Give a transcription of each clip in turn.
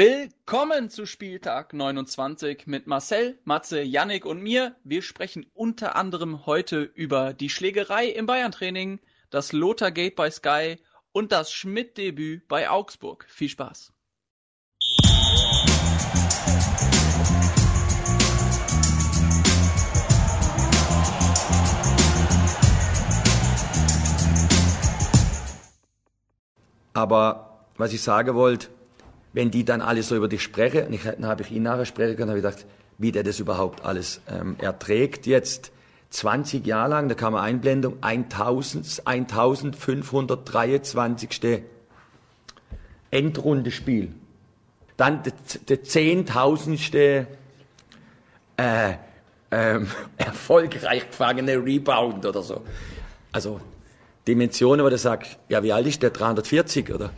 Willkommen zu Spieltag 29 mit Marcel, Matze, Yannick und mir. Wir sprechen unter anderem heute über die Schlägerei im Bayern-Training, das Lothar Gate bei Sky und das Schmidt-Debüt bei Augsburg. Viel Spaß! Aber was ich sagen wollte, wenn die dann alle so über dich sprechen, und ich, dann habe ich ihn nachher sprechen können, habe ich gedacht, wie der das überhaupt alles ähm, erträgt jetzt. 20 Jahre lang, da kam eine Einblendung, 1000, 1523. Endrundespiel. Dann der zehntausendste äh, ähm, erfolgreich gefangene Rebound oder so. Also Dimensionen, wo du sagst, ja, wie alt ist der? 340 oder?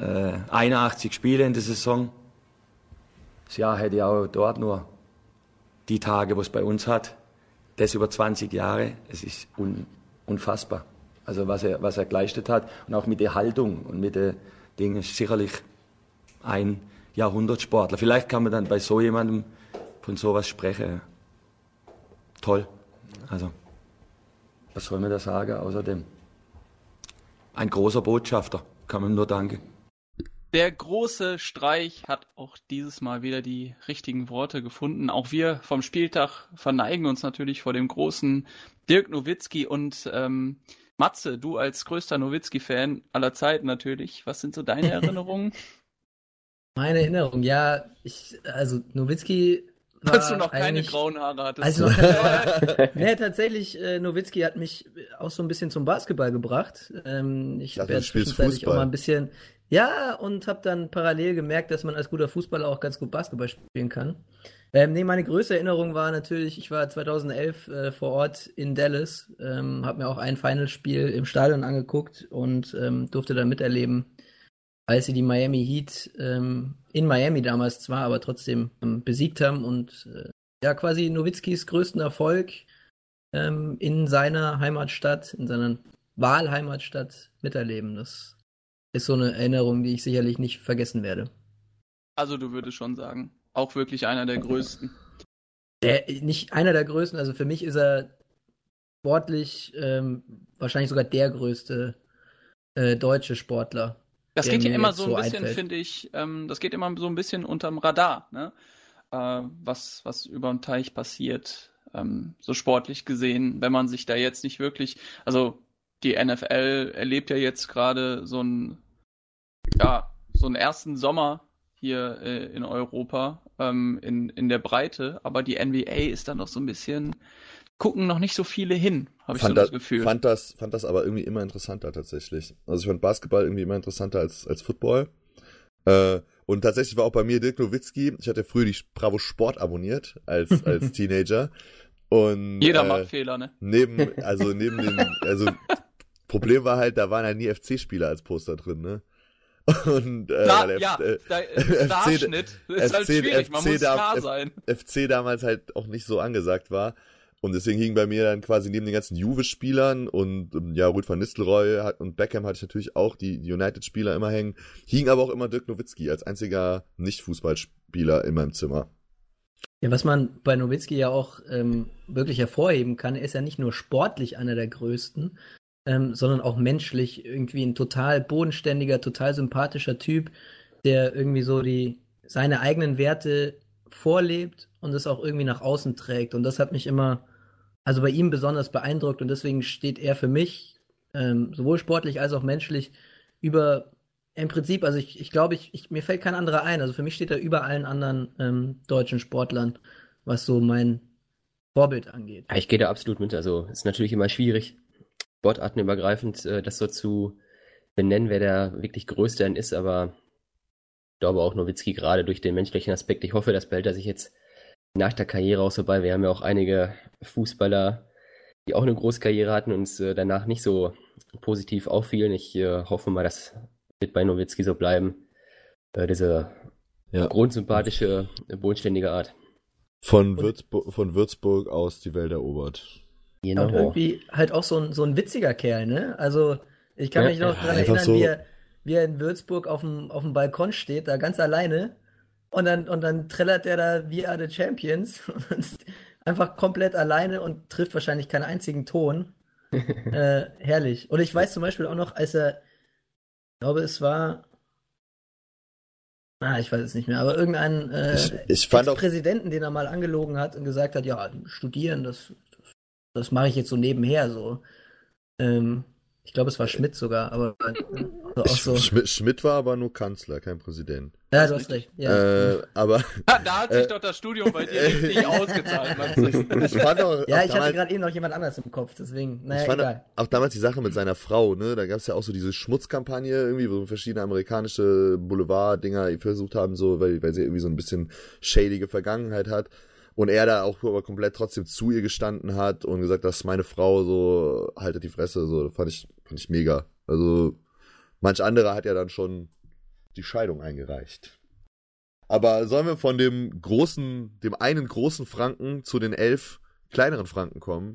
Äh, 81 Spiele in der Saison. Das Jahr hätte ich auch dort nur die Tage, wo es bei uns hat. Das über 20 Jahre. Es ist un, unfassbar. Also was er, was er geleistet hat. Und auch mit der Haltung und mit den Dingen sicherlich ein Jahrhundertsportler. Vielleicht kann man dann bei so jemandem von sowas sprechen. Toll. Also, was soll man da sagen außerdem? Ein großer Botschafter, kann man nur danken. Der große Streich hat auch dieses Mal wieder die richtigen Worte gefunden. Auch wir vom Spieltag verneigen uns natürlich vor dem großen Dirk Nowitzki und ähm, Matze, du als größter Nowitzki-Fan aller Zeiten natürlich. Was sind so deine Erinnerungen? Meine Erinnerung, ja, ich, also Nowitzki war als du noch keine grauen Haare hattest. Also nee, tatsächlich, äh, Nowitzki hat mich auch so ein bisschen zum Basketball gebracht. Ähm, ich werde zwischenzeitlich auch mal ein bisschen, ja, und habe dann parallel gemerkt, dass man als guter Fußballer auch ganz gut Basketball spielen kann. Ähm, nee, meine größte Erinnerung war natürlich, ich war 2011 äh, vor Ort in Dallas, ähm, habe mir auch ein Finalspiel im Stadion angeguckt und ähm, durfte da miterleben, als sie die Miami Heat ähm, in Miami damals zwar, aber trotzdem ähm, besiegt haben und äh, ja, quasi Nowitzkis größten Erfolg ähm, in seiner Heimatstadt, in seiner Wahlheimatstadt miterleben. Das ist so eine Erinnerung, die ich sicherlich nicht vergessen werde. Also du würdest schon sagen, auch wirklich einer der größten. Der, nicht einer der größten, also für mich ist er sportlich ähm, wahrscheinlich sogar der größte äh, deutsche Sportler. Das geht ja immer so ein bisschen, finde ich, ähm, das geht immer so ein bisschen unterm Radar, ne? Äh, was, was über den Teich passiert, ähm, so sportlich gesehen, wenn man sich da jetzt nicht wirklich, also die NFL erlebt ja jetzt gerade so einen, ja, so einen ersten Sommer hier äh, in Europa ähm, in, in der Breite, aber die NBA ist dann noch so ein bisschen, gucken noch nicht so viele hin, habe ich so das, das Gefühl. Fand das, fand das aber irgendwie immer interessanter tatsächlich. Also ich fand Basketball irgendwie immer interessanter als, als Football. Äh, und tatsächlich war auch bei mir Dirk Nowitzki, ich hatte früher die Bravo Sport abonniert als, als Teenager. Und, Jeder äh, macht Fehler, ne? Neben, also neben den, also Problem war halt, da waren halt nie FC-Spieler als Poster drin, ne? Und äh, da, ja, äh, der Starschnitt ist halt schwierig, man FC muss klar sein. FC damals halt auch nicht so angesagt war. Und deswegen hing bei mir dann quasi neben den ganzen Juve-Spielern und ähm, ja, Ruth van Nistelrooy hat, und Beckham hatte ich natürlich auch, die, die United-Spieler immer hängen, hing aber auch immer Dirk Nowitzki als einziger Nicht-Fußballspieler in meinem Zimmer. Ja, was man bei Nowitzki ja auch ähm, wirklich hervorheben kann, er ist ja nicht nur sportlich einer der größten, ähm, sondern auch menschlich irgendwie ein total bodenständiger, total sympathischer Typ, der irgendwie so die seine eigenen Werte vorlebt und es auch irgendwie nach außen trägt. Und das hat mich immer, also bei ihm besonders beeindruckt und deswegen steht er für mich ähm, sowohl sportlich als auch menschlich über im Prinzip, also ich, ich glaube, ich, ich, mir fällt kein anderer ein. Also für mich steht er über allen anderen ähm, deutschen Sportlern, was so mein Vorbild angeht. Ich gehe da absolut mit. Also ist natürlich immer schwierig, sportartenübergreifend äh, das so zu benennen, wer der wirklich Größte denn ist, aber ich glaube auch Nowitzki gerade durch den menschlichen Aspekt. Ich hoffe, das behält er sich jetzt nach der Karriere auch so bei. Wir haben ja auch einige Fußballer, die auch eine große Karriere hatten und äh, danach nicht so positiv auffielen. Ich äh, hoffe mal, das wird bei Nowitzki so bleiben. Diese ja. grundsympathische, bodenständige Art. Von, Würzburg, von Würzburg aus die Welt erobert. Genau. Und irgendwie halt auch so ein, so ein witziger Kerl, ne? Also, ich kann ja, mich noch ja, dran erinnern, so wie, er, wie er in Würzburg auf dem, auf dem Balkon steht, da ganz alleine. Und dann, und dann trällert er da We Are the Champions. einfach komplett alleine und trifft wahrscheinlich keinen einzigen Ton. äh, herrlich. Und ich weiß zum Beispiel auch noch, als er, ich glaube, es war, ah, ich weiß es nicht mehr, aber irgendein äh, ich, ich Präsidenten, den er mal angelogen hat und gesagt hat, ja, studieren, das, das, mache ich jetzt so nebenher, so. Ähm, ich glaube, es war Schmidt sogar, aber also so. Schmidt, Schmidt, war aber nur Kanzler, kein Präsident. Ja, du hast recht. Ja. Äh, aber da hat sich äh, doch das Studium bei dir richtig ausgezahlt. ich fand auch, ja, auch ich hatte gerade eben noch jemand anders im Kopf, deswegen. Naja, ich fand egal. Auch, damals die Sache mit seiner Frau, ne? Da gab es ja auch so diese Schmutzkampagne irgendwie, wo verschiedene amerikanische Boulevard-Dinger versucht haben, so, weil, weil sie irgendwie so ein bisschen shadige Vergangenheit hat. Und er da auch aber komplett trotzdem zu ihr gestanden hat und gesagt, das ist meine Frau, so, haltet die Fresse, so, fand ich, fand ich mega. Also, manch anderer hat ja dann schon die Scheidung eingereicht. Aber sollen wir von dem großen, dem einen großen Franken zu den elf kleineren Franken kommen?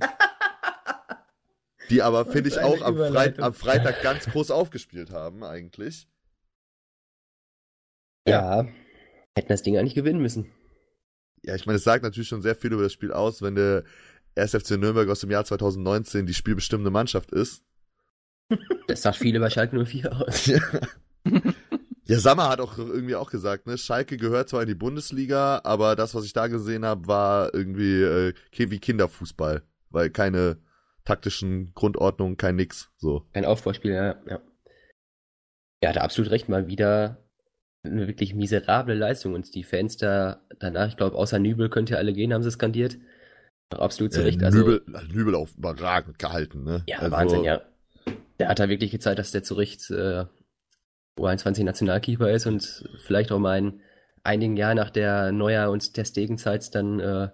die aber, finde ich, auch am, Freit am, Freitag ganz groß aufgespielt haben, eigentlich. Ja. ja. Hätten das Ding eigentlich gewinnen müssen ja, ich meine, es sagt natürlich schon sehr viel über das Spiel aus, wenn der SFC Nürnberg aus dem Jahr 2019 die spielbestimmende Mannschaft ist. Das sagt viel über Schalke 04 aus. Ja. ja, Sammer hat auch irgendwie auch gesagt, ne, Schalke gehört zwar in die Bundesliga, aber das, was ich da gesehen habe, war irgendwie äh, wie Kinderfußball, weil keine taktischen Grundordnungen, kein nix, so. Ein Aufbauspiel, ja, ja. Ja, hat absolut recht, mal wieder eine wirklich miserable Leistung und die Fans da danach, ich glaube, außer Nübel könnt ihr alle gehen, haben sie skandiert. Absolut zu Recht. Äh, also, Nübel, Nübel auf überragend gehalten, ne? Ja, also, Wahnsinn, ja. Der hat da wirklich gezeigt, dass der zu Recht äh, U21 Nationalkeeper ist und vielleicht auch mal in einigen Jahren nach der Neuer- und der Stegenzeit dann äh,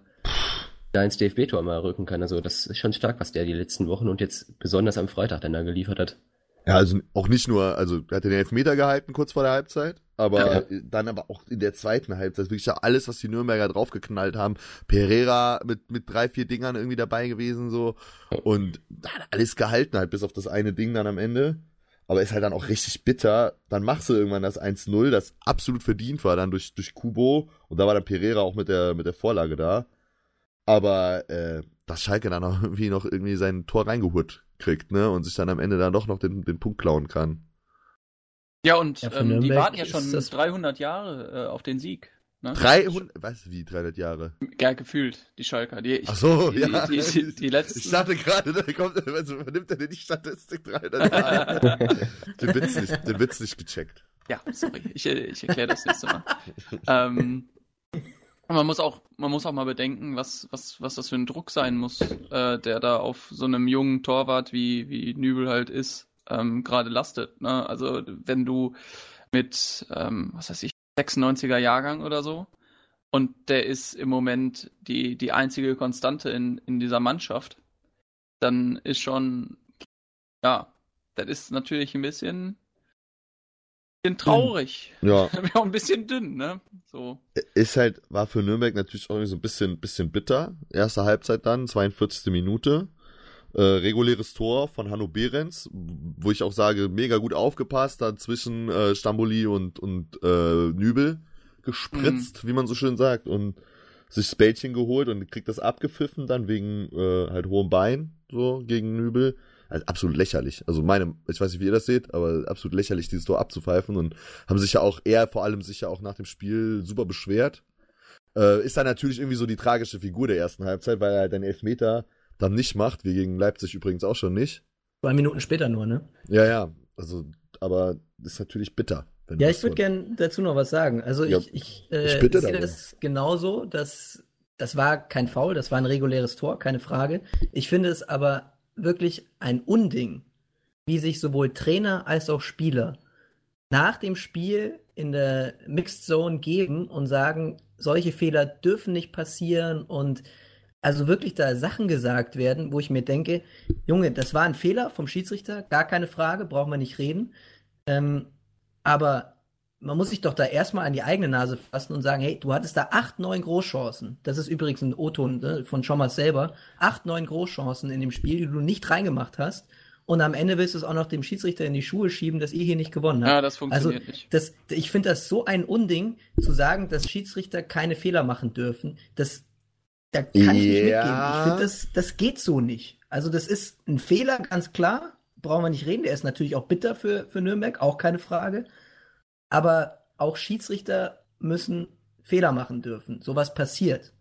da ins DFB-Tor mal rücken kann. Also das ist schon stark, was der die letzten Wochen und jetzt besonders am Freitag dann da geliefert hat. Ja, also auch nicht nur, also er hat den Elfmeter gehalten kurz vor der Halbzeit, aber ja. dann aber auch in der zweiten Halbzeit wirklich ja alles, was die Nürnberger draufgeknallt haben. Pereira mit, mit drei, vier Dingern irgendwie dabei gewesen, so. Und hat alles gehalten halt, bis auf das eine Ding dann am Ende. Aber ist halt dann auch richtig bitter. Dann machst du irgendwann das 1-0, das absolut verdient war, dann durch, durch Kubo. Und da war dann Pereira auch mit der, mit der Vorlage da. Aber, äh, dass Schalke dann auch irgendwie noch irgendwie sein Tor reingehurt kriegt, ne? Und sich dann am Ende dann doch noch den, den Punkt klauen kann. Ja, und ja, ähm, die warten ja schon 300 Jahre äh, auf den Sieg. Ne? 300, was, wie 300 Jahre? Ja, gefühlt, die Schalker. Die, ich, Ach so, die, ja. Die, die, die, letzten. Ich dachte gerade, da kommt, also, nimmt er denn die Statistik 300 Jahre? den, Witz nicht, den Witz nicht gecheckt. Ja, sorry, ich, ich erkläre das nächste Mal. ähm, man muss auch, man muss auch mal bedenken, was, was, was das für ein Druck sein muss, äh, der da auf so einem jungen Torwart wie, wie Nübel halt ist, ähm, gerade lastet. Ne? Also wenn du mit, ähm, was weiß ich, 96er Jahrgang oder so, und der ist im Moment die, die einzige Konstante in, in dieser Mannschaft, dann ist schon, ja, das ist natürlich ein bisschen bisschen traurig. Ja. auch ein bisschen dünn, ne? So. Ist halt, war für Nürnberg natürlich auch so ein bisschen, bisschen bitter. Erste Halbzeit dann, 42. Minute. Äh, reguläres Tor von Hanno Behrens, wo ich auch sage, mega gut aufgepasst, da zwischen äh, Stamboli und, und äh, Nübel gespritzt, mhm. wie man so schön sagt, und sich das Bällchen geholt und kriegt das abgepfiffen dann wegen äh, halt hohem Bein, so gegen Nübel also absolut lächerlich. Also meine, ich weiß nicht, wie ihr das seht, aber absolut lächerlich, dieses Tor abzupfeifen und haben sich ja auch, er vor allem sich ja auch nach dem Spiel super beschwert. Äh, ist dann natürlich irgendwie so die tragische Figur der ersten Halbzeit, weil er halt einen Elfmeter dann nicht macht, wie gegen Leipzig übrigens auch schon nicht. Zwei Minuten später nur, ne? Ja, ja. Also, aber ist natürlich bitter. Ja, ich würde gerne dazu noch was sagen. Also ja, ich, ich, äh, ich sehe das genauso, dass das war kein Foul, das war ein reguläres Tor, keine Frage. Ich finde es aber wirklich ein Unding, wie sich sowohl Trainer als auch Spieler nach dem Spiel in der Mixed Zone geben und sagen, solche Fehler dürfen nicht passieren und also wirklich da Sachen gesagt werden, wo ich mir denke, Junge, das war ein Fehler vom Schiedsrichter, gar keine Frage, brauchen wir nicht reden. Ähm, aber man muss sich doch da erstmal an die eigene Nase fassen und sagen, hey, du hattest da acht, neun Großchancen. Das ist übrigens ein O-Ton ne, von Schommers selber. Acht, neun Großchancen in dem Spiel, die du nicht reingemacht hast. und am Ende willst du es auch noch dem Schiedsrichter in die Schuhe schieben, dass ihr hier nicht gewonnen habt. Ja, das funktioniert also, nicht. Das, ich finde das so ein Unding, zu sagen, dass Schiedsrichter keine Fehler machen dürfen. Das, da kann ja. ich nicht mitgehen. Ich finde, das, das geht so nicht. Also das ist ein Fehler, ganz klar. Brauchen wir nicht reden. Der ist natürlich auch bitter für, für Nürnberg, auch keine Frage. Aber auch Schiedsrichter müssen Fehler machen dürfen. Sowas passiert.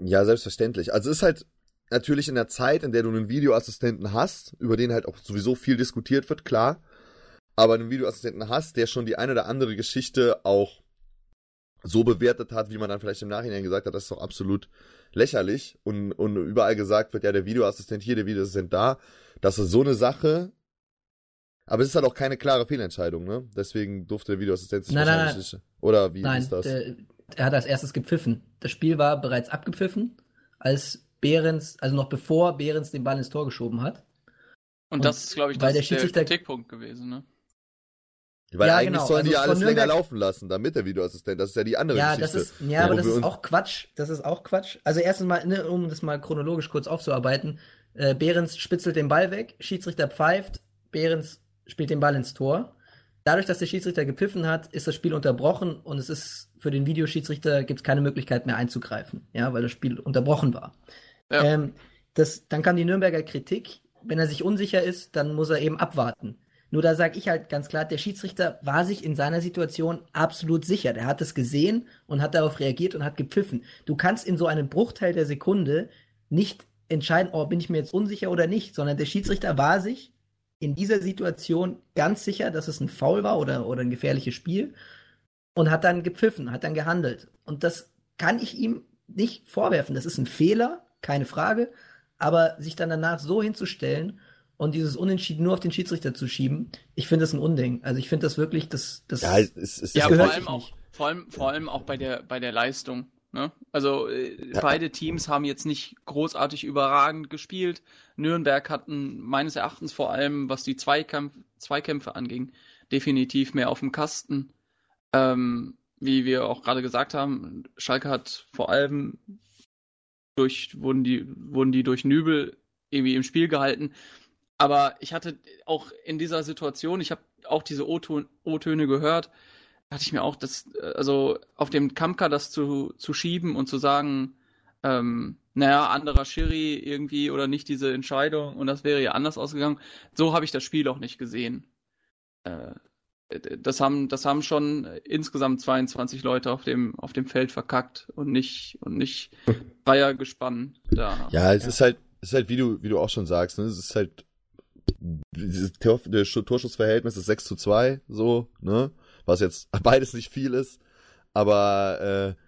Ja, selbstverständlich. Also es ist halt natürlich in der Zeit, in der du einen Videoassistenten hast, über den halt auch sowieso viel diskutiert wird, klar. Aber einen Videoassistenten hast, der schon die eine oder andere Geschichte auch so bewertet hat, wie man dann vielleicht im Nachhinein gesagt hat, das ist doch absolut lächerlich. Und, und überall gesagt wird, ja, der Videoassistent hier, der Videoassistent da. Das ist so eine Sache. Aber es ist halt auch keine klare Fehlentscheidung, ne? Deswegen durfte der Videoassistent sich nein, wahrscheinlich nein, nein. nicht. Oder wie nein, ist das? Der, er hat als erstes gepfiffen. Das Spiel war bereits abgepfiffen, als Behrens, also noch bevor Behrens den Ball ins Tor geschoben hat. Und, Und das ist, glaube ich, das der, der Kritikpunkt gewesen, ne? Weil ja, eigentlich genau. sollen also die ja alles länger laufen lassen, damit der Videoassistent, das ist ja die andere ja, Geschichte. Das ist, ja, aber das ist auch Quatsch. Das ist auch Quatsch. Also erstens mal, ne, um das mal chronologisch kurz aufzuarbeiten, äh, Behrens spitzelt den Ball weg, Schiedsrichter pfeift, Behrens spielt den Ball ins Tor. Dadurch, dass der Schiedsrichter gepfiffen hat, ist das Spiel unterbrochen und es ist für den Videoschiedsrichter gibt es keine Möglichkeit mehr einzugreifen, ja, weil das Spiel unterbrochen war. Ja. Ähm, das, dann kam die Nürnberger Kritik. Wenn er sich unsicher ist, dann muss er eben abwarten. Nur da sage ich halt ganz klar, der Schiedsrichter war sich in seiner Situation absolut sicher. Der hat es gesehen und hat darauf reagiert und hat gepfiffen. Du kannst in so einem Bruchteil der Sekunde nicht entscheiden, oh, bin ich mir jetzt unsicher oder nicht, sondern der Schiedsrichter war sich in dieser Situation ganz sicher, dass es ein Foul war oder, oder ein gefährliches Spiel und hat dann gepfiffen, hat dann gehandelt. Und das kann ich ihm nicht vorwerfen. Das ist ein Fehler, keine Frage. Aber sich dann danach so hinzustellen und dieses Unentschieden nur auf den Schiedsrichter zu schieben, ich finde das ein Unding. Also ich finde das wirklich, das, das, ja, es, es, ja, vor allem auch, vor allem, vor allem auch bei der, bei der Leistung. Ne? Also äh, ja. beide Teams haben jetzt nicht großartig überragend gespielt. Nürnberg hatten meines Erachtens vor allem, was die Zweikampf, Zweikämpfe anging, definitiv mehr auf dem Kasten. Ähm, wie wir auch gerade gesagt haben, Schalke hat vor allem durch, wurden die, wurden die durch Nübel irgendwie im Spiel gehalten. Aber ich hatte auch in dieser Situation, ich habe auch diese O-Töne gehört, hatte ich mir auch das, äh, also auf dem Kamka das zu, zu schieben und zu sagen, ähm, naja, anderer Schiri irgendwie oder nicht diese Entscheidung und das wäre ja anders ausgegangen. So habe ich das Spiel auch nicht gesehen. Äh, das haben, das haben schon insgesamt 22 Leute auf dem, auf dem Feld verkackt und nicht, und nicht freier gespannt da. Ja, es ja. ist halt, es ist halt, wie du, wie du auch schon sagst, ne? es ist halt, dieses Torschussverhältnis ist 6 zu 2, so, ne? Was jetzt beides nicht viel ist, aber äh,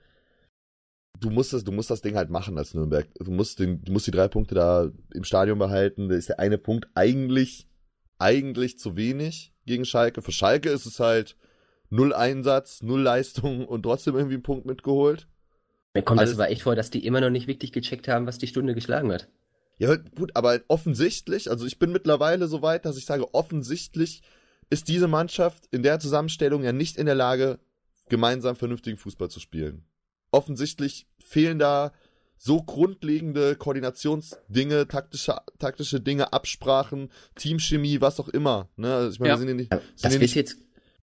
du musst das, du musst das Ding halt machen als Nürnberg. Du musst den, du musst die drei Punkte da im Stadion behalten. Da ist der eine Punkt eigentlich, eigentlich zu wenig gegen Schalke. Für Schalke ist es halt null Einsatz, null Leistung und trotzdem irgendwie einen Punkt mitgeholt. Mir kommt Alles, das aber echt vor, dass die immer noch nicht wirklich gecheckt haben, was die Stunde geschlagen hat. Ja, gut, aber offensichtlich, also ich bin mittlerweile so weit, dass ich sage, offensichtlich ist diese Mannschaft in der Zusammenstellung ja nicht in der Lage, gemeinsam vernünftigen Fußball zu spielen. Offensichtlich fehlen da so grundlegende Koordinationsdinge, taktische, taktische Dinge, Absprachen, Teamchemie, was auch immer. Ne? Also ich meine, ja. wir sind ja nicht, sind das ja nicht, jetzt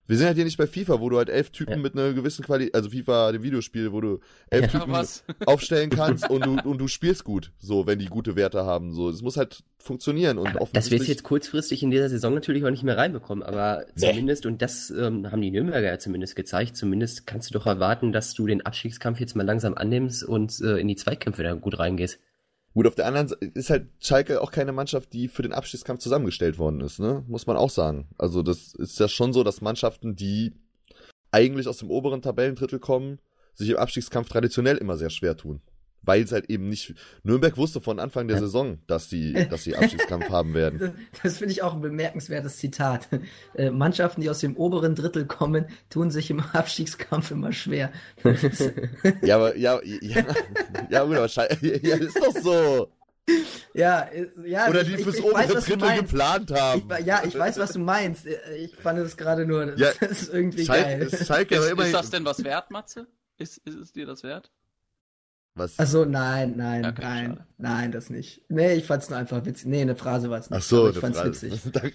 wir sind halt hier nicht bei FIFA, wo du halt elf Typen ja. mit einer gewissen Qualität, also FIFA, dem Videospiel, wo du elf ja, Typen aufstellen kannst und du, und du spielst gut, so, wenn die gute Werte haben, so. Es muss halt funktionieren und aber Das wirst du jetzt kurzfristig in dieser Saison natürlich auch nicht mehr reinbekommen, aber nee. zumindest, und das ähm, haben die Nürnberger ja zumindest gezeigt, zumindest kannst du doch erwarten, dass du den Abstiegskampf jetzt mal langsam annimmst und äh, in die Zweikämpfe da gut reingehst. Gut, auf der anderen Seite ist halt Schalke auch keine Mannschaft, die für den Abstiegskampf zusammengestellt worden ist, ne? Muss man auch sagen. Also das ist ja schon so, dass Mannschaften, die eigentlich aus dem oberen Tabellendrittel kommen, sich im Abstiegskampf traditionell immer sehr schwer tun weil es halt eben nicht. Nürnberg wusste von Anfang der Saison, dass sie, dass sie Abstiegskampf haben werden. Das finde ich auch ein bemerkenswertes Zitat. Äh, Mannschaften, die aus dem oberen Drittel kommen, tun sich im Abstiegskampf immer schwer. ja, aber ja, ja, ja, gut, aber ja, ist doch so. Ja, äh, ja. Oder die ich, fürs ich, obere weiß, Drittel geplant haben. Ich, ja, ich weiß, was du meinst. Ich fand es gerade nur, das ja, ist irgendwie Schalke, geil. Ist, Schalke ist, ist das denn was wert, Matze? Ist, ist es dir das wert? Was? Achso, nein, nein, ja, nein, schade. nein, das nicht. Nee, ich fand's nur einfach witzig. Nee, eine Phrase war es nicht. Ach so, ich fand's Phrase. witzig.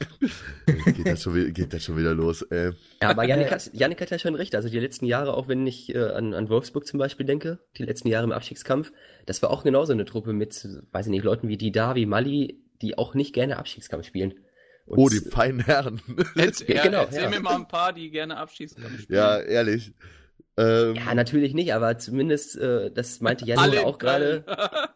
geht, das schon wieder, geht das schon wieder los, ey. Ja, aber Janik hat, Janik hat ja schon recht. Also die letzten Jahre, auch wenn ich äh, an, an Wolfsburg zum Beispiel denke, die letzten Jahre im Abstiegskampf, das war auch genauso eine Truppe mit, weiß ich nicht, Leuten wie Dida, wie Mali, die auch nicht gerne Abstiegskampf spielen. Und oh, die feinen Herren. Jetzt, ja, genau, erzähl ja. mir mal ein paar, die gerne Abstiegskampf spielen. Ja, ehrlich. Ähm, ja, natürlich nicht, aber zumindest, äh, das meinte Jan auch gerade.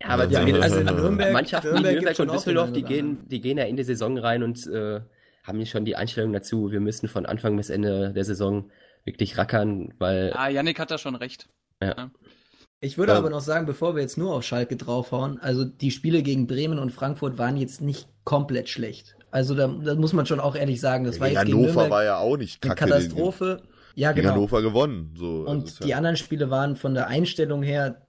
Ja, aber ja, also Nürnberg, Mannschaften Nürnberg wie Nürnberg und Düsseldorf, die gehen, die gehen ja in die Saison rein und äh, haben hier schon die Einstellung dazu, wir müssen von Anfang bis Ende der Saison wirklich rackern, weil. Ah, Yannick hat da schon recht. Ja. Ich würde ähm, aber noch sagen, bevor wir jetzt nur auf Schalke draufhauen, also die Spiele gegen Bremen und Frankfurt waren jetzt nicht komplett schlecht. Also da, da muss man schon auch ehrlich sagen, das ja, war jetzt Hannover gegen Nürnberg war ja auch nicht kacke. Eine Katastrophe. Ja, genau. Hannover gewonnen. So, und die ja anderen Spiele waren von der Einstellung her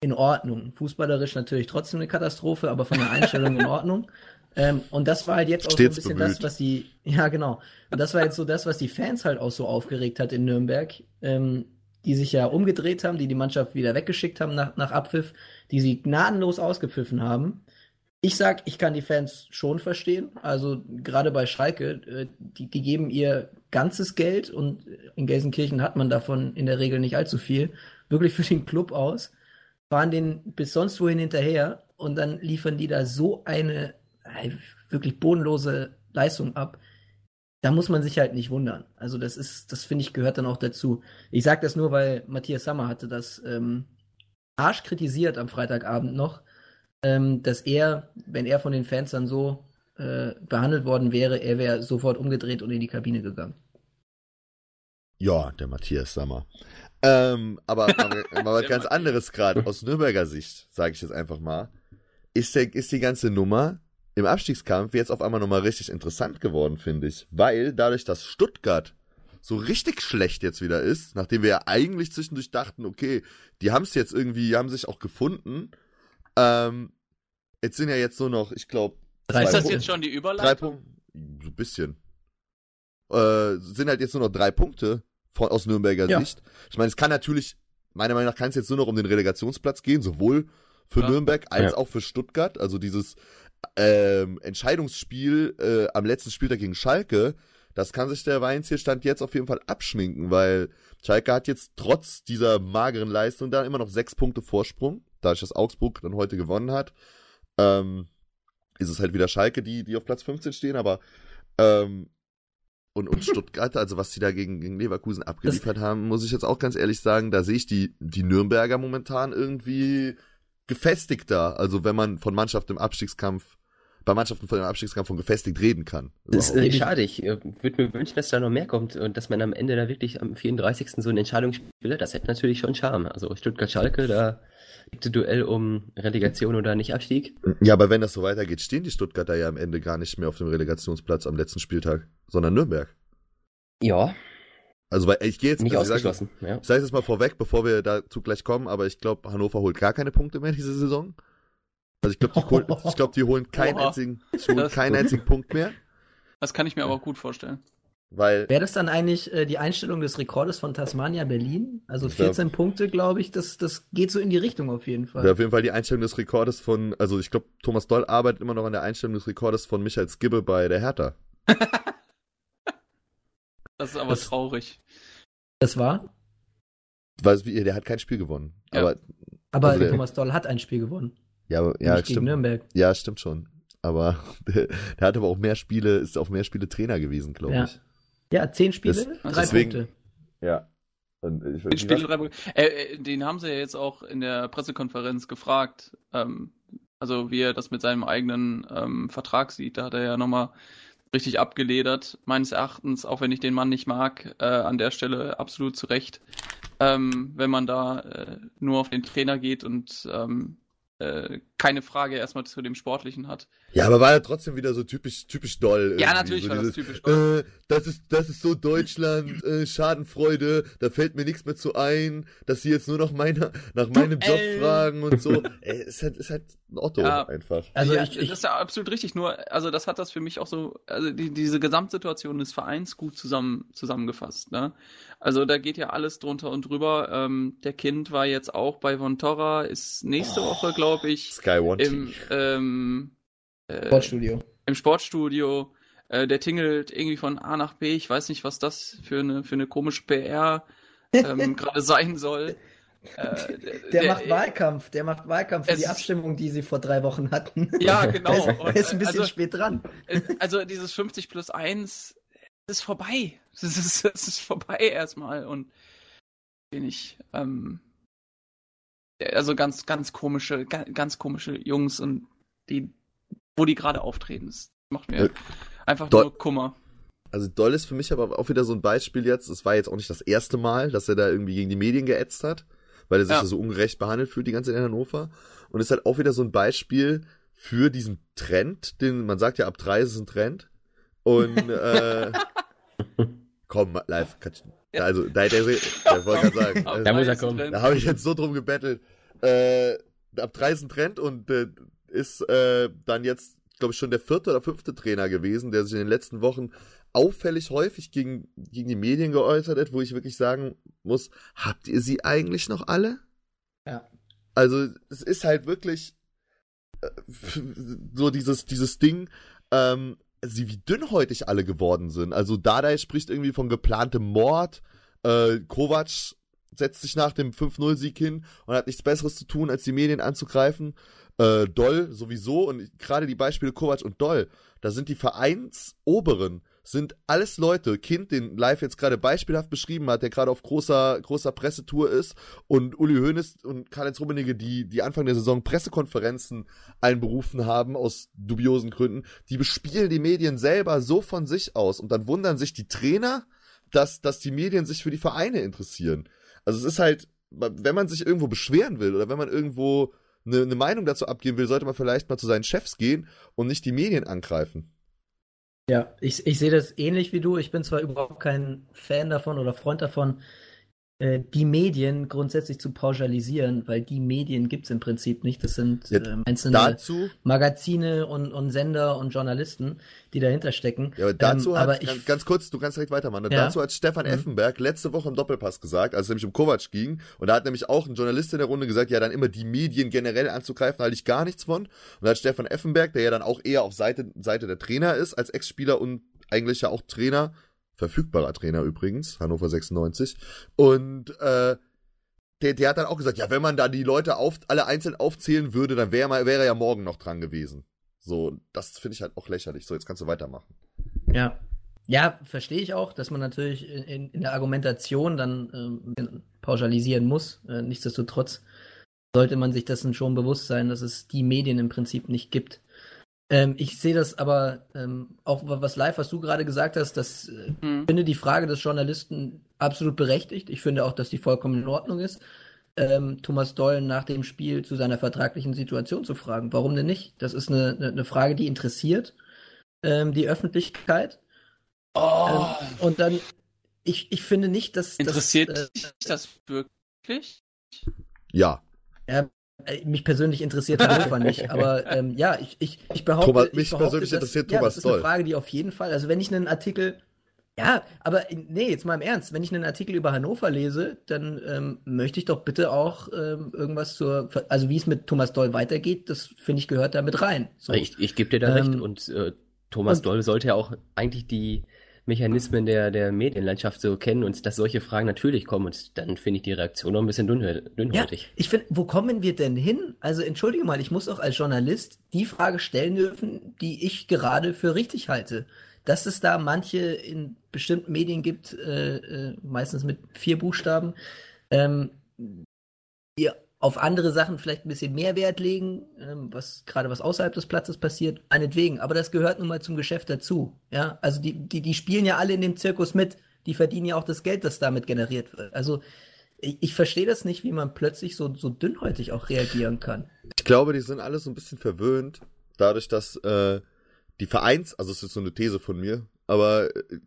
in Ordnung. Fußballerisch natürlich trotzdem eine Katastrophe, aber von der Einstellung in Ordnung. Ähm, und das war halt jetzt auch Stets so ein bisschen bemüht. das, was die, ja genau. Und das war jetzt so das, was die Fans halt auch so aufgeregt hat in Nürnberg, ähm, die sich ja umgedreht haben, die die Mannschaft wieder weggeschickt haben nach, nach Abpfiff, die sie gnadenlos ausgepfiffen haben. Ich sag, ich kann die Fans schon verstehen. Also gerade bei Schalke, äh, die, die geben ihr ganzes Geld und in Gelsenkirchen hat man davon in der Regel nicht allzu viel, wirklich für den Club aus, fahren den bis sonst wohin hinterher und dann liefern die da so eine äh, wirklich bodenlose Leistung ab. Da muss man sich halt nicht wundern. Also das ist, das finde ich gehört dann auch dazu. Ich sage das nur, weil Matthias Sammer hatte das ähm, arsch kritisiert am Freitagabend noch, ähm, dass er, wenn er von den Fans dann so äh, behandelt worden wäre, er wäre sofort umgedreht und in die Kabine gegangen. Ja, der Matthias Sammer. Ähm, aber mal, mal was ganz anderes gerade aus Nürnberger Sicht, sage ich jetzt einfach mal. Ist, der, ist die ganze Nummer im Abstiegskampf jetzt auf einmal nochmal richtig interessant geworden, finde ich. Weil dadurch, dass Stuttgart so richtig schlecht jetzt wieder ist, nachdem wir ja eigentlich zwischendurch dachten, okay, die haben es jetzt irgendwie, die haben sich auch gefunden. Ähm, jetzt sind ja jetzt nur noch, ich glaube, ist das jetzt schon die Überleitung? Drei Punkte, so ein bisschen. Äh, sind halt jetzt nur noch drei Punkte von, aus Nürnberger ja. Sicht. Ich meine, es kann natürlich, meiner Meinung nach kann es jetzt nur noch um den Relegationsplatz gehen, sowohl für ja. Nürnberg als ja. auch für Stuttgart. Also dieses ähm, Entscheidungsspiel äh, am letzten Spieltag gegen Schalke, das kann sich der Weins hier Stand jetzt auf jeden Fall abschminken, weil Schalke hat jetzt trotz dieser mageren Leistung da immer noch sechs Punkte Vorsprung, dadurch, dass Augsburg dann heute gewonnen hat. Ähm, ist es halt wieder Schalke, die, die auf Platz 15 stehen, aber ähm, und, und Stuttgart, also was die da gegen, gegen Leverkusen abgeliefert das, haben, muss ich jetzt auch ganz ehrlich sagen, da sehe ich die, die Nürnberger momentan irgendwie gefestigter. Also wenn man von Mannschaft im Abstiegskampf bei Mannschaften von dem Abstiegskampf von gefestigt reden kann. Das ist äh, schade. Ich äh, würde mir wünschen, dass da noch mehr kommt und dass man am Ende da wirklich am 34. so eine Entscheidung spielt. Das hätte natürlich schon Charme. Also Stuttgart-Schalke, da Duell um Relegation oder nicht Abstieg. Ja, aber wenn das so weitergeht, stehen die Stuttgarter ja am Ende gar nicht mehr auf dem Relegationsplatz am letzten Spieltag, sondern Nürnberg. Ja. Also weil ich gehe jetzt nicht also ausgeschlossen. Ich sage ja. es mal vorweg, bevor wir dazu gleich kommen, aber ich glaube, Hannover holt gar keine Punkte mehr diese Saison. Also ich glaube, die, ich glaub, die holen keinen einzigen, holen keinen einzigen Punkt mehr. Das kann ich mir aber auch gut vorstellen. Weil Wäre das dann eigentlich äh, die Einstellung des Rekordes von Tasmania Berlin? Also 14 glaub, Punkte, glaube ich, das, das geht so in die Richtung auf jeden Fall. Auf jeden Fall die Einstellung des Rekordes von, also ich glaube, Thomas Doll arbeitet immer noch an der Einstellung des Rekordes von Michael Skibbe bei der Hertha. das ist aber das, traurig. Das war? Weiß wie, der hat kein Spiel gewonnen. Ja. Aber, aber also der, Thomas Doll hat ein Spiel gewonnen. Ja, ja, stimmt. Gegen Nürnberg. Ja, stimmt schon. Aber der, der hat aber auch mehr Spiele, ist auf mehr Spiele Trainer gewesen, glaube ja. ich. Ja, zehn Spiele, das, drei deswegen, Punkte. Ja. Ich, den, Spiele, drei Punkte. Äh, äh, den haben sie ja jetzt auch in der Pressekonferenz gefragt, ähm, also wie er das mit seinem eigenen ähm, Vertrag sieht. Da hat er ja nochmal richtig abgeledert, meines Erachtens, auch wenn ich den Mann nicht mag, äh, an der Stelle absolut zu Recht. Ähm, wenn man da äh, nur auf den Trainer geht und ähm, äh, keine Frage erstmal zu dem Sportlichen hat. Ja, aber war ja trotzdem wieder so typisch, typisch doll. Ja, natürlich so war dieses, das typisch doll. Äh, das ist, das ist so Deutschland, äh, Schadenfreude, da fällt mir nichts mehr zu ein, dass sie jetzt nur noch meine, nach meinem Job äh. fragen und so. Ey, ist halt, ist halt ein Otto ja, einfach. Also ja, ich, ich, das ist ja absolut richtig, nur, also das hat das für mich auch so, also die, diese Gesamtsituation des Vereins gut zusammen, zusammengefasst, ne? Also da geht ja alles drunter und drüber. Ähm, der Kind war jetzt auch bei Von Torra, ist nächste oh, Woche, glaube ich, Sky One im ähm, äh, Sportstudio. Im Sportstudio. Äh, der tingelt irgendwie von A nach B. Ich weiß nicht, was das für eine, für eine komische PR ähm, gerade sein soll. Äh, der, der, macht Wahlkampf, der macht Wahlkampf für die Abstimmung, die sie vor drei Wochen hatten. Ja, genau. Er ist, ist, ein bisschen also, spät dran. Also dieses 50 plus 1 ist vorbei. Es ist, es ist vorbei erstmal und bin ich, ähm, also ganz, ganz komische, ganz, ganz komische Jungs und die, wo die gerade auftreten, das macht mir äh, einfach nur Kummer. Also Doll ist für mich aber auch wieder so ein Beispiel jetzt. Es war jetzt auch nicht das erste Mal, dass er da irgendwie gegen die Medien geätzt hat, weil er sich ja. so ungerecht behandelt fühlt die ganze Zeit in Hannover. Und ist halt auch wieder so ein Beispiel für diesen Trend, den man sagt ja ab drei ist es ein Trend. Und äh, komm, live, ja. also da hätte er sich, der wollte gerade sagen, also, da muss er kommen. Da habe ich jetzt so drum gebettelt. Äh, ab drei ist ein Trend und äh, ist äh, dann jetzt, glaube ich, schon der vierte oder fünfte Trainer gewesen, der sich in den letzten Wochen auffällig häufig gegen, gegen die Medien geäußert hat, wo ich wirklich sagen muss, habt ihr sie eigentlich noch alle? Ja. Also es ist halt wirklich äh, so dieses, dieses Ding, ähm, sie wie dünnhäutig alle geworden sind. Also Dardai spricht irgendwie von geplantem Mord, äh, Kovac setzt sich nach dem 5-0-Sieg hin und hat nichts Besseres zu tun, als die Medien anzugreifen. Äh, Doll sowieso und gerade die Beispiele Kovac und Doll, da sind die Vereinsoberen, sind alles Leute, Kind, den Live jetzt gerade beispielhaft beschrieben hat, der gerade auf großer, großer Pressetour ist und Uli Hoeneß und Karl-Heinz Rummenigge, die, die Anfang der Saison Pressekonferenzen einberufen haben aus dubiosen Gründen, die bespielen die Medien selber so von sich aus und dann wundern sich die Trainer, dass, dass die Medien sich für die Vereine interessieren. Also es ist halt, wenn man sich irgendwo beschweren will oder wenn man irgendwo eine, eine Meinung dazu abgeben will, sollte man vielleicht mal zu seinen Chefs gehen und nicht die Medien angreifen. Ja, ich, ich sehe das ähnlich wie du. Ich bin zwar überhaupt kein Fan davon oder Freund davon, die Medien grundsätzlich zu pauschalisieren, weil die Medien gibt es im Prinzip nicht. Das sind ja, äh, einzelne dazu, Magazine und, und Sender und Journalisten, die dahinter stecken. Ja, aber dazu ähm, hat, aber ich, ganz, kurz, du kannst direkt weitermachen. Ja? Dazu hat Stefan mhm. Effenberg letzte Woche im Doppelpass gesagt, als es nämlich um Kovac ging, und da hat nämlich auch ein Journalist in der Runde gesagt, ja, dann immer die Medien generell anzugreifen, halte ich gar nichts von. Und da hat Stefan Effenberg, der ja dann auch eher auf Seite, Seite der Trainer ist, als Ex-Spieler und eigentlich ja auch Trainer, verfügbarer Trainer übrigens, Hannover 96. Und äh, der, der hat dann auch gesagt, ja, wenn man da die Leute auf, alle einzeln aufzählen würde, dann wäre wär er ja morgen noch dran gewesen. So, das finde ich halt auch lächerlich. So, jetzt kannst du weitermachen. Ja. Ja, verstehe ich auch, dass man natürlich in, in der Argumentation dann äh, pauschalisieren muss. Äh, nichtsdestotrotz sollte man sich dessen schon bewusst sein, dass es die Medien im Prinzip nicht gibt. Ähm, ich sehe das aber ähm, auch, was live, was du gerade gesagt hast, das äh, mhm. finde die Frage des Journalisten absolut berechtigt. Ich finde auch, dass die vollkommen in Ordnung ist. Ähm, Thomas Doll nach dem Spiel zu seiner vertraglichen Situation zu fragen. Warum denn nicht? Das ist eine, eine, eine Frage, die interessiert ähm, die Öffentlichkeit. Oh. Ähm, und dann, ich, ich finde nicht, dass. Interessiert das, äh, das wirklich? Ja. Ja, mich persönlich interessiert Hannover nicht, aber ähm, ja, ich, ich, ich behaupte. Thomas, mich behaupte, persönlich dass, interessiert ja, Thomas Das ist eine Frage, die auf jeden Fall, also wenn ich einen Artikel. Ja, aber nee, jetzt mal im Ernst, wenn ich einen Artikel über Hannover lese, dann ähm, möchte ich doch bitte auch ähm, irgendwas zur, also wie es mit Thomas Doll weitergeht, das finde ich gehört da mit rein. So. Ich, ich gebe dir da recht ähm, und äh, Thomas und, Doll sollte ja auch eigentlich die Mechanismen der, der Medienlandschaft so kennen und dass solche Fragen natürlich kommen und dann finde ich die Reaktion noch ein bisschen dünnhäutig. Ja, ich finde, wo kommen wir denn hin? Also entschuldige mal, ich muss auch als Journalist die Frage stellen dürfen, die ich gerade für richtig halte. Dass es da manche in bestimmten Medien gibt, äh, äh, meistens mit vier Buchstaben, ähm, die auf andere Sachen vielleicht ein bisschen mehr Wert legen, ähm, was gerade was außerhalb des Platzes passiert, meinetwegen. Aber das gehört nun mal zum Geschäft dazu. Ja, also die, die, die spielen ja alle in dem Zirkus mit. Die verdienen ja auch das Geld, das damit generiert wird. Also ich, ich verstehe das nicht, wie man plötzlich so, so dünnhäutig auch reagieren kann. Ich glaube, die sind alle so ein bisschen verwöhnt, dadurch, dass äh, die Vereins, also es ist so eine These von mir, aber äh,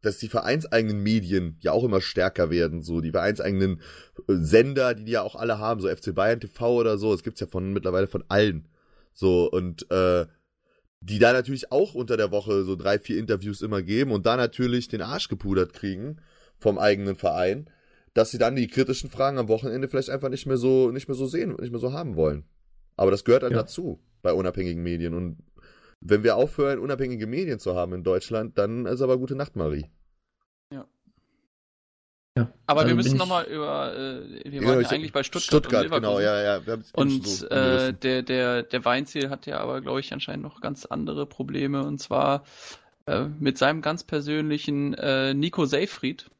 dass die vereinseigenen Medien ja auch immer stärker werden, so die vereinseigenen äh, Sender, die die ja auch alle haben, so FC Bayern TV oder so, es gibt's ja von mittlerweile von allen. So und äh, die da natürlich auch unter der Woche so drei, vier Interviews immer geben und da natürlich den Arsch gepudert kriegen vom eigenen Verein, dass sie dann die kritischen Fragen am Wochenende vielleicht einfach nicht mehr so nicht mehr so sehen, nicht mehr so haben wollen. Aber das gehört dann ja. dazu bei unabhängigen Medien und wenn wir aufhören, unabhängige Medien zu haben in Deutschland, dann ist aber gute Nacht, Marie. Ja. ja. Aber wir müssen nochmal über, äh, wir waren ja, eigentlich bei Stuttgart. Stuttgart, genau, ja, ja. und so äh, der, der, der Weinziel hat ja aber, glaube ich, anscheinend noch ganz andere Probleme und zwar äh, mit seinem ganz persönlichen äh, Nico Seyfried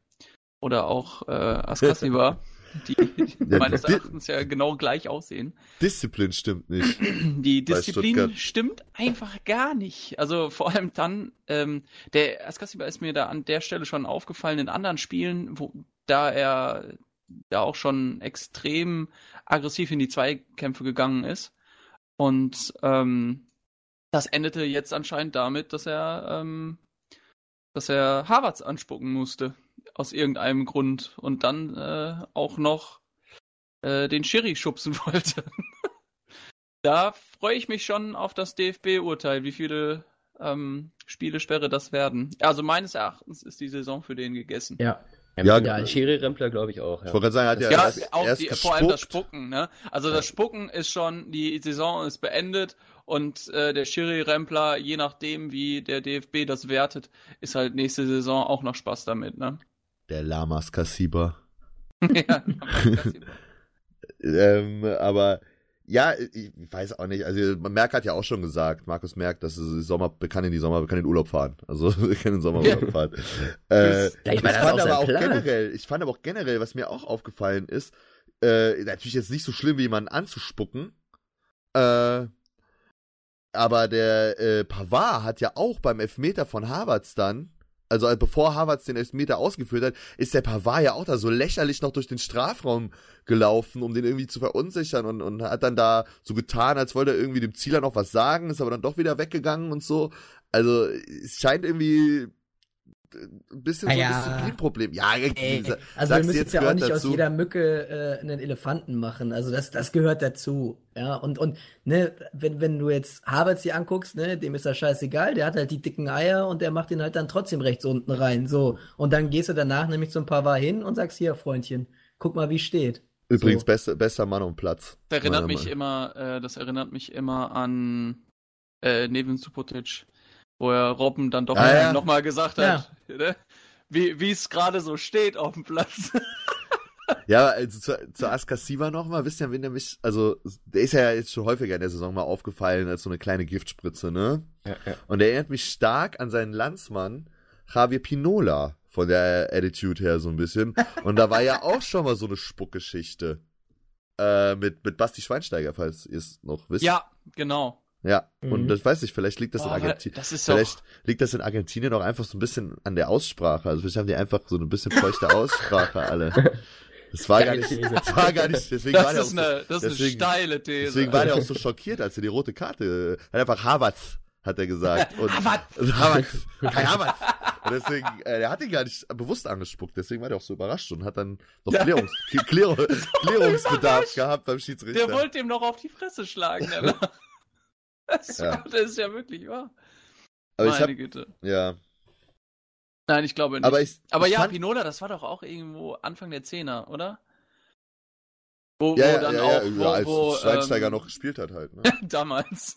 oder auch äh, Askasiba. die, meines Erachtens ja genau gleich aussehen. Disziplin stimmt nicht. Die Disziplin stimmt einfach gar nicht. Also vor allem dann, ähm, der Askasiba ist mir da an der Stelle schon aufgefallen in anderen Spielen, wo da er da auch schon extrem aggressiv in die Zweikämpfe gegangen ist. Und ähm, das endete jetzt anscheinend damit, dass er, ähm, dass er Harvards anspucken musste aus irgendeinem Grund und dann äh, auch noch äh, den Schiri schubsen wollte. da freue ich mich schon auf das DFB-Urteil, wie viele ähm, Spielesperre das werden. Also meines Erachtens ist die Saison für den gegessen. Ja. Ja, ja Schiri-Rempler glaube ich auch. Ja. Ich wollte gerade sagen, hat ja, ja erst, auch erst die, vor allem das Spucken. Ne? Also das Spucken ist schon, die Saison ist beendet und äh, der Schiri-Rempler, je nachdem wie der DFB das wertet, ist halt nächste Saison auch noch Spaß damit. Ne? Der Lamas Kassiba. ja, ähm, aber ja, ich weiß auch nicht. Also Merck hat ja auch schon gesagt, Markus Merck, dass es Sommer kann in die Sommer, kann in den Urlaub fahren. Also kann in den Sommerurlaub fahren. äh, ich, ich fand aber auch Plan. generell, ich fand aber auch generell, was mir auch aufgefallen ist, äh, natürlich jetzt nicht so schlimm, wie jemanden anzuspucken. Äh, aber der äh, Pavard hat ja auch beim Elfmeter von Harvards dann also bevor Harvards den Elfmeter ausgeführt hat, ist der Pavard ja auch da so lächerlich noch durch den Strafraum gelaufen, um den irgendwie zu verunsichern und, und hat dann da so getan, als wollte er irgendwie dem Zieler noch was sagen, ist aber dann doch wieder weggegangen und so. Also es scheint irgendwie ein bisschen ah, so ein ja. Disziplinproblem. Ja, Ey, also wir müssen jetzt ja auch nicht dazu. aus jeder Mücke äh, einen Elefanten machen. Also das, das gehört dazu. Ja, und, und ne, wenn, wenn du jetzt Havertz hier anguckst, ne, dem ist das scheißegal, der hat halt die dicken Eier und der macht ihn halt dann trotzdem rechts unten rein. So. Und dann gehst du danach nämlich zum Pavard hin und sagst, hier, Freundchen, guck mal, wie steht. Übrigens, so. bester, bester Mann um Platz. Das erinnert mich Mann. immer, äh, das erinnert mich immer an äh, Neven Supotic wo er Robben dann doch ah, ja. nochmal gesagt hat, ja. ne? wie es gerade so steht auf dem Platz. ja, also zu, zu Askasiva nochmal, wisst ihr, wenn der mich, also der ist ja jetzt schon häufiger in der Saison mal aufgefallen als so eine kleine Giftspritze, ne? Ja, ja. Und er erinnert mich stark an seinen Landsmann Javier Pinola von der Attitude her so ein bisschen. Und da war ja auch schon mal so eine Spuckgeschichte. Äh, mit, mit Basti Schweinsteiger, falls ihr es noch wisst. Ja, genau. Ja, mhm. und das weiß ich, vielleicht liegt das Boah, in Argentinien. Vielleicht liegt das in Argentinien auch einfach so ein bisschen an der Aussprache. Also vielleicht haben die einfach so ein bisschen feuchte Aussprache alle. Das war gar nicht, das war gar nicht, deswegen das war der auch so, eine, das deswegen, ist eine steile These. Deswegen war der auch so schockiert, als er die rote Karte, hat einfach Harvard, hat er gesagt. Und, Harvard! Harvard! Kai Harvard! Und deswegen, äh, er hat ihn gar nicht bewusst angespuckt, deswegen war der auch so überrascht und hat dann noch. Klärungs, Klärung, Klärungsbedarf gehabt beim Schiedsrichter. Der wollte ihm noch auf die Fresse schlagen, danach. Das, ja. das ist ja wirklich wahr. Aber Meine ich hab, Güte. Ja. Nein, ich glaube nicht. Aber, ich, Aber ich ja, fand... Pinola, das war doch auch irgendwo Anfang der Zehner, oder? Wo, ja, wo dann ja, auch, ja, wo, als wo, Schweinsteiger ähm, noch gespielt hat halt. Ne? damals.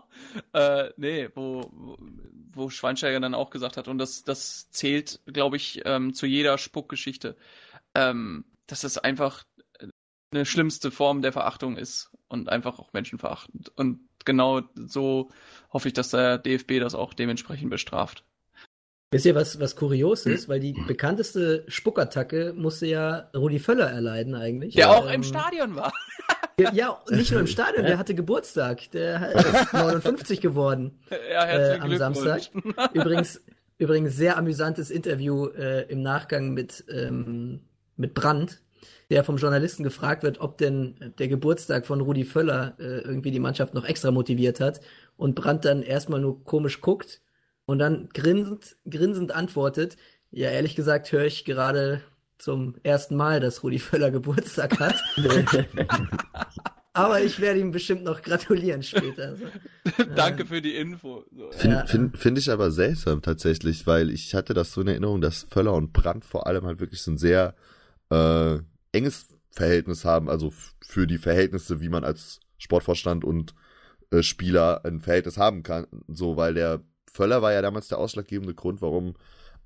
äh, nee, wo, wo Schweinsteiger dann auch gesagt hat, und das, das zählt, glaube ich, ähm, zu jeder Spuckgeschichte, ähm, dass das einfach eine schlimmste Form der Verachtung ist und einfach auch menschenverachtend. Und genau so hoffe ich, dass der DFB das auch dementsprechend bestraft. Wisst ihr, was, was kurios ist? Weil die bekannteste Spuckattacke musste ja Rudi Völler erleiden eigentlich. Der auch ähm, im Stadion war. ja, nicht nur im Stadion, der hatte Geburtstag. Der ist 59 geworden ja, äh, am Samstag. Übrigens, übrigens sehr amüsantes Interview äh, im Nachgang mit, ähm, mit Brandt, der vom Journalisten gefragt wird, ob denn der Geburtstag von Rudi Völler äh, irgendwie die Mannschaft noch extra motiviert hat und Brandt dann erstmal nur komisch guckt und dann grinsend, grinsend antwortet, ja, ehrlich gesagt höre ich gerade zum ersten Mal, dass Rudi Völler Geburtstag hat. Aber ich werde ihm bestimmt noch gratulieren später. Also, Danke äh, für die Info. So, Finde ja. find, find ich aber seltsam tatsächlich, weil ich hatte das so in Erinnerung, dass Völler und Brandt vor allem halt wirklich so ein sehr äh, enges Verhältnis haben, also für die Verhältnisse, wie man als Sportvorstand und äh, Spieler ein Verhältnis haben kann. So, weil der Völler war ja damals der ausschlaggebende Grund, warum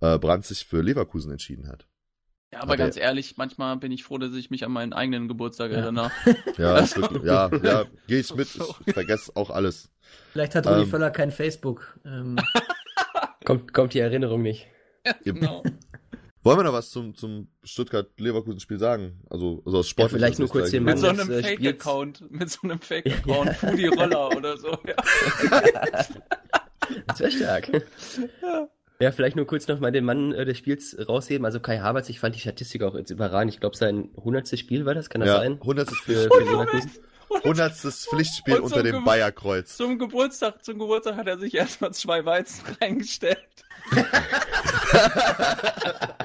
äh, Brandt sich für Leverkusen entschieden hat. Ja, aber, aber ganz ehrlich, manchmal bin ich froh, dass ich mich an meinen eigenen Geburtstag ja. erinnere. Ja, also, ja, ja, gehe ich mit. Ich vergesse auch alles. Vielleicht hat Rudi ähm, Völler kein Facebook. Ähm. kommt, kommt die Erinnerung nicht. Ja, genau. Wollen wir noch was zum, zum Stuttgart-Leverkusen-Spiel sagen? Also, also aus Sport. Ja, vielleicht nur kurz den Mann Mit so einem äh, Fake-Account. Mit so einem Fake-Account. Ja. Fudi Roller oder so. Ja. das wäre stark. Ja. Ja, vielleicht nur kurz nochmal den Mann äh, des Spiels rausheben. Also Kai Havertz, ich fand die Statistik auch jetzt überragend. Ich glaube, sein 100. Spiel war das, kann das ja, sein? 100. für, für Leverkusen. 100. Pflichtspiel unter dem Ge Bayerkreuz. Zum Geburtstag, zum Geburtstag hat er sich erstmal zwei Weizen reingestellt.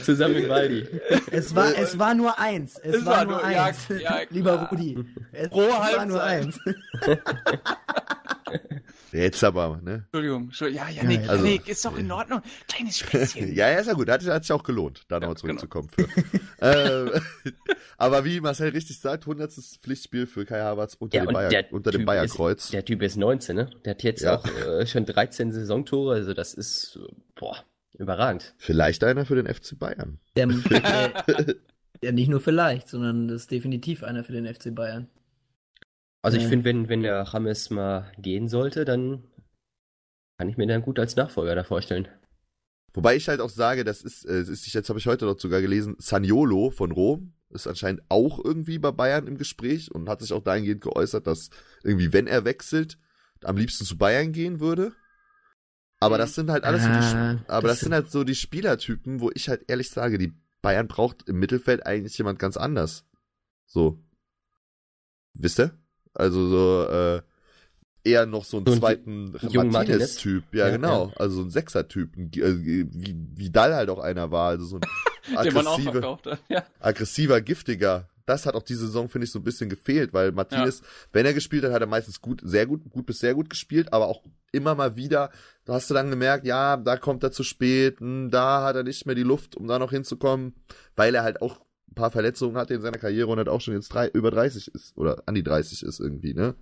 Zusammen mit Waldi. Es war, es war nur eins. Es, es war, war, nur eins. Ja, ja, Lieber Rudi. Es, Pro war nur eins. Jetzt aber, ne? Entschuldigung, ja, ja, Nick, also, Nick, ist doch in Ordnung. Kleines Späßchen. ja, ja, ist ja gut. Hat, hat sich auch gelohnt, da nochmal genau. zurückzukommen. Genau. äh, aber wie Marcel richtig sagt, 100. Pflichtspiel für Kai Havertz unter ja, dem, Bayer, unter dem Bayerkreuz. der Typ ist 19, ne? Der hat jetzt ja. auch äh, schon 13 Saisontore, also das ist, boah, überragend. Vielleicht einer für den FC Bayern. Der, äh, ja, nicht nur vielleicht, sondern das ist definitiv einer für den FC Bayern. Also ich finde, wenn, wenn der Rames mal gehen sollte, dann kann ich mir den gut als Nachfolger da vorstellen. Wobei ich halt auch sage, das ist, äh, ist jetzt habe ich heute noch sogar gelesen, Saniolo von Rom ist anscheinend auch irgendwie bei Bayern im Gespräch und hat sich auch dahingehend geäußert, dass irgendwie, wenn er wechselt, am liebsten zu Bayern gehen würde. Aber das sind halt alles ah, so die, ah, aber das, das sind halt so die Spielertypen, wo ich halt ehrlich sage, die Bayern braucht im Mittelfeld eigentlich jemand ganz anders. So. Wisst ihr? Also so äh, eher noch so einen so zweiten Martinez-Typ. Ja, ja, genau. Ja. Also so ein Sechser-Typ. Wie Vidal halt auch einer war. Also so ein aggressiver, ja. aggressiver, giftiger. Das hat auch diese Saison, finde ich, so ein bisschen gefehlt, weil Martinez, wenn er gespielt hat, hat er meistens gut, sehr gut, gut bis sehr gut gespielt, aber auch immer mal wieder, da hast du dann gemerkt, ja, da kommt er zu spät, hm, da hat er nicht mehr die Luft, um da noch hinzukommen, weil er halt auch ein paar Verletzungen hatte in seiner Karriere und hat auch schon jetzt drei, über 30 ist oder an die 30 ist irgendwie, ne?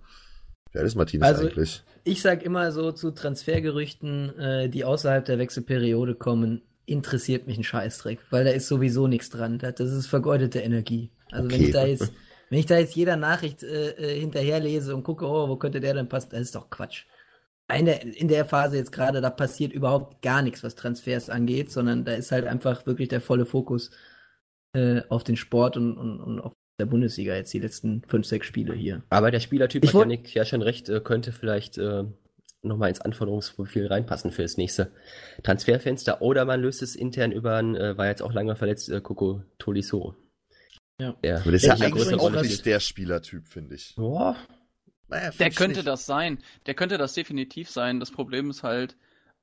Wer ist Martinez also, eigentlich? Ich sag immer so zu Transfergerüchten, äh, die außerhalb der Wechselperiode kommen, interessiert mich ein Scheißdreck, weil da ist sowieso nichts dran. Das ist vergeudete Energie. Also okay. wenn ich da jetzt, wenn ich da jetzt jeder Nachricht äh, äh, hinterherlese und gucke, oh, wo könnte der denn passen, das ist doch Quatsch. In der, in der Phase jetzt gerade, da passiert überhaupt gar nichts, was Transfers angeht, sondern da ist halt einfach wirklich der volle Fokus äh, auf den Sport und, und, und auf der Bundesliga jetzt die letzten fünf, sechs Spiele hier. Aber der Spielertyp ich hat Janik ja schon recht, äh, könnte vielleicht äh, nochmal ins Anforderungsprofil reinpassen für das nächste Transferfenster. Oder man löst es intern über einen, äh, war jetzt auch lange verletzt, äh, Coco Tolisso. Ja. Der, Aber das ist ja eigentlich auch nicht der Spielertyp, finde ich. Boah. Naja, der könnte nicht. das sein. Der könnte das definitiv sein. Das Problem ist halt,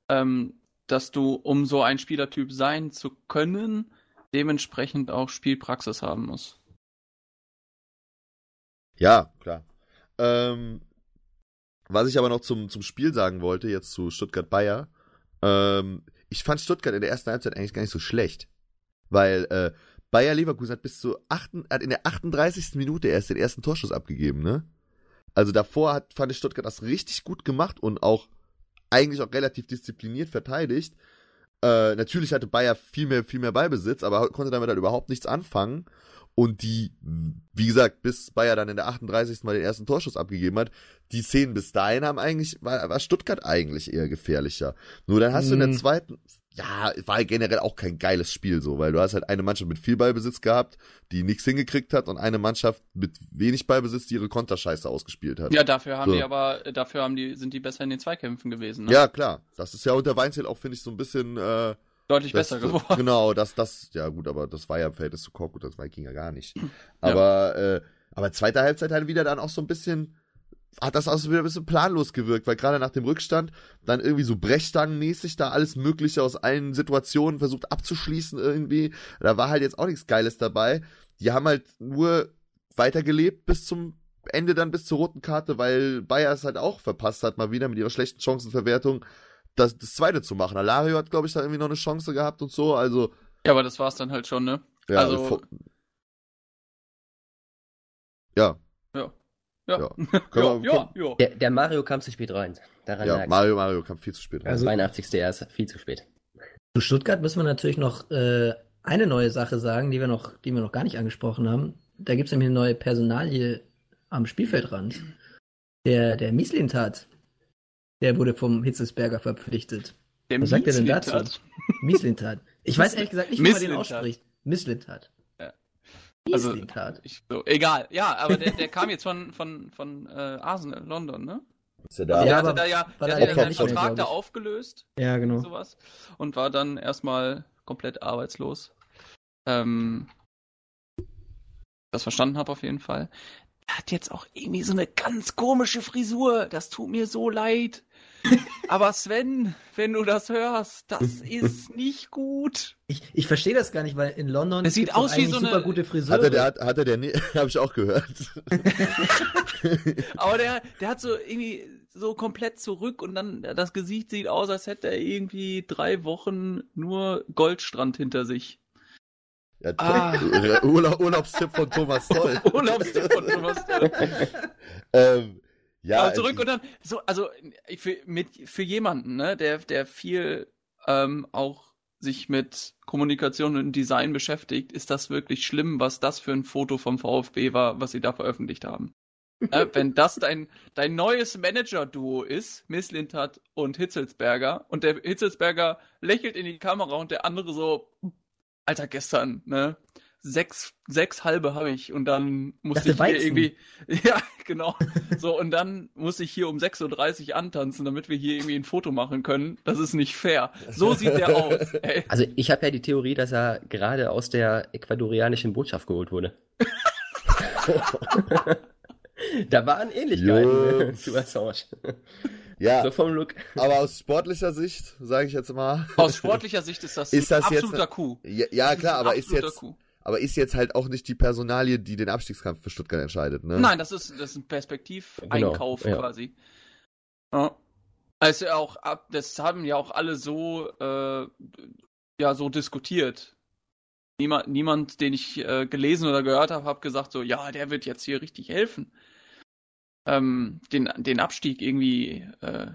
ähm, dass du, um so ein Spielertyp sein zu können, dementsprechend auch Spielpraxis haben muss. Ja, klar. Ähm, was ich aber noch zum, zum Spiel sagen wollte, jetzt zu Stuttgart-Bayer, ähm, ich fand Stuttgart in der ersten Halbzeit eigentlich gar nicht so schlecht. Weil äh, Bayer Leverkusen hat bis zu achten, hat in der 38. Minute erst den ersten Torschuss abgegeben, ne? Also davor hat, fand ich Stuttgart das richtig gut gemacht und auch eigentlich auch relativ diszipliniert verteidigt. Äh, natürlich hatte Bayer viel mehr, viel mehr Ballbesitz, aber konnte damit halt überhaupt nichts anfangen. Und die, wie gesagt, bis Bayer dann in der 38. Mal den ersten Torschuss abgegeben hat, die Szenen bis dahin haben eigentlich, war, war Stuttgart eigentlich eher gefährlicher. Nur dann hast mm. du in der mhm. zweiten, ja, war generell auch kein geiles Spiel so, weil du hast halt eine Mannschaft mit viel Ballbesitz gehabt, die nichts hingekriegt hat und eine Mannschaft mit wenig Ballbesitz, die ihre Konterscheiße ausgespielt hat. Ja, dafür haben so. die aber, dafür haben die, sind die besser in den Zweikämpfen gewesen. Ne? Ja, klar. Das ist ja unter Weinzel auch, finde ich, so ein bisschen, äh, deutlich das, besser geworden. Genau, das, das, ja gut, aber das war ja im Verhältnis zu Korkut, das war, ging ja gar nicht. Aber, ja. äh, aber zweite Halbzeit halt wieder dann auch so ein bisschen, hat das auch so wieder ein bisschen planlos gewirkt, weil gerade nach dem Rückstand dann irgendwie so Brechstangenmäßig da alles Mögliche aus allen Situationen versucht abzuschließen irgendwie. Da war halt jetzt auch nichts Geiles dabei. Die haben halt nur weitergelebt bis zum Ende dann bis zur roten Karte, weil Bayer es halt auch verpasst hat, mal wieder mit ihrer schlechten Chancenverwertung das, das zweite zu machen. Alario hat, glaube ich, da irgendwie noch eine Chance gehabt und so, also. Ja, aber das war es dann halt schon, ne? Ja, also. Ja. Ja. Ja. Ja. ja, ja, ja. Der, der, Mario kam zu spät rein. Daran ja, Mario, Mario kam viel zu spät rein. Also 82. erst viel zu spät. Zu Stuttgart müssen wir natürlich noch äh, eine neue Sache sagen, die wir noch, die wir noch gar nicht angesprochen haben. Da gibt es nämlich eine neue Personalie am Spielfeldrand. Der, der Mieslintat, der wurde vom Hitzelsberger verpflichtet. Der Was sagt er denn dazu? Mieslintat. Ich weiß ehrlich gesagt nicht, wie man den ausspricht. Misslintat. Ja. Also, ich, so, egal. Ja, aber der, der kam jetzt von, von, von äh, Arsenal, London, ne? Ist er da? Also ja, der hatte da ja, der hat ja seinen Vertrag da aufgelöst. Ja, genau. Und, sowas, und war dann erstmal komplett arbeitslos. Ähm, das verstanden habe auf jeden Fall. Er hat jetzt auch irgendwie so eine ganz komische Frisur. Das tut mir so leid. Aber Sven, wenn du das hörst, das ist nicht gut. Ich, ich verstehe das gar nicht, weil in London es sieht aus wie so eine super gute Frisur. Hatte der, hatte der, habe ich auch gehört. Aber der, der hat so irgendwie so komplett zurück und dann das Gesicht sieht aus, als hätte er irgendwie drei Wochen nur Goldstrand hinter sich. Ja, ah. Urlaub, Urlaubstipp von Thomas Toll. Urlaubstipp von Thomas Toll. ähm, ja, Aber zurück und dann, so, also für, mit, für jemanden, ne, der, der viel ähm, auch sich mit Kommunikation und Design beschäftigt, ist das wirklich schlimm, was das für ein Foto vom VfB war, was sie da veröffentlicht haben. äh, wenn das dein, dein neues Manager-Duo ist, Misslintat und Hitzelsberger, und der Hitzelsberger lächelt in die Kamera und der andere so, Alter, gestern, ne? Sechs, sechs halbe habe ich und dann musste ich hier irgendwie, ja, genau, so und dann muss ich hier um 6.30 Uhr antanzen, damit wir hier irgendwie ein Foto machen können. Das ist nicht fair. So sieht der aus. Ey. Also ich habe ja die Theorie, dass er gerade aus der ecuadorianischen Botschaft geholt wurde. da waren Ähnlichkeiten zu Assange. Ja, so vom Look. aber aus sportlicher Sicht, sage ich jetzt mal. Aus sportlicher Sicht ist das, ist das absoluter jetzt, Coup. Ja, ja klar, aber ist jetzt, Coup aber ist jetzt halt auch nicht die Personalie, die den Abstiegskampf für Stuttgart entscheidet, ne? Nein, das ist, das ist ein Perspektiveinkauf genau, ja. quasi. Ja. Also auch das haben ja auch alle so, äh, ja, so diskutiert. Niemand, niemand den ich äh, gelesen oder gehört habe, hat gesagt so, ja, der wird jetzt hier richtig helfen. Ähm, den, den Abstieg irgendwie äh,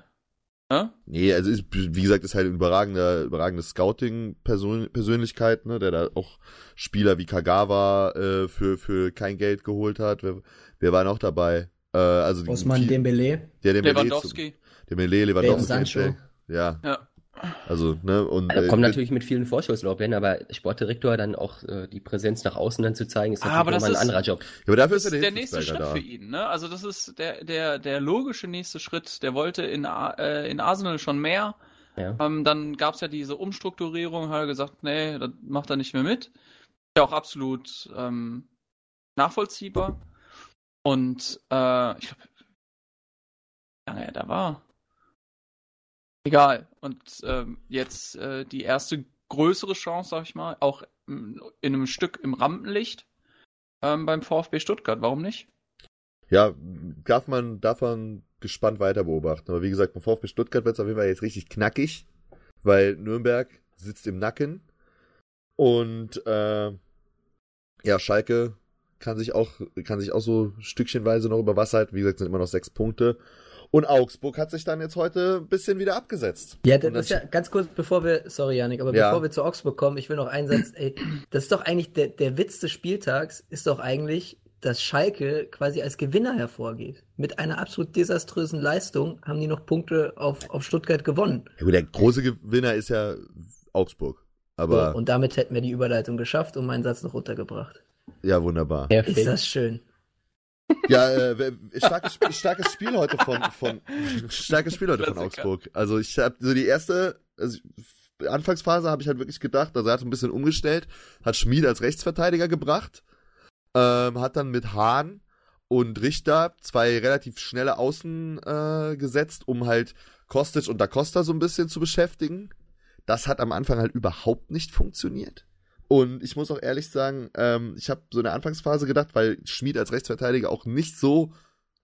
ja? Nee, also ist, wie gesagt, ist halt ein überragender, überragende Scouting-Persönlichkeit, ne, der da auch Spieler wie Kagawa äh, für, für kein Geld geholt hat. Wer, wer war noch dabei? Äh, also Osman Dembele. Der Dembele Lewandowski. Dembele, Lewandowski. Sancho. Ja. ja. Also, ne, und. Also, kommt äh, natürlich mit vielen Vorschusslorbeeren, aber Sportdirektor dann auch äh, die Präsenz nach außen dann zu zeigen, ist natürlich nochmal ein anderer Job. Ja, aber dafür ist das der, der nächste Schritt da. für ihn, ne? Also, das ist der, der, der logische nächste Schritt. Der wollte in, äh, in Arsenal schon mehr. Ja. Ähm, dann gab es ja diese Umstrukturierung, hat er gesagt, nee, das macht er nicht mehr mit. Ja, auch absolut ähm, nachvollziehbar. Und äh, ich glaube, wie lange er da war. Egal. Und ähm, jetzt äh, die erste größere Chance, sag ich mal, auch in einem Stück im Rampenlicht ähm, beim VfB Stuttgart. Warum nicht? Ja, darf man, darf man gespannt weiter beobachten. Aber wie gesagt, beim VfB Stuttgart wird es auf jeden Fall jetzt richtig knackig, weil Nürnberg sitzt im Nacken und äh, ja, Schalke kann sich auch, kann sich auch so stückchenweise noch über Wasser halten. Wie gesagt, sind immer noch sechs Punkte. Und Augsburg hat sich dann jetzt heute ein bisschen wieder abgesetzt. Ja, das, das ist ja ganz kurz, bevor wir, sorry Janik, aber ja. bevor wir zu Augsburg kommen, ich will noch einen Satz, ey, das ist doch eigentlich, der, der Witz des Spieltags ist doch eigentlich, dass Schalke quasi als Gewinner hervorgeht. Mit einer absolut desaströsen Leistung haben die noch Punkte auf, auf Stuttgart gewonnen. Ja, gut, der große Gewinner ist ja Augsburg. Aber so, und damit hätten wir die Überleitung geschafft und meinen Satz noch runtergebracht. Ja, wunderbar. Perfekt. Ist das schön. Ja, äh, starkes, starkes Spiel heute von, von starkes Spiel heute von Augsburg. Also ich habe so die erste, also Anfangsphase habe ich halt wirklich gedacht, also er hat ein bisschen umgestellt, hat Schmied als Rechtsverteidiger gebracht, ähm, hat dann mit Hahn und Richter zwei relativ schnelle Außen äh, gesetzt, um halt Kostic und Da Costa so ein bisschen zu beschäftigen. Das hat am Anfang halt überhaupt nicht funktioniert. Und ich muss auch ehrlich sagen, ähm, ich habe so in der Anfangsphase gedacht, weil Schmied als Rechtsverteidiger auch nicht so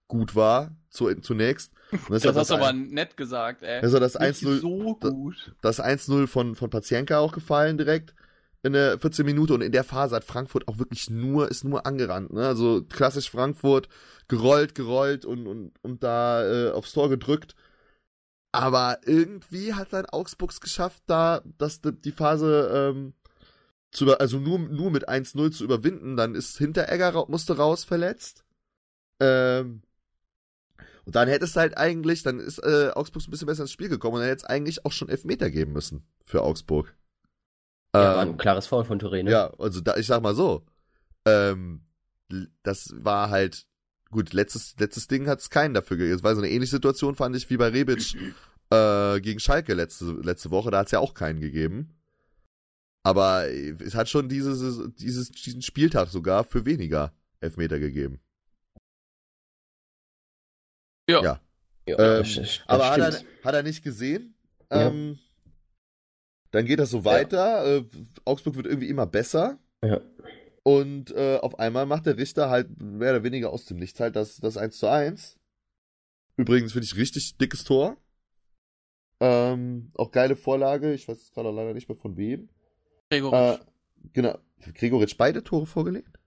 gut war zu, zunächst. das, das hast du aber nett gesagt, ey. Also das 1-0 so das 1-0 von von Pazienka auch gefallen direkt in der 14 Minute und in der Phase hat Frankfurt auch wirklich nur ist nur angerannt, ne? Also klassisch Frankfurt gerollt, gerollt und und und da äh, aufs Tor gedrückt. Aber irgendwie hat dann Augsburgs geschafft, da dass die Phase ähm, zu also nur nur mit 1-0 zu überwinden, dann ist Hinteregger musste raus verletzt. Ähm, und dann hätte es halt eigentlich, dann ist äh, Augsburg ein bisschen besser ins Spiel gekommen und dann hätte es eigentlich auch schon Elfmeter geben müssen für Augsburg. Ja, ähm, war ein klares Foul von Touré, ne? Ja, also da, ich sag mal so, ähm, das war halt, gut, letztes, letztes Ding hat es keinen dafür gegeben. Es war so eine ähnliche Situation, fand ich, wie bei Rebic äh, gegen Schalke letzte, letzte Woche, da hat es ja auch keinen gegeben. Aber es hat schon dieses, dieses, diesen Spieltag sogar für weniger Elfmeter gegeben. Ja. ja. ja ähm, das, aber hat er, hat er nicht gesehen. Ja. Ähm, dann geht das so weiter. Äh, Augsburg wird irgendwie immer besser. Ja. Und äh, auf einmal macht der Richter halt mehr oder weniger aus dem Nichts halt das, das 1 zu 1. Übrigens finde ich richtig dickes Tor. Ähm, auch geile Vorlage. Ich weiß gerade leider nicht mehr von wem. Gregoritsch. Äh, genau. Gregoritsch beide Tore vorgelegt?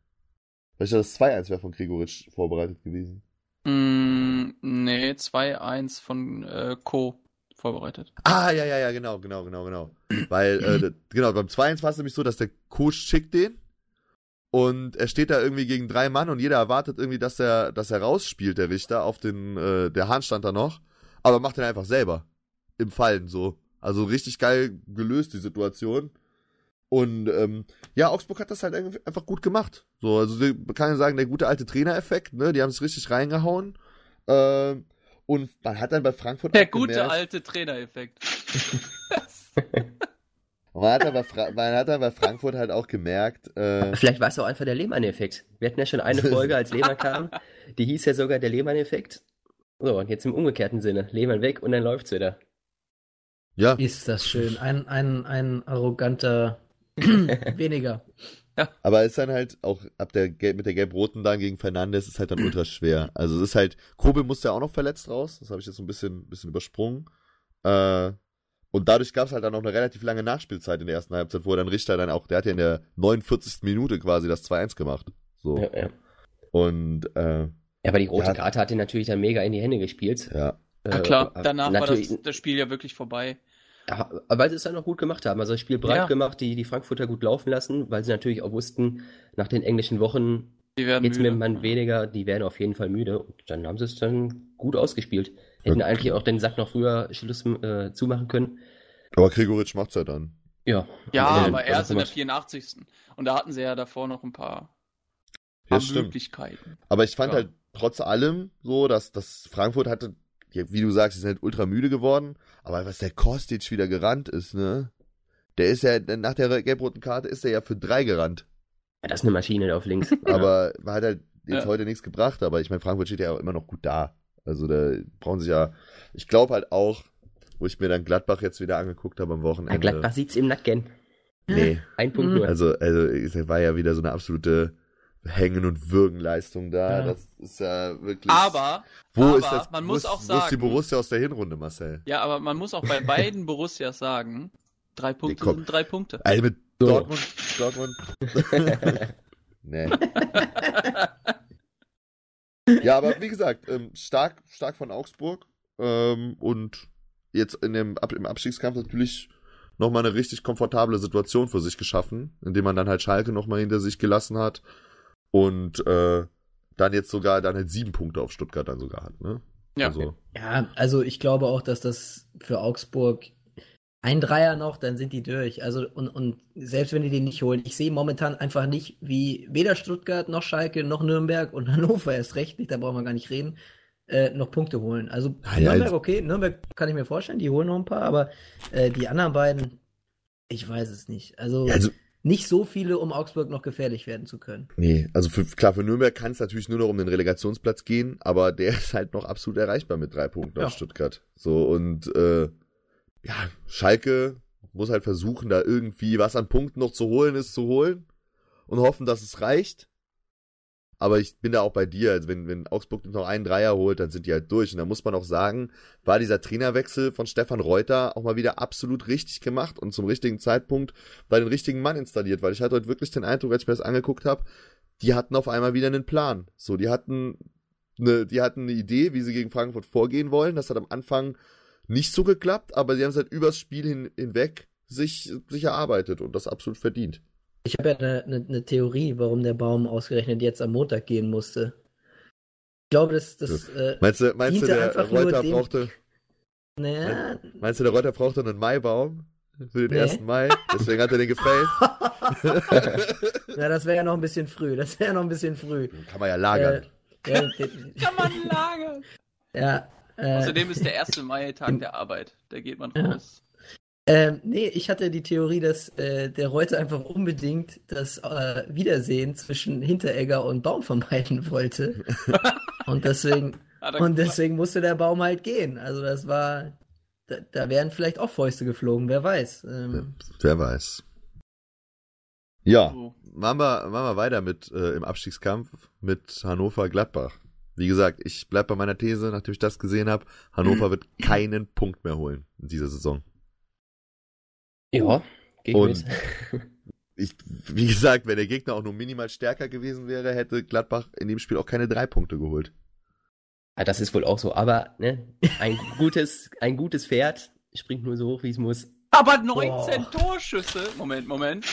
Weil ich das 2-1 wäre von Gregoritsch vorbereitet gewesen. Mm, nee, 2-1 von äh, Co. vorbereitet. Ah, ja, ja, ja, genau, genau, genau, genau. Weil, äh, genau, beim 2-1 war es nämlich so, dass der Coach schickt den und er steht da irgendwie gegen drei Mann und jeder erwartet irgendwie, dass er, dass er rausspielt, der Richter, auf den, äh, der Hahn stand da noch, aber macht den einfach selber. Im Fallen so. Also richtig geil gelöst, die Situation. Und ähm, ja, Augsburg hat das halt einfach gut gemacht. So, also man kann ja sagen, der gute alte Trainereffekt, ne? Die haben es richtig reingehauen. Ähm, und man hat dann bei Frankfurt. Der gute gemerkt, alte Trainereffekt. man, hat aber man hat dann bei Frankfurt halt auch gemerkt. Äh, Vielleicht war es auch einfach der Lehmann-Effekt. Wir hatten ja schon eine Folge, als Lehmann kam. Die hieß ja sogar der Lehmann-Effekt. So, und jetzt im umgekehrten Sinne. Lehmann weg und dann läuft's wieder. Ja. Ist das schön. Ein, ein, ein arroganter Weniger. Ja. Aber es ist dann halt auch ab der mit der gelb-roten dann gegen Fernandes ist halt dann ultra schwer. Also es ist halt, Kobel musste ja auch noch verletzt raus. Das habe ich jetzt so ein bisschen, bisschen übersprungen. Äh, und dadurch gab es halt dann noch eine relativ lange Nachspielzeit in der ersten Halbzeit, wo dann Richter dann auch, der hat ja in der 49. Minute quasi das 2-1 gemacht. So. Ja, ja. Und äh, ja, aber die rote ja, Karte hat ihn natürlich dann mega in die Hände gespielt. Ja. Ja klar, äh, danach war das, das Spiel ja wirklich vorbei. Ja, weil sie es dann auch gut gemacht haben. Also das Spiel breit ja. gemacht, die, die Frankfurter gut laufen lassen, weil sie natürlich auch wussten, nach den englischen Wochen jetzt mit man weniger, die werden auf jeden Fall müde. Und dann haben sie es dann gut ausgespielt. Hätten okay. eigentlich auch den Sack noch früher Schluss äh, zumachen können. Aber Gregoritsch macht's ja dann. Ja. Ja, aber erst in der 84. Und da hatten sie ja davor noch ein paar, ja, Möglichkeiten. Aber ich fand ja. halt trotz allem so, dass, dass Frankfurt hatte wie du sagst, die sind halt ultra müde geworden. Aber was der Kostic wieder gerannt ist, ne? Der ist ja, nach der gelb-roten Karte ist er ja für drei gerannt. Ja, das ist eine Maschine auf links. aber hat halt jetzt ja. heute nichts gebracht, aber ich meine, Frankfurt steht ja auch immer noch gut da. Also da brauchen sich ja, ich glaube halt auch, wo ich mir dann Gladbach jetzt wieder angeguckt habe am Wochenende. Ja, Gladbach sieht's im Nacken. Nee. Ein Punkt nur. Also, also es war ja wieder so eine absolute Hängen- und Würgenleistung da. Ja. Das ist ja wirklich. Aber, wo aber ist das, man muss ist, auch sagen. Wo ist die Borussia aus der Hinrunde, Marcel? Ja, aber man muss auch bei beiden Borussias sagen, drei Punkte nee, sind drei Punkte. Also mit so. Dortmund, Dortmund. nee. ja, aber wie gesagt, ähm, stark, stark von Augsburg ähm, und jetzt in dem, im Abstiegskampf natürlich nochmal eine richtig komfortable Situation für sich geschaffen, indem man dann halt Schalke nochmal hinter sich gelassen hat und äh, dann jetzt sogar dann halt sieben Punkte auf Stuttgart dann sogar hat, ne? Ja. Also. ja, also ich glaube auch, dass das für Augsburg ein Dreier noch, dann sind die durch. Also und, und selbst wenn die den nicht holen, ich sehe momentan einfach nicht, wie weder Stuttgart noch Schalke noch Nürnberg und Hannover erst recht nicht, da brauchen wir gar nicht reden, äh, noch Punkte holen. Also ja, Nürnberg, okay, Nürnberg kann ich mir vorstellen, die holen noch ein paar, aber äh, die anderen beiden, Ich weiß es nicht. Also, ja, also nicht so viele, um Augsburg noch gefährlich werden zu können. Nee, also für, klar, für Nürnberg kann es natürlich nur noch um den Relegationsplatz gehen, aber der ist halt noch absolut erreichbar mit drei Punkten ja. aus Stuttgart. So, und äh, ja, Schalke muss halt versuchen, da irgendwie was an Punkten noch zu holen ist, zu holen und hoffen, dass es reicht. Aber ich bin da auch bei dir. Also wenn, wenn Augsburg noch einen Dreier holt, dann sind die halt durch. Und da muss man auch sagen, war dieser Trainerwechsel von Stefan Reuter auch mal wieder absolut richtig gemacht und zum richtigen Zeitpunkt bei den richtigen Mann installiert. Weil ich hatte heute wirklich den Eindruck, als ich mir das angeguckt habe, die hatten auf einmal wieder einen Plan. So, die hatten eine, die hatten eine Idee, wie sie gegen Frankfurt vorgehen wollen. Das hat am Anfang nicht so geklappt, aber sie haben es halt übers Spiel hin, hinweg sich, sich erarbeitet und das absolut verdient. Ich habe ja eine, eine, eine, Theorie, warum der Baum ausgerechnet jetzt am Montag gehen musste. Ich glaube, das, das äh, meinst du, meinst du der Reuter brauchte. Naja. Meinst du, der Reuter brauchte einen Maibaum für den nee. 1. Mai? Deswegen hat er den gefällt. Na, das wäre ja noch ein bisschen früh. Das wäre ja noch ein bisschen früh. Kann man ja lagern. Äh, ja, Kann man lagern. Ja. Äh, Außerdem ist der 1. Mai Tag der Arbeit. Da geht man raus. Ähm, nee, ich hatte die Theorie, dass äh, der Reuter einfach unbedingt das äh, Wiedersehen zwischen Hinteregger und Baum vermeiden wollte. und deswegen, und deswegen musste der Baum halt gehen. Also das war, da, da wären vielleicht auch Fäuste geflogen, wer weiß. Ähm, wer weiß. Ja, oh. machen, wir, machen wir weiter mit äh, im Abstiegskampf mit Hannover Gladbach. Wie gesagt, ich bleib bei meiner These, nachdem ich das gesehen habe, Hannover wird keinen Punkt mehr holen in dieser Saison. Ja, gegen Und ich, wie gesagt, wenn der Gegner auch nur minimal stärker gewesen wäre, hätte Gladbach in dem Spiel auch keine drei Punkte geholt. Ja, das ist wohl auch so, aber ne, ein gutes, ein gutes Pferd springt nur so hoch, wie es muss. Aber 19 oh. Torschüsse, Moment, Moment.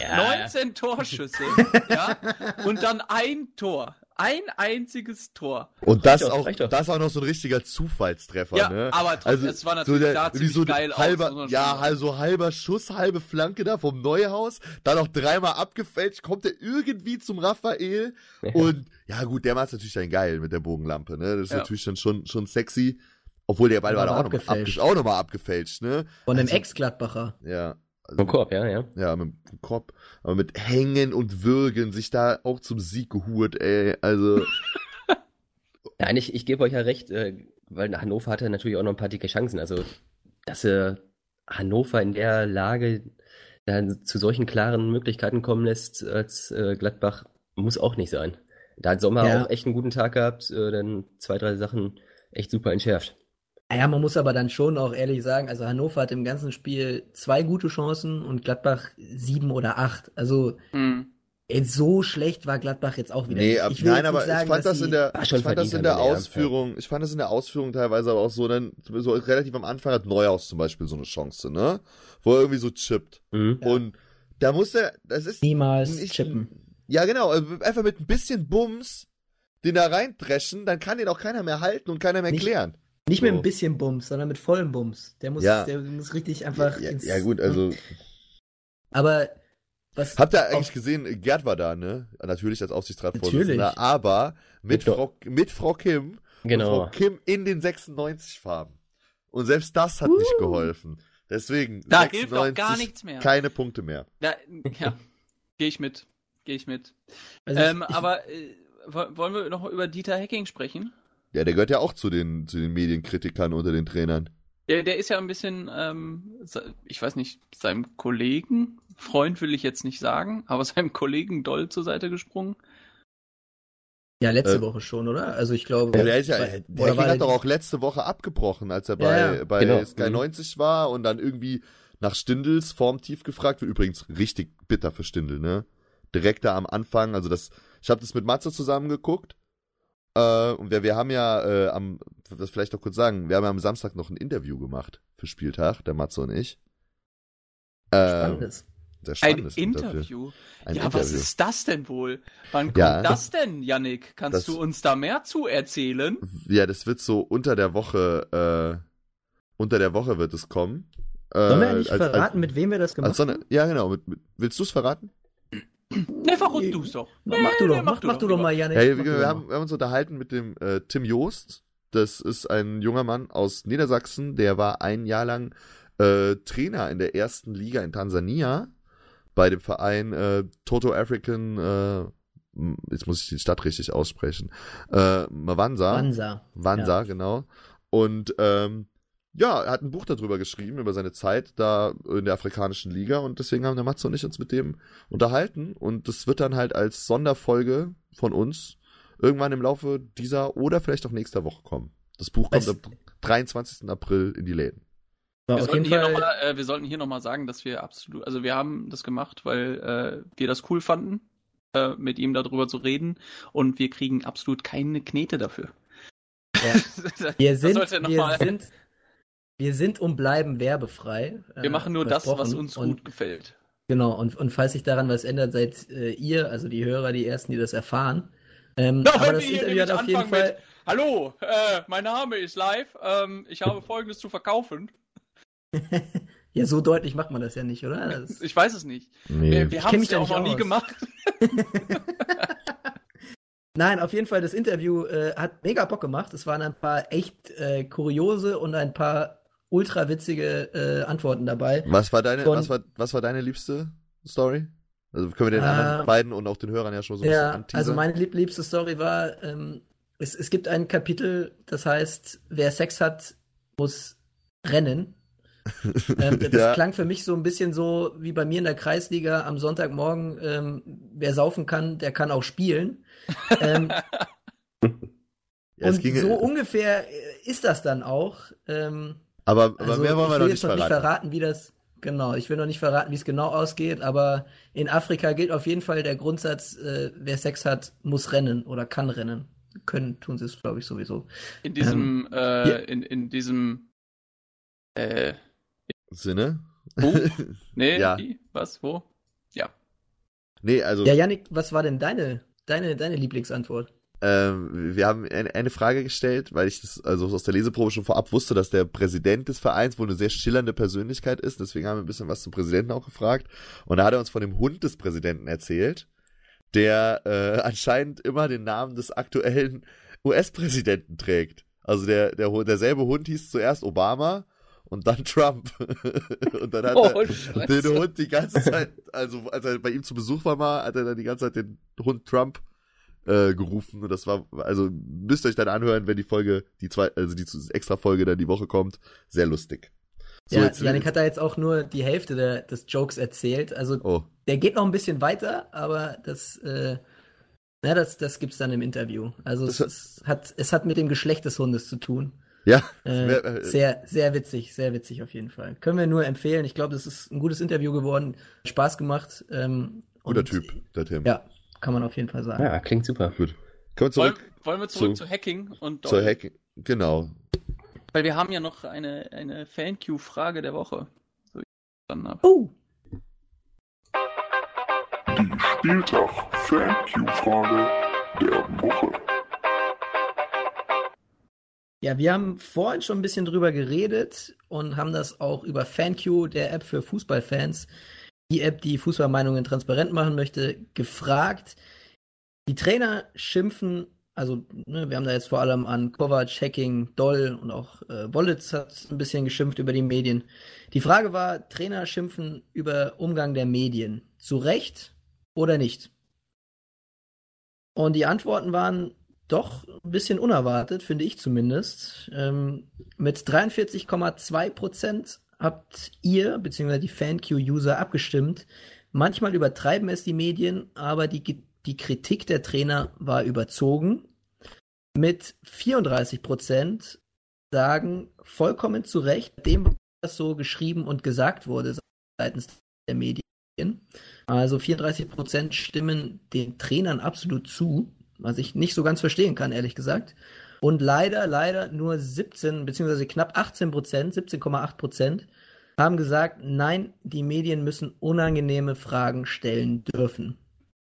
Ja. 19 Torschüsse, ja, und dann ein Tor. Ein einziges Tor. Und das auch, das auch noch so ein richtiger Zufallstreffer, ja, ne? aber trotzdem, also, es war natürlich so der, da ziemlich so geil halber, aus, Ja, also halber Schuss, halbe Flanke da vom Neuhaus, dann noch dreimal abgefälscht, kommt er irgendwie zum Raphael ja. und ja gut, der macht natürlich dann geil mit der Bogenlampe, ne? Das ist ja. natürlich dann schon, schon sexy. Obwohl der Ball war da auch nochmal auch noch abgefälscht, ne? Von einem also, Ex-Gladbacher. Ja. Also, Vom Korb, ja, ja. Ja, mit dem Korb. Aber mit Hängen und Würgen sich da auch zum Sieg gehurt, ey. Also. ja, eigentlich, ich gebe euch ja recht, äh, weil Hannover hatte natürlich auch noch ein paar dicke Chancen. Also, dass äh, Hannover in der Lage dann zu solchen klaren Möglichkeiten kommen lässt als äh, Gladbach, muss auch nicht sein. Da hat Sommer ja. auch echt einen guten Tag gehabt, äh, dann zwei, drei Sachen echt super entschärft. Ja, man muss aber dann schon auch ehrlich sagen, also Hannover hat im ganzen Spiel zwei gute Chancen und Gladbach sieben oder acht. Also mhm. so schlecht war Gladbach jetzt auch wieder. Nee, ab, nein, aber sagen, ich fand das in der, ich fand das in der Ausführung, ja. ich fand das in der Ausführung teilweise aber auch so, dann so relativ am Anfang hat Neuhaus zum Beispiel so eine Chance, ne, wo er irgendwie so chippt mhm. und da muss er, das ist niemals nicht, chippen. Ja, genau, also einfach mit ein bisschen Bums den da reindreschen, dann kann den auch keiner mehr halten und keiner mehr nicht, klären. Nicht so. mit ein bisschen Bums, sondern mit vollem Bums. Der muss, ja. der muss richtig einfach ja, ins. Ja, gut, also. Aber was. Habt ihr eigentlich gesehen, Gerd war da, ne? Natürlich als Aufsichtsratsvorsitzender, aber mit Frau, mit Frau Kim. Genau. Frau Kim in den 96 Farben. Und selbst das hat uh. nicht geholfen. Deswegen. Da 96, hilft auch gar nichts mehr. Keine Punkte mehr. Da, ja. Gehe ich mit. Gehe ich mit. Also ähm, ich, aber äh, wollen wir noch über Dieter Hacking sprechen? Ja, der gehört ja auch zu den, zu den Medienkritikern unter den Trainern. Der, der ist ja ein bisschen, ähm, ich weiß nicht, seinem Kollegen, Freund will ich jetzt nicht sagen, aber seinem Kollegen doll zur Seite gesprungen. Ja, letzte äh, Woche schon, oder? Also ich glaube. Ja, der ist ja, der, der hat doch auch letzte Woche abgebrochen, als er bei, ja, bei genau. Sky 90 mhm. war und dann irgendwie nach Stindels Formtief gefragt wird. Übrigens richtig bitter für Stindel, ne? Direkt da am Anfang, also das, ich habe das mit Matze zusammen geguckt äh, und wir, wir haben ja äh, am, das vielleicht noch kurz sagen, wir haben ja am Samstag noch ein Interview gemacht für Spieltag, der Matze und ich. Äh, Spannendes. Sehr spannendes ein Interview. Ein ja, Interview. was ist das denn wohl? Wann kommt ja, das denn, Yannick? Kannst das, du uns da mehr zu erzählen? Ja, das wird so unter der Woche, äh, unter der Woche wird es kommen. Sollen wir eigentlich als, verraten, als, mit wem wir das gemacht haben? Ja, genau. Mit, mit, willst du es verraten? Ne, verrückt du doch. Nee, mach du doch, mach, mach, du doch mal, Janik. Hey, wir, wir, haben, wir haben uns unterhalten mit dem äh, Tim Joost. Das ist ein junger Mann aus Niedersachsen, der war ein Jahr lang äh, Trainer in der ersten Liga in Tansania bei dem Verein äh, Toto African, äh, jetzt muss ich die Stadt richtig aussprechen, äh, Mavanza. Wansa. Wansa, ja. genau. Und ähm, ja, er hat ein Buch darüber geschrieben, über seine Zeit da in der afrikanischen Liga und deswegen haben der Matze und ich uns mit dem unterhalten und das wird dann halt als Sonderfolge von uns irgendwann im Laufe dieser oder vielleicht auch nächster Woche kommen. Das Buch kommt am 23. April in die Läden. Wir sollten, noch mal, äh, wir sollten, hier nochmal sagen, dass wir absolut, also wir haben das gemacht, weil äh, wir das cool fanden, äh, mit ihm darüber zu reden und wir kriegen absolut keine Knete dafür. Ja. wir, sind, wir, sind, wir sind und bleiben werbefrei. Wir machen nur das, was uns und, gut gefällt. Genau, und, und falls sich daran was ändert, seid äh, ihr, also die Hörer, die Ersten, die das erfahren. Ähm, Doch, aber das Interview hat auf jeden Fall... Mit, Hallo, äh, mein Name ist Live, ähm, ich habe Folgendes zu verkaufen. ja, so deutlich macht man das ja nicht, oder? Das... Ich weiß es nicht. Nee. Wir, wir haben es ja auch noch nie gemacht. Nein, auf jeden Fall, das Interview äh, hat mega Bock gemacht. Es waren ein paar echt äh, kuriose und ein paar ultra witzige äh, Antworten dabei. Was war deine, Von, was war, was war deine liebste Story? Also können wir den anderen äh, beiden und auch den Hörern ja schon so ein ja, bisschen anteasern. Also meine lieb liebste Story war, ähm, es, es gibt ein Kapitel, das heißt, wer Sex hat, muss rennen. ähm, das ja. klang für mich so ein bisschen so wie bei mir in der Kreisliga am Sonntagmorgen, ähm, wer saufen kann, der kann auch spielen. Ähm, ja, und ging, so ungefähr äh, ist das dann auch. Ähm, aber, aber also mehr wollen wir noch nicht verraten. nicht verraten, wie das genau. Ich will noch nicht verraten, wie es genau ausgeht, aber in Afrika gilt auf jeden Fall der Grundsatz, äh, wer Sex hat, muss rennen oder kann rennen. Können tun sie es, glaube ich, sowieso. In diesem, ähm, äh, ja. in, in diesem äh, Sinne? Wo? Nee, ja. Wie? was? Wo? Ja. Nee, also. Ja, Janik, was war denn deine, deine, deine Lieblingsantwort? Ähm, wir haben eine, Frage gestellt, weil ich das also aus der Leseprobe schon vorab wusste, dass der Präsident des Vereins wohl eine sehr schillernde Persönlichkeit ist. Deswegen haben wir ein bisschen was zum Präsidenten auch gefragt. Und da hat er uns von dem Hund des Präsidenten erzählt, der äh, anscheinend immer den Namen des aktuellen US-Präsidenten trägt. Also der, der derselbe Hund hieß zuerst Obama und dann Trump. und dann hat oh, er den Hund die ganze Zeit, also als er bei ihm zu Besuch war mal, hat er dann die ganze Zeit den Hund Trump äh, gerufen und das war, also müsst ihr euch dann anhören, wenn die Folge, die zwei, also die extra Folge dann die Woche kommt, sehr lustig. So, ja, Janik hat da jetzt auch nur die Hälfte der, des Jokes erzählt. Also oh. der geht noch ein bisschen weiter, aber das, äh, na, das, das gibt's dann im Interview. Also es, es, hat, es hat mit dem Geschlecht des Hundes zu tun. Ja. Äh, äh, sehr, sehr witzig, sehr witzig auf jeden Fall. Können wir nur empfehlen. Ich glaube, das ist ein gutes Interview geworden. Spaß gemacht. Ähm, Guter Typ, der Tim. Ja, kann man auf jeden Fall sagen. Ja, klingt super. Gut. Wir zurück. Wollen, wollen wir zurück zu, zu Hacking und Zu Hacking, genau. Weil wir haben ja noch eine, eine Fan-Q-Frage der Woche. So ich verstanden habe. Oh. Die Spieltag-Fan-Q-Frage der Woche. Ja, wir haben vorhin schon ein bisschen drüber geredet und haben das auch über FanQ, der App für Fußballfans, die App, die Fußballmeinungen transparent machen möchte, gefragt. Die Trainer schimpfen, also ne, wir haben da jetzt vor allem an Kovac, Hacking, Doll und auch äh, Wollitz hat ein bisschen geschimpft über die Medien. Die Frage war, Trainer schimpfen über Umgang der Medien. Zu Recht oder nicht? Und die Antworten waren doch ein bisschen unerwartet, finde ich zumindest. Ähm, mit 43,2 Prozent habt ihr, beziehungsweise die FanQ-User, abgestimmt. Manchmal übertreiben es die Medien, aber die, die Kritik der Trainer war überzogen. Mit 34 Prozent sagen vollkommen zu Recht, dem, was so geschrieben und gesagt wurde seitens der Medien. Also 34 Prozent stimmen den Trainern absolut zu was ich nicht so ganz verstehen kann, ehrlich gesagt. Und leider, leider nur 17 beziehungsweise knapp 18 Prozent, 17,8 Prozent haben gesagt, nein, die Medien müssen unangenehme Fragen stellen dürfen.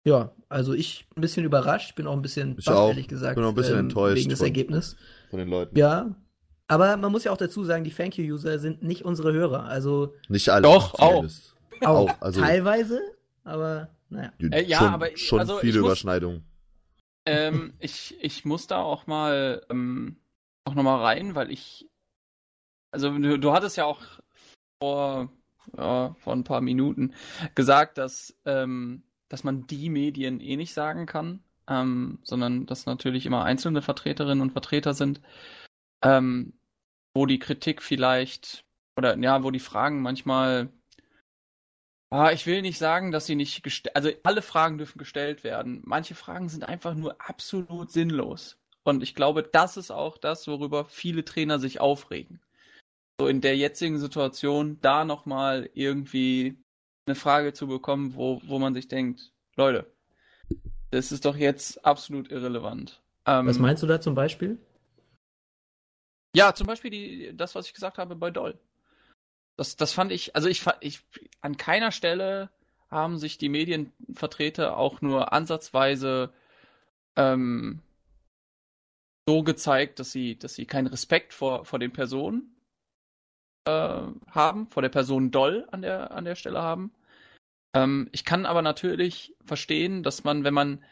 Ja, also ich bin ein bisschen überrascht, bin auch ein bisschen ich baff, ehrlich gesagt, bin auch ein bisschen ähm, enttäuscht wegen des Ergebnisses. Von den Leuten. Ja, aber man muss ja auch dazu sagen, die Thank You User sind nicht unsere Hörer, also nicht alle. Doch auch. Auch, also, teilweise, aber naja. Äh, ja, schon, aber schon also viele Überschneidungen ähm, ich, ich muss da auch mal ähm, auch noch mal rein, weil ich also du, du hattest ja auch vor, ja, vor ein paar Minuten gesagt, dass, ähm, dass man die Medien eh nicht sagen kann, ähm, sondern dass natürlich immer einzelne Vertreterinnen und Vertreter sind, ähm, wo die Kritik vielleicht oder ja, wo die Fragen manchmal Ah, ich will nicht sagen, dass sie nicht gestellt, also alle Fragen dürfen gestellt werden. Manche Fragen sind einfach nur absolut sinnlos. Und ich glaube, das ist auch das, worüber viele Trainer sich aufregen. So in der jetzigen Situation da nochmal irgendwie eine Frage zu bekommen, wo, wo man sich denkt, Leute, das ist doch jetzt absolut irrelevant. Ähm, was meinst du da zum Beispiel? Ja, zum Beispiel die, das, was ich gesagt habe bei Doll. Das, das fand ich, also ich, ich, an keiner Stelle haben sich die Medienvertreter auch nur ansatzweise ähm, so gezeigt, dass sie, dass sie keinen Respekt vor, vor den Personen äh, haben, vor der Person Doll an der, an der Stelle haben. Ähm, ich kann aber natürlich verstehen, dass man, wenn man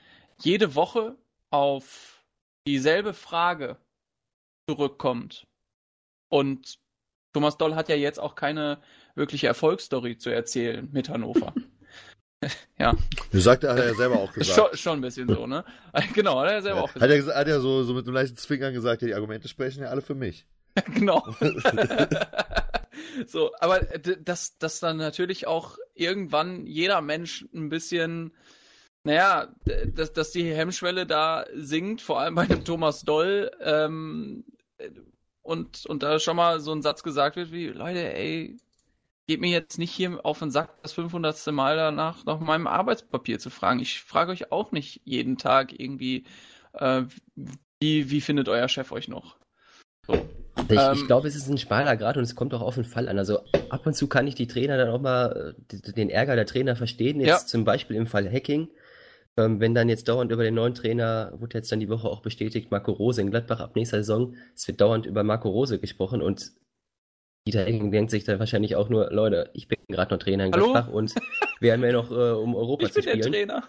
jede Woche auf dieselbe Frage zurückkommt und Thomas Doll hat ja jetzt auch keine wirkliche Erfolgsstory zu erzählen mit Hannover. ja. Du sagt er, hat er ja selber auch gesagt. Schon, schon ein bisschen so, ne? genau, hat er ja selber ja. auch gesagt. Hat er, hat er so, so mit einem leichten Zwinkern gesagt, ja, die Argumente sprechen ja alle für mich. genau. so, aber dass, dass dann natürlich auch irgendwann jeder Mensch ein bisschen, naja, dass, dass die Hemmschwelle da sinkt, vor allem bei dem Thomas Doll, ähm, und, und da schon mal so ein Satz gesagt wird wie, Leute, ey, geht mir jetzt nicht hier auf den Sack, das 500. Mal danach nach meinem Arbeitspapier zu fragen. Ich frage euch auch nicht jeden Tag irgendwie, äh, wie, wie findet euer Chef euch noch? So. Ich, ähm, ich glaube, es ist ein schmaler Grad und es kommt auch auf den Fall an. Also ab und zu kann ich die Trainer dann auch mal äh, den Ärger der Trainer verstehen. Jetzt ja. zum Beispiel im Fall Hacking. Ähm, wenn dann jetzt dauernd über den neuen Trainer, wurde jetzt dann die Woche auch bestätigt, Marco Rose in Gladbach ab nächster Saison, es wird dauernd über Marco Rose gesprochen und Dieter Hecking denkt sich dann wahrscheinlich auch nur, Leute, ich bin gerade noch Trainer in Hallo? Gladbach und wir haben ja noch, äh, um Europa ich zu spielen. Der Trainer.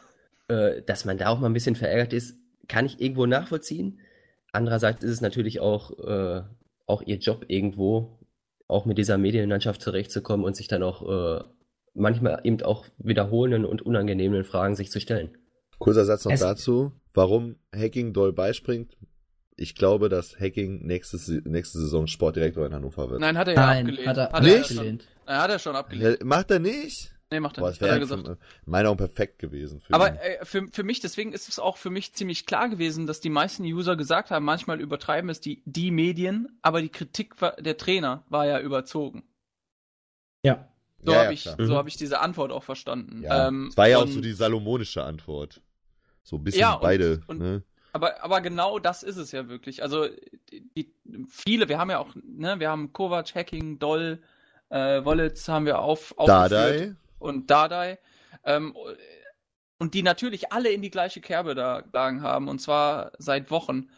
Äh, dass man da auch mal ein bisschen verärgert ist, kann ich irgendwo nachvollziehen. Andererseits ist es natürlich auch, äh, auch ihr Job irgendwo, auch mit dieser Medienlandschaft zurechtzukommen und sich dann auch äh, manchmal eben auch wiederholenden und unangenehmen Fragen sich zu stellen. Kurzer Satz noch es dazu, warum Hacking doll beispringt. Ich glaube, dass Hacking nächste, nächste Saison Sportdirektor in Hannover wird. Nein, hat er ja Nein, abgelehnt. Hat er, hat nicht? abgelehnt. Er hat er schon abgelehnt. Macht er nicht? Nee, macht er Boah, nicht. Hat er gesagt. Für, meiner auch perfekt gewesen. Aber äh, für, für mich, deswegen ist es auch für mich ziemlich klar gewesen, dass die meisten User gesagt haben, manchmal übertreiben es die, die Medien, aber die Kritik war, der Trainer war ja überzogen. Ja. So ja, habe ich, so hab ich diese Antwort auch verstanden. Ja. Ähm, es war ja auch so die salomonische Antwort. So ein bisschen ja, und, beide. Und, ne? aber, aber genau das ist es ja wirklich. Also die, viele, wir haben ja auch, ne, wir haben Kovac, Hacking, Doll, äh, Wollitz haben wir auf, aufgeführt. Dadai. Und Dadai. Ähm, und die natürlich alle in die gleiche Kerbe da geschlagen haben, und zwar seit Wochen.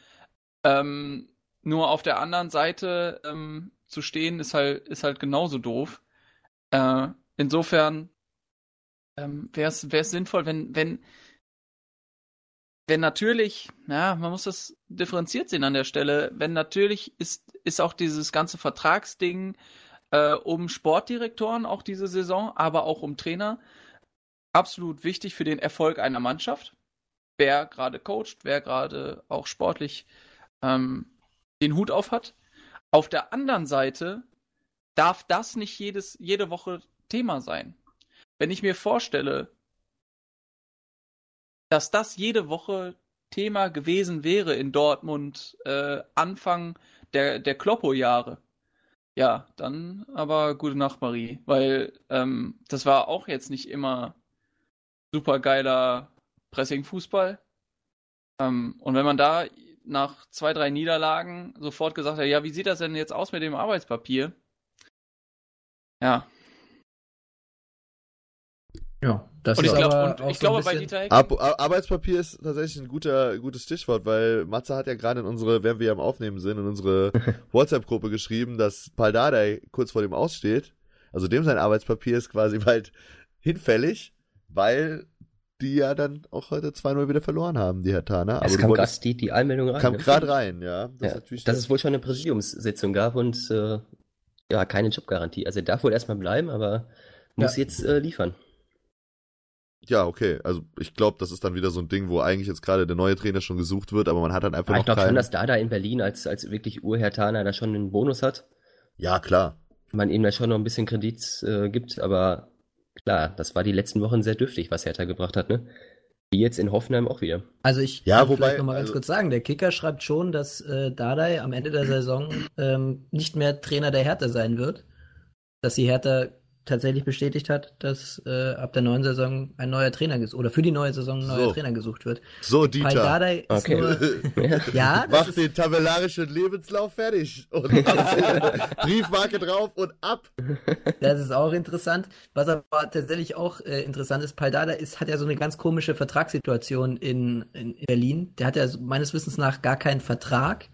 Ähm, nur auf der anderen Seite ähm, zu stehen, ist halt, ist halt genauso doof. Äh, insofern ähm, wäre es sinnvoll, wenn, wenn, wenn natürlich, ja, man muss das differenziert sehen an der Stelle, wenn natürlich ist, ist auch dieses ganze Vertragsding äh, um Sportdirektoren auch diese Saison, aber auch um Trainer absolut wichtig für den Erfolg einer Mannschaft. Wer gerade coacht, wer gerade auch sportlich ähm, den Hut auf hat. Auf der anderen Seite darf das nicht jedes, jede Woche Thema sein. Wenn ich mir vorstelle, dass das jede Woche Thema gewesen wäre in Dortmund äh, Anfang der, der Kloppo-Jahre. Ja, dann aber gute Nacht, Marie, weil ähm, das war auch jetzt nicht immer super geiler Pressing-Fußball. Ähm, und wenn man da nach zwei, drei Niederlagen sofort gesagt hat, ja, wie sieht das denn jetzt aus mit dem Arbeitspapier? Ja, ja, das und ich, glaub, und ich so glaube, bei Dieter Hecking... Ab, Arbeitspapier ist tatsächlich ein guter, gutes Stichwort, weil Matze hat ja gerade in unsere, während wir am Aufnehmen sind, in unsere WhatsApp-Gruppe geschrieben, dass Paldadei kurz vor dem aussteht. Also dem sein Arbeitspapier ist quasi bald hinfällig, weil die ja dann auch heute 2-0 wieder verloren haben, die Herr Tana. Es kam gerade die, die Einmeldung rein. Kam ne? gerade rein, ja. Das, ja, ist, dass es wohl schon eine Präsidiumssitzung gab und äh, ja keine Jobgarantie. Also er darf wohl erstmal bleiben, aber muss ja. jetzt äh, liefern. Ja, okay. Also ich glaube, das ist dann wieder so ein Ding, wo eigentlich jetzt gerade der neue Trainer schon gesucht wird, aber man hat dann einfach aber noch Ich glaube schon, dass Dada in Berlin als, als wirklich Urhertaner da schon einen Bonus hat. Ja, klar. Man ihm da schon noch ein bisschen Kredit äh, gibt, aber klar, das war die letzten Wochen sehr dürftig, was Hertha gebracht hat, ne? Wie jetzt in Hoffenheim auch wieder. Also ich ja, kann wobei, vielleicht nochmal ganz also, kurz sagen, der Kicker schreibt schon, dass äh, Dardai am Ende der Saison ähm, nicht mehr Trainer der Hertha sein wird. Dass die Hertha tatsächlich bestätigt hat, dass äh, ab der neuen Saison ein neuer Trainer gesucht oder für die neue Saison ein neuer so. Trainer gesucht wird. So, Dieter. Dardai okay. Nur, ja, Mach ist, den tabellarischen Lebenslauf fertig und Briefmarke drauf und ab. Das ist auch interessant. Was aber tatsächlich auch äh, interessant ist, Paldada ist, hat ja so eine ganz komische Vertragssituation in, in Berlin. Der hat ja meines Wissens nach gar keinen Vertrag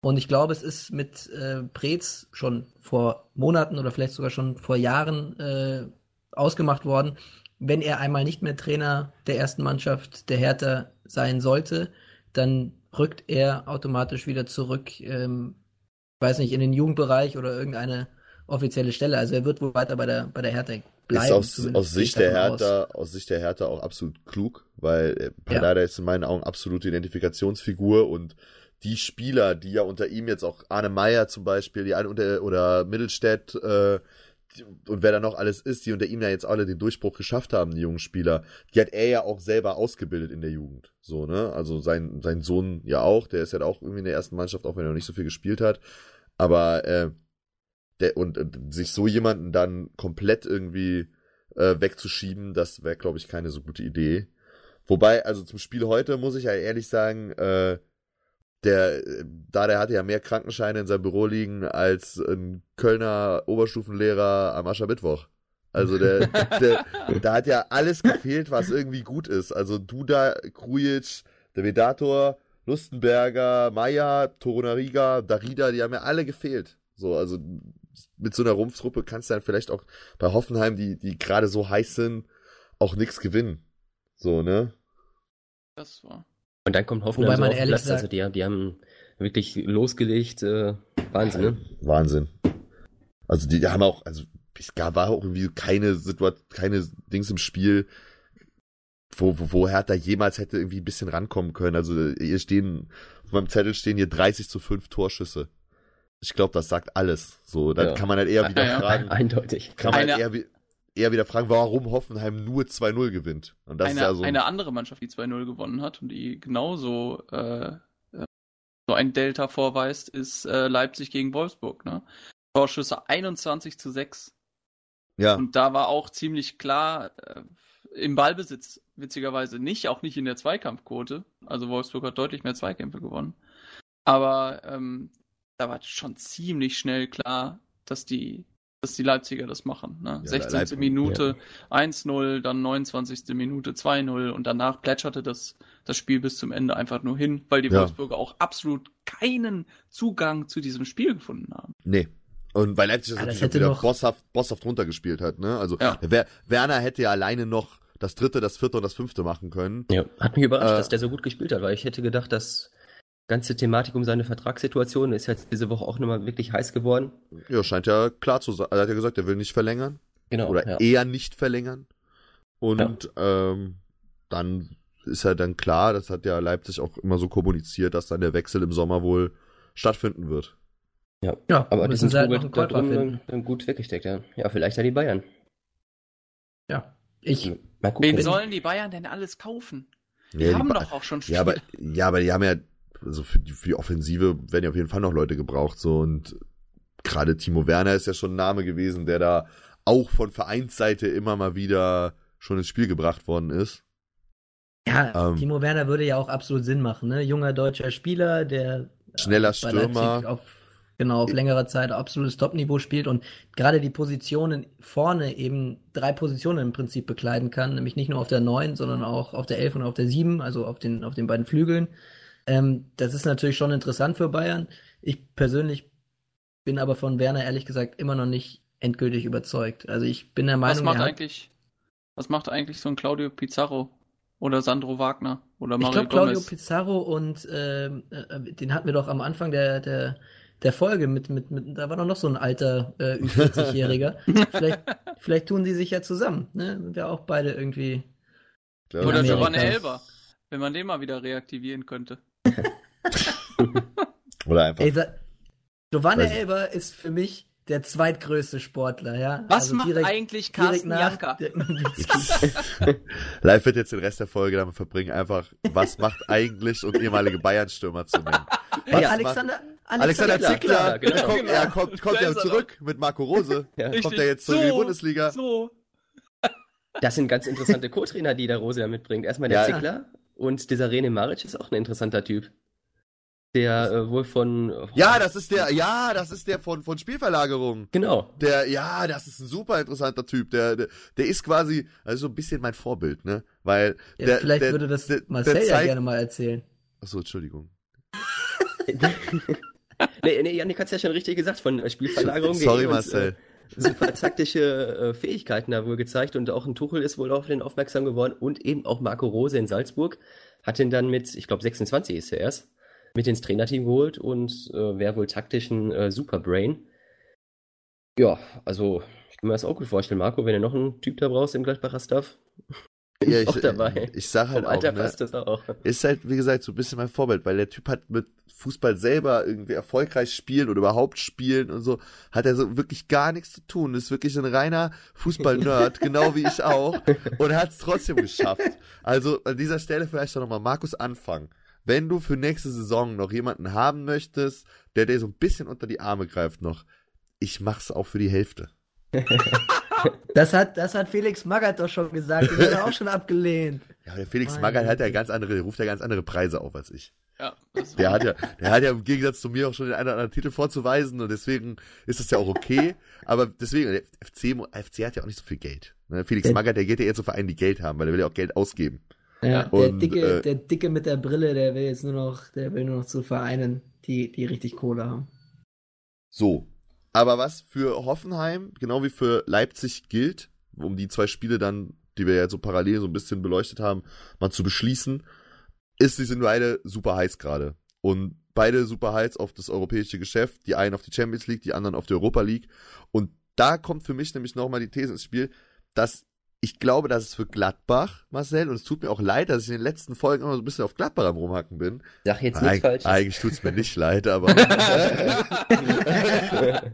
und ich glaube, es ist mit äh, Preetz schon vor Monaten oder vielleicht sogar schon vor Jahren äh, ausgemacht worden, wenn er einmal nicht mehr Trainer der ersten Mannschaft der Hertha sein sollte, dann rückt er automatisch wieder zurück, ähm, weiß nicht, in den Jugendbereich oder irgendeine offizielle Stelle. Also er wird wohl weiter bei der, bei der Hertha bleiben. Ist aus, aus Sicht der Hertha, aus. aus Sicht der Hertha auch absolut klug, weil äh, Pallada ja. ist in meinen Augen absolute Identifikationsfigur und die Spieler, die ja unter ihm jetzt auch Arne Meyer zum Beispiel, die unter, oder Mittelstädt äh, und wer da noch alles ist, die unter ihm ja jetzt alle den Durchbruch geschafft haben, die jungen Spieler, die hat er ja auch selber ausgebildet in der Jugend. So, ne? Also sein, sein Sohn ja auch, der ist ja auch irgendwie in der ersten Mannschaft, auch wenn er noch nicht so viel gespielt hat. Aber äh, der, und, und sich so jemanden dann komplett irgendwie äh, wegzuschieben, das wäre, glaube ich, keine so gute Idee. Wobei, also zum Spiel heute muss ich ja ehrlich sagen, äh, der, da der hatte ja mehr Krankenscheine in seinem Büro liegen als ein Kölner Oberstufenlehrer am Aschermittwoch. Also der, der, da hat ja alles gefehlt, was irgendwie gut ist. Also Duda, Krujic, der Vedator, Lustenberger, Meier, Torunariga, Darida, die haben ja alle gefehlt. So, also mit so einer Rumpftruppe kannst du dann vielleicht auch bei Hoffenheim, die, die gerade so heiß sind, auch nichts gewinnen. So, ne? Das war. Und dann kommt Hoffenheim Wobei so man ehrlich Platz, sagt, also die, die haben wirklich losgelegt, äh, Wahnsinn, ne? Wahnsinn. Also die, die haben auch, also es gab war auch irgendwie keine Situation, keine Dings im Spiel, wo, wo, wo Hertha jemals hätte irgendwie ein bisschen rankommen können. Also hier stehen, auf meinem Zettel stehen hier 30 zu 5 Torschüsse. Ich glaube, das sagt alles. So, dann ja. kann man halt eher wieder ja, fragen. Eindeutig. Kann man halt eher, eher wieder fragen, warum Hoffenheim nur 2-0 gewinnt. Und das eine, ist ja so eine andere Mannschaft, die 2-0 gewonnen hat und die genauso äh, äh, so ein Delta vorweist, ist äh, Leipzig gegen Wolfsburg. Ne? Torschüsse 21 zu 6. Ja. Und da war auch ziemlich klar äh, im Ballbesitz, witzigerweise nicht, auch nicht in der Zweikampfquote. Also Wolfsburg hat deutlich mehr Zweikämpfe gewonnen. Aber ähm, da war schon ziemlich schnell klar, dass die dass die Leipziger das machen. Ne? Ja, 16. Leipzig, Minute ja. 1-0, dann 29. Minute 2-0 und danach plätscherte das, das Spiel bis zum Ende einfach nur hin, weil die ja. Wolfsburger auch absolut keinen Zugang zu diesem Spiel gefunden haben. Nee. Und weil Leipzig das natürlich das wieder noch... bosshaft, bosshaft runtergespielt hat. Ne? Also Werner hätte ja alleine noch das dritte, das vierte und das fünfte machen können. Ja, hat mich überrascht, äh, dass der so gut gespielt hat, weil ich hätte gedacht, dass ganze Thematik um seine Vertragssituation ist jetzt diese Woche auch nochmal wirklich heiß geworden. Ja, scheint ja klar zu sein. Er hat ja gesagt, er will nicht verlängern. Genau. Oder ja. eher nicht verlängern. Und ja. ähm, dann ist ja dann klar, das hat ja Leipzig auch immer so kommuniziert, dass dann der Wechsel im Sommer wohl stattfinden wird. Ja, ja aber diesen Trubel halt da drin dann gut weggesteckt, ja. Ja, vielleicht ja die Bayern. Ja, ich. Mal gucken. Sollen die Bayern denn alles kaufen? Die ja, haben die doch auch schon Spiele. Ja, aber, ja, aber die haben ja also für die, für die Offensive werden ja auf jeden Fall noch Leute gebraucht, so und gerade Timo Werner ist ja schon ein Name gewesen, der da auch von Vereinsseite immer mal wieder schon ins Spiel gebracht worden ist. Ja, ähm, Timo Werner würde ja auch absolut Sinn machen, ne? Junger deutscher Spieler, der schneller Stürmer. Auf, genau, auf längerer Zeit absolutes Topniveau spielt und gerade die Positionen vorne eben drei Positionen im Prinzip bekleiden kann, nämlich nicht nur auf der 9, sondern auch auf der 11 und auf der 7, also auf den, auf den beiden Flügeln. Ähm, das ist natürlich schon interessant für Bayern. Ich persönlich bin aber von Werner ehrlich gesagt immer noch nicht endgültig überzeugt. Also ich bin der Meinung, was macht eigentlich, was macht eigentlich so ein Claudio Pizarro oder Sandro Wagner oder Mario Ich glaube Claudio Pizarro und äh, äh, den hatten wir doch am Anfang der der der Folge mit, mit, mit da war doch noch so ein alter äh, Ü40-Jähriger. vielleicht, vielleicht tun die sich ja zusammen, ne? Sind ja auch beide irgendwie. Oder Giovanni Elber, wenn man den mal wieder reaktivieren könnte. Oder einfach. Ey, Giovanni Elber ist für mich der zweitgrößte Sportler, ja. Was also macht direkt, eigentlich Carsten Janka? Live wird jetzt den Rest der Folge damit verbringen, einfach, was macht eigentlich und ehemalige Bayern-Stürmer zu nennen. Was ja, Alexander, Alexander, Alexander Zickler, genau. kommt, genau. er kommt, kommt ja zurück mit Marco Rose. ja. Kommt er jetzt zurück so, in die Bundesliga. So. Das sind ganz interessante Co-Trainer, die der Rose da mitbringt. Erstmal der ja. Zickler und dieser René Maric ist auch ein interessanter Typ der äh, wohl von. Oh, ja, das ist der, ja, das ist der von, von Spielverlagerung. Genau. Der, ja, das ist ein super interessanter Typ. Der, der, der ist quasi, also so ein bisschen mein Vorbild, ne? Weil. Ja, der, vielleicht der, würde das der, Marcel der ja gerne mal erzählen. Achso, Entschuldigung. nee, nee, Janik hat's ja schon richtig gesagt, von Spielverlagerung. Sorry, Marcel. Uns, äh, super taktische äh, Fähigkeiten da wohl gezeigt und auch ein Tuchel ist wohl auf den aufmerksam geworden und eben auch Marco Rose in Salzburg hat ihn dann mit, ich glaube 26 ist er erst, mit ins Trainerteam geholt und äh, wäre wohl taktisch ein äh, Superbrain. Ja, also ich kann mir das auch gut vorstellen, Marco, wenn du noch einen Typ da brauchst im Gladbacher Stuff. Ja, ich, auch dabei. ich sag halt Vom Alter auch, ne, passt das auch. Ist halt, wie gesagt, so ein bisschen mein Vorbild, weil der Typ hat mit Fußball selber irgendwie erfolgreich spielen oder überhaupt spielen und so, hat er so wirklich gar nichts zu tun. Ist wirklich ein reiner Fußball-Nerd, genau wie ich auch, und hat es trotzdem geschafft. Also an dieser Stelle vielleicht auch nochmal Markus anfangen wenn du für nächste Saison noch jemanden haben möchtest, der dir so ein bisschen unter die Arme greift noch, ich mach's auch für die Hälfte. das hat, das hat Felix Magath doch schon gesagt, den hat er auch schon abgelehnt. Ja, der Felix Meine Magath hat ja ganz andere, der ruft ja ganz andere Preise auf als ich. Ja, der hat ja, der hat ja im Gegensatz zu mir auch schon den einen oder anderen Titel vorzuweisen und deswegen ist das ja auch okay. Aber deswegen, der FC, FC hat ja auch nicht so viel Geld. Ne? Felix Magath, der geht ja eher zu Vereinen, die Geld haben, weil er will ja auch Geld ausgeben. Ja, und, der, Dicke, äh, der Dicke mit der Brille, der will jetzt nur noch, der will nur noch zu Vereinen, die, die richtig Kohle haben. So. Aber was für Hoffenheim, genau wie für Leipzig gilt, um die zwei Spiele dann, die wir ja so parallel so ein bisschen beleuchtet haben, mal zu beschließen, ist, sie sind beide super heiß gerade. Und beide super heiß auf das europäische Geschäft. Die einen auf die Champions League, die anderen auf die Europa League. Und da kommt für mich nämlich nochmal die These ins Spiel, dass ich glaube, dass es für Gladbach, Marcel, und es tut mir auch leid, dass ich in den letzten Folgen immer so ein bisschen auf Gladbach am Rumhacken bin. Sag jetzt nichts falsch. Eigentlich tut es mir nicht leid, aber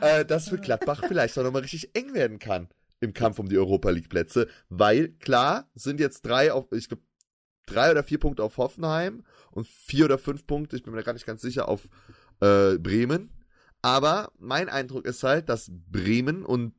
äh, dass für Gladbach vielleicht auch nochmal richtig eng werden kann im Kampf um die Europa League Plätze, weil klar sind jetzt drei auf, ich glaube, drei oder vier Punkte auf Hoffenheim und vier oder fünf Punkte, ich bin mir gar nicht ganz sicher, auf äh, Bremen. Aber mein Eindruck ist halt, dass Bremen und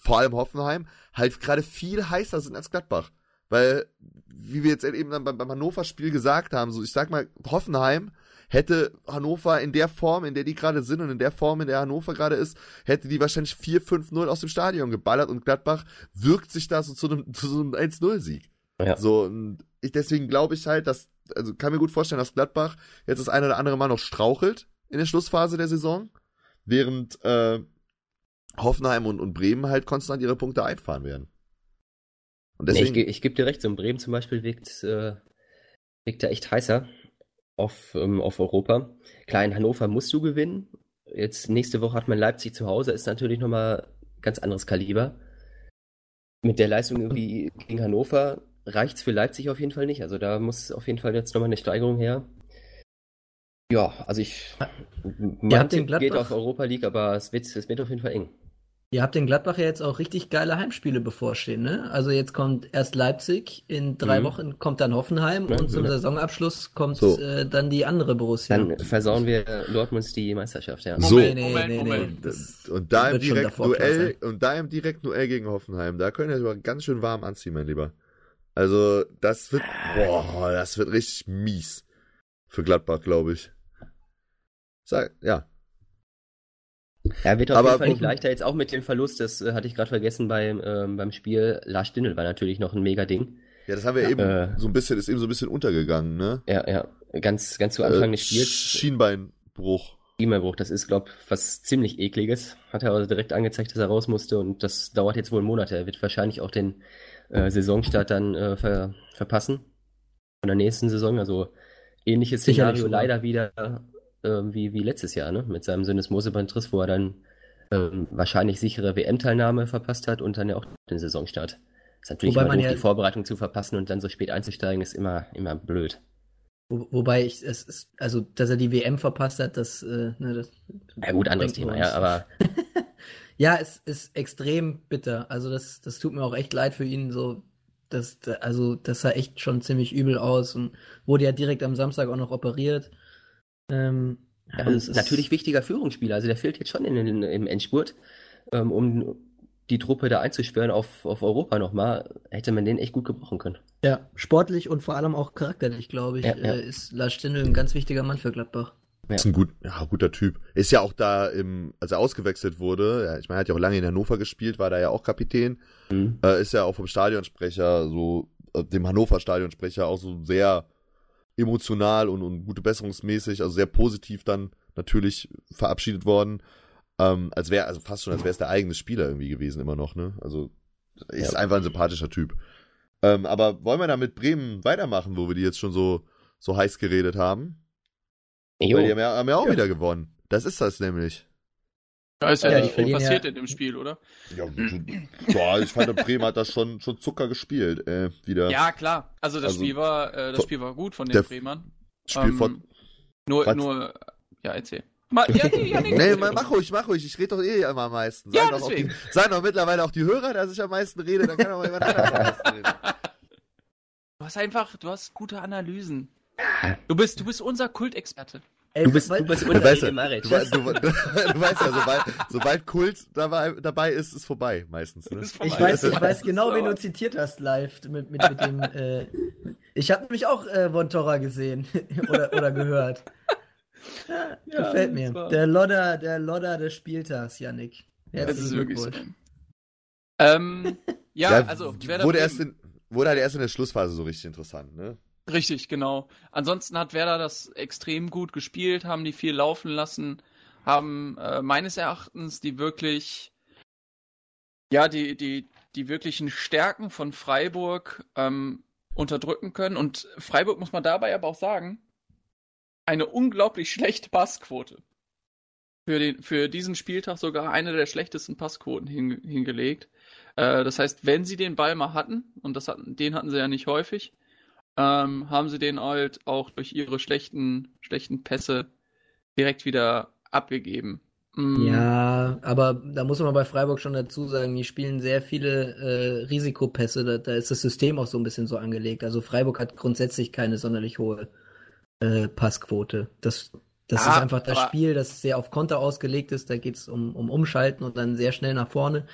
vor allem Hoffenheim, halt gerade viel heißer sind als Gladbach. Weil, wie wir jetzt eben beim, beim Hannover-Spiel gesagt haben, so ich sag mal, Hoffenheim hätte Hannover in der Form, in der die gerade sind und in der Form, in der Hannover gerade ist, hätte die wahrscheinlich 4-5-0 aus dem Stadion geballert und Gladbach wirkt sich da so zu einem, zu so einem 1-0-Sieg. Ja. So, und ich, deswegen glaube ich halt, dass, also kann mir gut vorstellen, dass Gladbach jetzt das eine oder andere Mal noch strauchelt in der Schlussphase der Saison, während äh, Hoffenheim und, und Bremen halt konstant ihre Punkte einfahren werden. Und deswegen, nee, ich, ich gebe dir recht, so ein Bremen zum Beispiel wirkt, äh, wirkt da echt heißer auf, ähm, auf Europa. Klar, in Hannover musst du gewinnen. Jetzt nächste Woche hat man Leipzig zu Hause, ist natürlich nochmal ganz anderes Kaliber. Mit der Leistung irgendwie gegen Hannover reicht es für Leipzig auf jeden Fall nicht. Also da muss auf jeden Fall jetzt nochmal eine Steigerung her. Ja, also ich. Man geht auf Europa League, aber es wird, es wird auf jeden Fall eng. Ihr habt den Gladbach ja jetzt auch richtig geile Heimspiele bevorstehen, ne? Also jetzt kommt erst Leipzig, in drei mhm. Wochen kommt dann Hoffenheim ja, und zum ja. Saisonabschluss kommt so. äh, dann die andere Borussia. Dann versauen wir Dortmunds die Meisterschaft, ja. So. Nee, nee, nee, Moment. Das, und da im direkten Duell, und da im direkten Duell gegen Hoffenheim, da können wir sogar ganz schön warm anziehen, mein Lieber. Also, das wird, boah, das wird richtig mies. Für Gladbach, glaube ich. Sag, ja. Ja, wird auf aber, jeden Fall nicht leichter. Jetzt auch mit dem Verlust, das äh, hatte ich gerade vergessen beim, ähm, beim Spiel. Lars Stindl war natürlich noch ein mega Ding. Ja, das haben wir ja. eben äh, so ein bisschen, ist eben so ein bisschen untergegangen, ne? Ja, ja. Ganz, ganz zu Anfang äh, des Spiels. Schienbeinbruch. Schienbeinbruch, das ist, glaube ich, was ziemlich ekliges. Hat er also direkt angezeigt, dass er raus musste und das dauert jetzt wohl Monate. Er wird wahrscheinlich auch den äh, Saisonstart dann äh, ver verpassen. Von der nächsten Saison. Also ähnliches Szenario leider wieder äh, wie, wie letztes Jahr, ne? Mit seinem Syndesmosebandriss, wo er dann ähm, wahrscheinlich sichere WM-Teilnahme verpasst hat und dann ja auch den Saisonstart. Das ist natürlich Wobei immer doof, ja die Vorbereitung zu verpassen und dann so spät einzusteigen, ist immer, immer blöd. Wo, wobei ich, es ist, also, dass er die WM verpasst hat, das, äh, ne, das. Ja, gut, anderes Thema, ja, aber. ja, es ist extrem bitter. Also, das, das tut mir auch echt leid für ihn, so. Das, also, das sah echt schon ziemlich übel aus und wurde ja direkt am Samstag auch noch operiert. Ähm, ja, natürlich wichtiger Führungsspieler. Also der fehlt jetzt schon in, in, im Endspurt, ähm, um die Truppe da einzuschwören auf, auf Europa nochmal. Hätte man den echt gut gebrauchen können. Ja, sportlich und vor allem auch charakterlich, glaube ich, ja, ja. Äh, ist Lars Stindl ein ganz wichtiger Mann für Gladbach. Ja. Ist ein gut, ja, guter Typ. Ist ja auch da, im, als er ausgewechselt wurde, ja, ich meine, er hat ja auch lange in Hannover gespielt, war da ja auch Kapitän, mhm. äh, ist ja auch vom Stadionsprecher, so, äh, dem Hannover Stadionsprecher auch so sehr emotional und, und gute besserungsmäßig, also sehr positiv dann natürlich verabschiedet worden. Ähm, als wäre, also fast schon, als wäre es der eigene Spieler irgendwie gewesen, immer noch, ne? Also ist ja. einfach ein sympathischer Typ. Ähm, aber wollen wir da mit Bremen weitermachen, wo wir die jetzt schon so, so heiß geredet haben? Jo. Weil die haben ja, haben ja auch ja. wieder gewonnen. Das ist das nämlich. Da ist ja, ja nicht viel passiert ja. in dem Spiel, oder? Ja, boah, ich fand, Bremen hat das schon, schon Zucker gespielt, äh, wieder. Ja, klar. Also das also, Spiel war, äh, das Spiel war gut von den Bremern. Spiel ähm, von. Nur, was? nur, ja, erzähl. Ma, ja, nee, ja, nee, nee, mach ruhig, mach ruhig. Ich rede doch eh immer am meisten. Sagen ja, doch deswegen. Die, sagen doch mittlerweile auch die Hörer, dass ich am meisten rede, dann kann auch jemand anderes am meisten reden. Du hast einfach, du hast gute Analysen. Du bist, du bist unser Kultexperte. Ey, du bist, du bist unter weißt, du, du, du, du, weißt ja, sobald, sobald Kult dabei, dabei ist, ist vorbei meistens. Ne? Ich weiß, ich weiß genau, wen du zitiert hast live mit, mit, mit dem. Äh, ich habe nämlich auch äh, Von Torra gesehen oder, oder gehört. Ja, ja, gefällt mir. Der Lodder, der Lodder des Spieltags, Yannick. Das ist wirklich so. Ähm, ja, ja, also wurde erst in, wurde halt erst in der Schlussphase so richtig interessant, ne? Richtig, genau. Ansonsten hat Werder das extrem gut gespielt, haben die viel laufen lassen, haben äh, meines Erachtens die wirklich, ja, die, die, die wirklichen Stärken von Freiburg ähm, unterdrücken können. Und Freiburg muss man dabei aber auch sagen, eine unglaublich schlechte Passquote. Für, den, für diesen Spieltag sogar eine der schlechtesten Passquoten hin, hingelegt. Äh, das heißt, wenn sie den Ball mal hatten, und das hatten, den hatten sie ja nicht häufig, ähm, haben sie den halt auch durch ihre schlechten, schlechten Pässe direkt wieder abgegeben. Mm. Ja, aber da muss man bei Freiburg schon dazu sagen, die spielen sehr viele äh, Risikopässe, da, da, ist das System auch so ein bisschen so angelegt. Also Freiburg hat grundsätzlich keine sonderlich hohe äh, Passquote. Das, das ah, ist einfach das Spiel, das sehr auf Konter ausgelegt ist, da geht es um, um Umschalten und dann sehr schnell nach vorne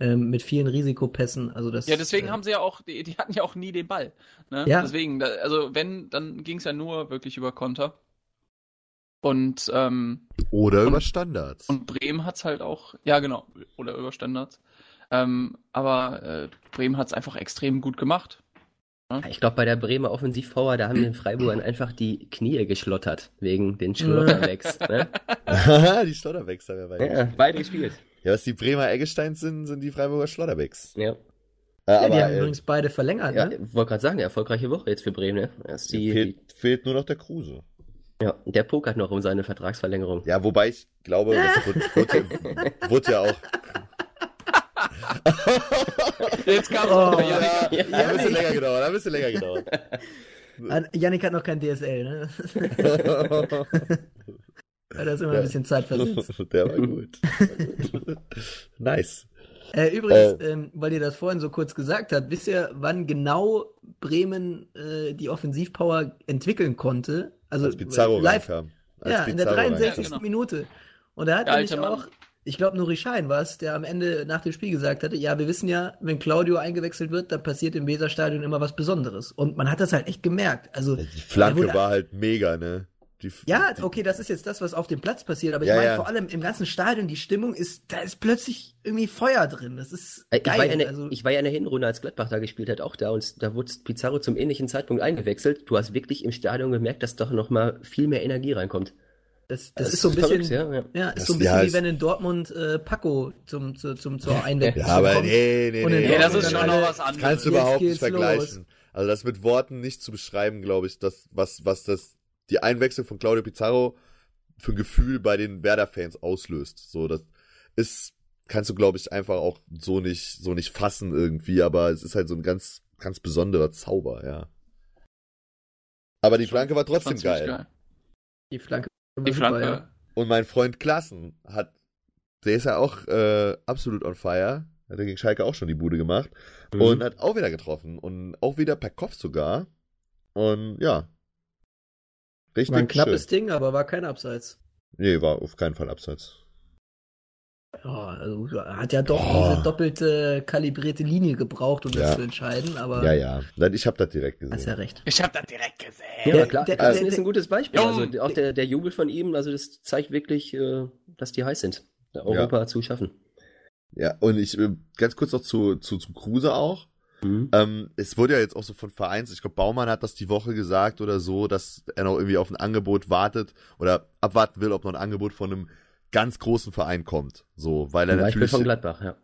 ähm, mit vielen Risikopässen. Also das, ja, deswegen äh, haben sie ja auch, die, die, hatten ja auch nie den Ball. Ne? Ja. Deswegen, also wenn, dann ging es ja nur wirklich über Konter. Und ähm, oder und, über Standards. Und Bremen hat es halt auch, ja genau, oder über Standards. Ähm, aber äh, Bremen hat es einfach extrem gut gemacht. Ja? Ich glaube, bei der Bremer Offensivpower, da haben den Freiburgern einfach die Knie geschlottert, wegen den Schlotterbecks. ne? die Schlotterbecks haben wir beide. Ja, beide gespielt. Ja, was die Bremer Eggesteins sind, sind die Freiburger Schlotterbecks. Ja. Äh, ja, aber, die haben äh, übrigens beide verlängert, ja, ne? Ich wollte gerade sagen, eine erfolgreiche Woche jetzt für Bremen, ne? Erst die, fehlt, die... fehlt nur noch der Kruse. Ja, der pokert noch um seine Vertragsverlängerung. Ja, wobei ich glaube, das wird, wird, wird ja auch. Jetzt kam oh, ja, ja, ja, ein bisschen länger gedauert, ein bisschen länger gedauert. Janik hat noch kein DSL, ne? Ja, das ist immer ein bisschen Zeit versetzt. Der war gut. nice. Äh, übrigens, äh, ähm, weil ihr das vorhin so kurz gesagt habt, wisst ihr, wann genau Bremen äh, die Offensivpower entwickeln konnte? Also als Pizarro live, reinkam. Als ja, Pizarro in der 63. Reinkam. Minute. Und da hat ja, nämlich auch, ich glaube, Nuri Schein war es, der am Ende nach dem Spiel gesagt hatte, ja, wir wissen ja, wenn Claudio eingewechselt wird, dann passiert im Weserstadion immer was Besonderes. Und man hat das halt echt gemerkt. Also, die Flanke war halt mega, ne? Die, ja, okay, das ist jetzt das, was auf dem Platz passiert, aber ich meine ja. vor allem im ganzen Stadion, die Stimmung ist, da ist plötzlich irgendwie Feuer drin. Das ist geil. Ich war, ja eine, also, ich war ja in der Hinrunde, als Gladbach da gespielt hat, auch da und da wurde Pizarro zum ähnlichen Zeitpunkt eingewechselt. Du hast wirklich im Stadion gemerkt, dass doch nochmal viel mehr Energie reinkommt. Das, das, das, ist so ein bisschen, verrückt, ja, ja. ist so ein bisschen wie wenn in Dortmund äh, Paco zum, zum, zum, zur Einwechslung Ja, aber nee, nee, nee. nee das ist schon noch was anderes. Kannst du überhaupt nicht vergleichen. Los. Also das mit Worten nicht zu beschreiben, glaube ich, das, was, was das die Einwechslung von Claudio Pizarro für ein Gefühl bei den Werder-Fans auslöst. So, das ist, kannst du, glaube ich, einfach auch so nicht, so nicht fassen irgendwie, aber es ist halt so ein ganz, ganz besonderer Zauber, ja. Aber die Flanke war trotzdem geil. geil. Die Flanke. Die Flanke. Ja. Und mein Freund Klassen hat, der ist ja auch äh, absolut on fire. Hat er gegen Schalke auch schon die Bude gemacht. Mhm. Und hat auch wieder getroffen. Und auch wieder per Kopf sogar. Und ja. Richtig. War ein knappes schön. Ding, aber war kein Abseits. Nee, war auf keinen Fall Abseits. Ja, also hat ja doch oh. diese doppelte kalibrierte Linie gebraucht, um ja. das zu entscheiden, aber. Ja, ja. Ich habe das direkt gesehen. Hast ja recht. Ich habe das direkt gesehen. Ja, der, klar. Der, der, ist ein gutes Beispiel. Also auch der, der Jubel von ihm, also das zeigt wirklich, äh, dass die heiß sind, Europa ja. zu schaffen. Ja, und ich äh, ganz kurz noch zu, zu, zu Kruse auch. Mhm. Ähm, es wurde ja jetzt auch so von Vereins, ich glaube, Baumann hat das die Woche gesagt oder so, dass er noch irgendwie auf ein Angebot wartet oder abwarten will, ob noch ein Angebot von einem ganz großen Verein kommt. So, weil er Zum natürlich. von Gladbach, ja.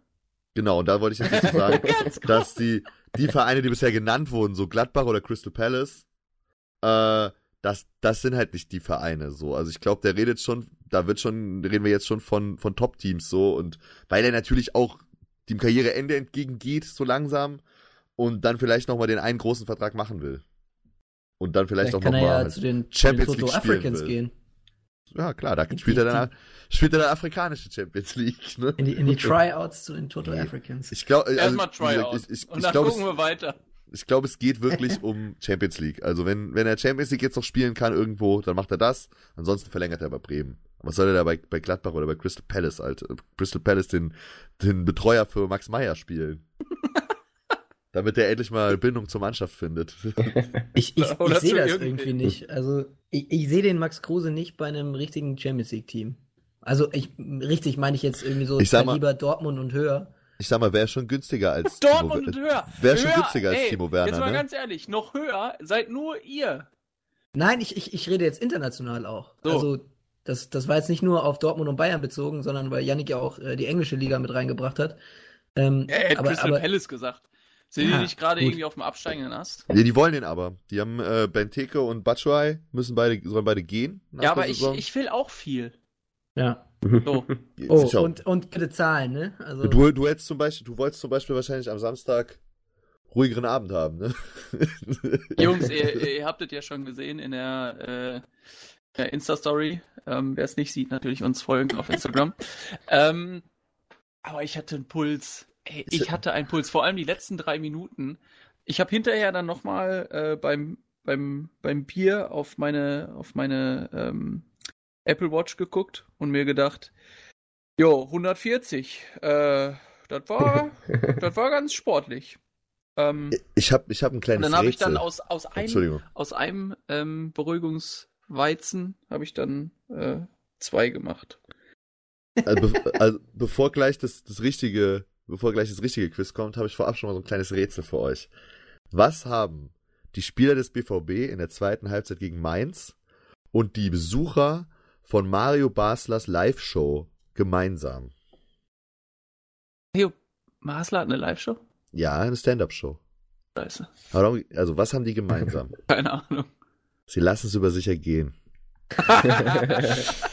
Genau, und da wollte ich jetzt nicht sagen, dass die, die Vereine, die bisher genannt wurden, so Gladbach oder Crystal Palace, äh, das, das sind halt nicht die Vereine so. Also ich glaube, der redet schon, da wird schon, reden wir jetzt schon von, von Top-Teams so und weil er natürlich auch dem Karriereende entgegengeht, so langsam, und dann vielleicht nochmal den einen großen Vertrag machen will. Und dann vielleicht, vielleicht auch nochmal ja zu den, Champions zu den League Africans will. gehen. Ja, klar, da spielt er dann, spielt er dann afrikanische Champions League, ne? In die, in die Tryouts zu den Toto Africans. Ich glaube, also, Erstmal Tryouts. Ich, ich, und dann glaub, gucken wir weiter. Ich glaube, es geht wirklich um Champions League. Also wenn, wenn er Champions League jetzt noch spielen kann irgendwo, dann macht er das. Ansonsten verlängert er bei Bremen. Was soll er da bei, bei Gladbach oder bei Crystal Palace, Alter? Crystal Palace den, den Betreuer für Max Meyer spielen. damit er endlich mal Bindung zur Mannschaft findet. Ich, ich, ich sehe das irgendwie nicht. Also ich, ich sehe den Max Kruse nicht bei einem richtigen Champions League Team. Also ich richtig meine ich jetzt irgendwie so ich mal, lieber Dortmund und höher. Ich sag mal, wäre schon günstiger als Dortmund Timo, und höher. Wäre schon günstiger als ey, Timo Werner. Jetzt mal ne? ganz ehrlich, noch höher seid nur ihr. Nein, ich, ich, ich rede jetzt international auch. So. Also das, das war jetzt nicht nur auf Dortmund und Bayern bezogen, sondern weil Yannick ja auch äh, die englische Liga mit reingebracht hat. Ähm, er hat aber, Crystal aber, Palace gesagt. Sind ja, die nicht gerade irgendwie auf dem absteigenden Ast? Ja, die wollen den aber. Die haben äh, Benteke und Batshuayi müssen beide, sollen beide gehen. Ja, aber ich, ich will auch viel. Ja. So. oh, und, und bitte zahlen, ne? Also... Du, du hättest zum Beispiel, du wolltest zum Beispiel wahrscheinlich am Samstag ruhigeren Abend haben, ne? Jungs, ihr, ihr habt es ja schon gesehen in der, äh, der Insta-Story. Ähm, Wer es nicht sieht, natürlich uns folgen auf Instagram. ähm, aber ich hatte einen Puls. Ey, ich hatte einen Puls, vor allem die letzten drei Minuten. Ich habe hinterher dann nochmal äh, beim, beim, beim Bier auf meine, auf meine ähm, Apple Watch geguckt und mir gedacht, jo, 140. Äh, das war, das war ganz sportlich. Ähm, ich habe ich hab ein kleines und Dann habe ich dann aus, aus einem, aus einem ähm, Beruhigungsweizen habe ich dann äh, zwei gemacht. Also, be also, bevor gleich das, das richtige bevor gleich das richtige Quiz kommt, habe ich vorab schon mal so ein kleines Rätsel für euch. Was haben die Spieler des BVB in der zweiten Halbzeit gegen Mainz und die Besucher von Mario Baslers Live-Show gemeinsam? Mario Basler hat eine Live-Show? Ja, eine Stand-Up-Show. Scheiße. Also, was haben die gemeinsam? Keine Ahnung. Sie lassen es über sich ergehen.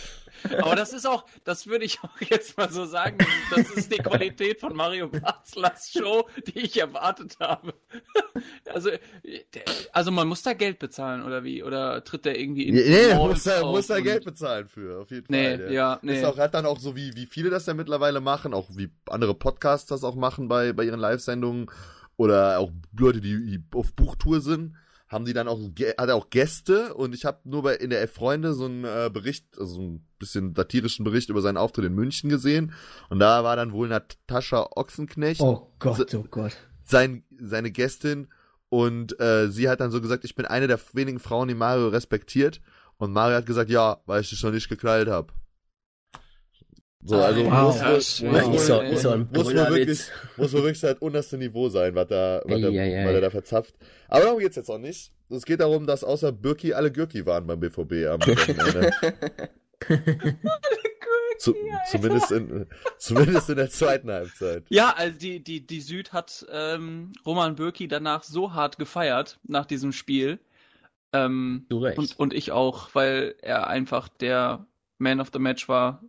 Aber das ist auch, das würde ich auch jetzt mal so sagen, das ist die Qualität von Mario Baslers Show, die ich erwartet habe. Also, also man muss da Geld bezahlen, oder wie? Oder tritt der irgendwie in Nee, muss da, muss da Geld bezahlen für, auf jeden nee, Fall. Der ja, nee. Ist auch, hat dann auch so, wie, wie viele das ja mittlerweile machen, auch wie andere Podcasts das auch machen bei, bei ihren Live-Sendungen. Oder auch Leute, die auf Buchtour sind haben die dann auch, hat er auch Gäste und ich habe nur bei in der F-Freunde so einen äh, Bericht, also ein bisschen satirischen Bericht über seinen Auftritt in München gesehen und da war dann wohl Natascha Ochsenknecht. Oh Gott, oh Gott. Sein, seine Gästin und äh, sie hat dann so gesagt, ich bin eine der wenigen Frauen, die Mario respektiert und Mario hat gesagt, ja, weil ich dich noch nicht gekleidet habe. So, also wow. muss, man wirklich, muss man wirklich halt unterste Niveau sein, was, da, was, der, was er da verzapft. Aber darum geht's jetzt auch nicht. Es geht darum, dass außer Birki alle Gürki waren beim BVB am Wochenende. Zu, zumindest, in, zumindest in der zweiten Halbzeit. Ja, also die, die, die Süd hat ähm, Roman Bürki danach so hart gefeiert nach diesem Spiel. Ähm, du recht. Und, und ich auch, weil er einfach der Man of the Match war,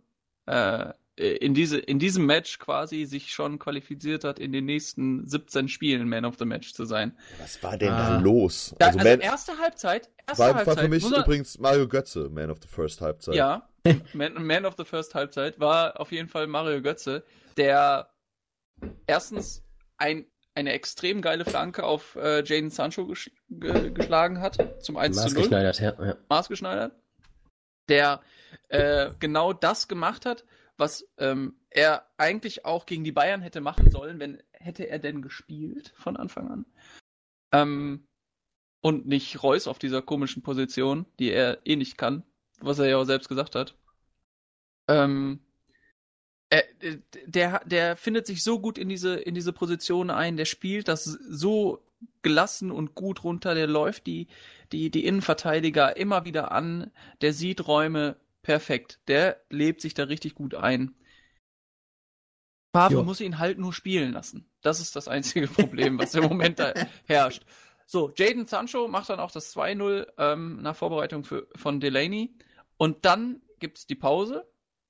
äh, in, diese, in diesem Match quasi sich schon qualifiziert hat, in den nächsten 17 Spielen Man of the Match zu sein. Was war denn ah. da los? Da, also, also Man, erste Halbzeit. Erste war, Halbzeit, war für mich übrigens Mario Götze, Man of the First Halbzeit. Ja, Man, Man of the First Halbzeit war auf jeden Fall Mario Götze, der erstens ein, eine extrem geile Flanke auf äh, Jaden Sancho ges ge geschlagen hat, zum 1 zu 0. Maßgeschneidert, ja. ja. Maßgeschneidert. Der äh, genau das gemacht hat, was ähm, er eigentlich auch gegen die Bayern hätte machen sollen, wenn hätte er denn gespielt von Anfang an. Ähm, und nicht Reus auf dieser komischen Position, die er eh nicht kann, was er ja auch selbst gesagt hat. Ähm, er, der, der findet sich so gut in diese, in diese Position ein, der spielt das so gelassen und gut runter, der läuft die, die, die Innenverteidiger immer wieder an, der sieht Räume, perfekt. Der lebt sich da richtig gut ein. Favre muss ihn halt nur spielen lassen. Das ist das einzige Problem, was im Moment da herrscht. So, Jaden Sancho macht dann auch das 2-0 ähm, nach Vorbereitung für, von Delaney. Und dann gibt es die Pause.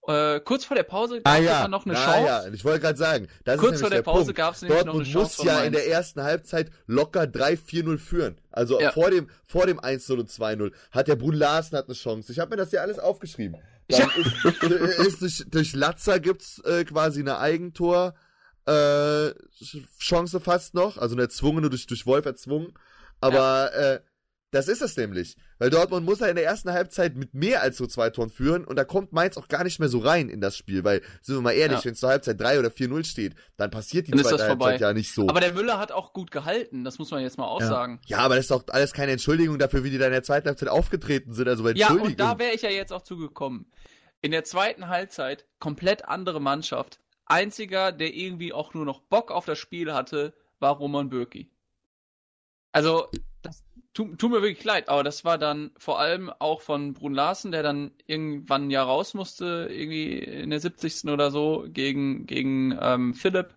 Äh, kurz vor der Pause gab ah, es ja. noch eine ah, Chance. Ja, ich wollte gerade sagen, das kurz vor der, der Pause gab es nämlich Dortmund noch eine Chance. muss ja in der ersten Halbzeit locker 3-4-0 führen. Also ja. vor dem, vor dem 1-0 und 2-0 hat der Brun Larsen hat eine Chance. Ich habe mir das ja alles aufgeschrieben. Dann ja. ist, ist durch, durch Latzer gibt's äh, quasi eine Eigentor äh, Chance fast noch, also eine erzwungene durch, durch Wolf erzwungen. Aber ja. äh, das ist es nämlich. Weil Dortmund muss ja in der ersten Halbzeit mit mehr als so zwei Toren führen und da kommt Mainz auch gar nicht mehr so rein in das Spiel, weil, sind wir mal ehrlich, ja. wenn es zur Halbzeit 3 oder 4-0 steht, dann passiert die dann zweite Halbzeit ja nicht so. Aber der Müller hat auch gut gehalten, das muss man jetzt mal aussagen. Ja. ja, aber das ist doch alles keine Entschuldigung dafür, wie die da in der zweiten Halbzeit aufgetreten sind, also Ja, und da wäre ich ja jetzt auch zugekommen. In der zweiten Halbzeit komplett andere Mannschaft. Einziger, der irgendwie auch nur noch Bock auf das Spiel hatte, war Roman Bürki. Also, tut, tut, mir wirklich leid, aber das war dann vor allem auch von Brun Larsen, der dann irgendwann ja raus musste, irgendwie in der 70. oder so, gegen, gegen ähm, Philipp,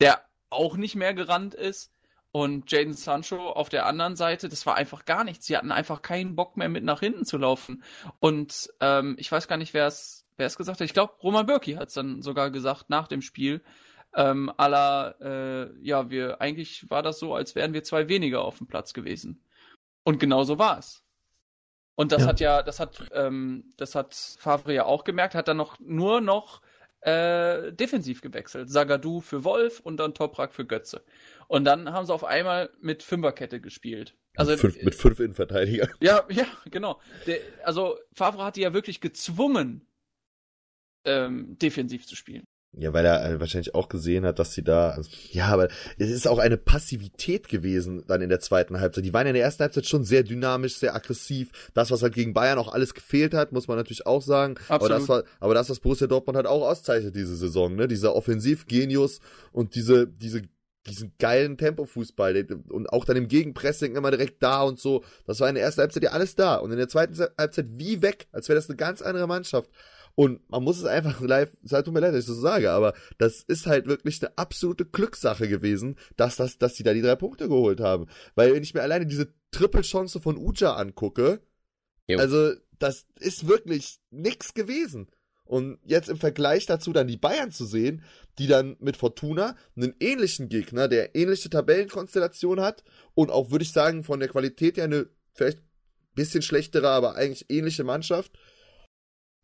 der auch nicht mehr gerannt ist. Und Jaden Sancho auf der anderen Seite, das war einfach gar nichts. Sie hatten einfach keinen Bock mehr mit nach hinten zu laufen. Und ähm, ich weiß gar nicht, wer es wer es gesagt hat. Ich glaube, Roman Bürki hat es dann sogar gesagt nach dem Spiel. Ähm, aller, äh, ja, wir, eigentlich war das so, als wären wir zwei weniger auf dem Platz gewesen. Und genau so war es. Und das ja. hat ja, das hat, ähm, das hat Favre ja auch gemerkt, hat dann noch nur noch äh, defensiv gewechselt. Sagadu für Wolf und dann Toprak für Götze. Und dann haben sie auf einmal mit Fünferkette gespielt. Also fünf, mit fünf Innenverteidiger. Ja, ja, genau. Der, also Favre hat die ja wirklich gezwungen, ähm, defensiv zu spielen. Ja, weil er äh, wahrscheinlich auch gesehen hat, dass sie da, also, ja, aber es ist auch eine Passivität gewesen dann in der zweiten Halbzeit. Die waren in der ersten Halbzeit schon sehr dynamisch, sehr aggressiv. Das, was halt gegen Bayern auch alles gefehlt hat, muss man natürlich auch sagen. Absolut. Aber das war, aber das, was Borussia Dortmund halt auch auszeichnet diese Saison, ne? Dieser Offensivgenius und diese, diese diesen geilen Tempofußball und auch dann im Gegenpressing immer direkt da und so. Das war in der ersten Halbzeit ja alles da und in der zweiten Halbzeit wie weg, als wäre das eine ganz andere Mannschaft. Und man muss es einfach live, es tut mir leid, dass ich das so sage, aber das ist halt wirklich eine absolute Glückssache gewesen, dass das, dass die da die drei Punkte geholt haben. Weil wenn ich mir alleine diese Triple-Chance von Uja angucke, jo. also das ist wirklich nix gewesen. Und jetzt im Vergleich dazu dann die Bayern zu sehen, die dann mit Fortuna einen ähnlichen Gegner, der ähnliche Tabellenkonstellation hat und auch, würde ich sagen, von der Qualität her eine vielleicht bisschen schlechtere, aber eigentlich ähnliche Mannschaft,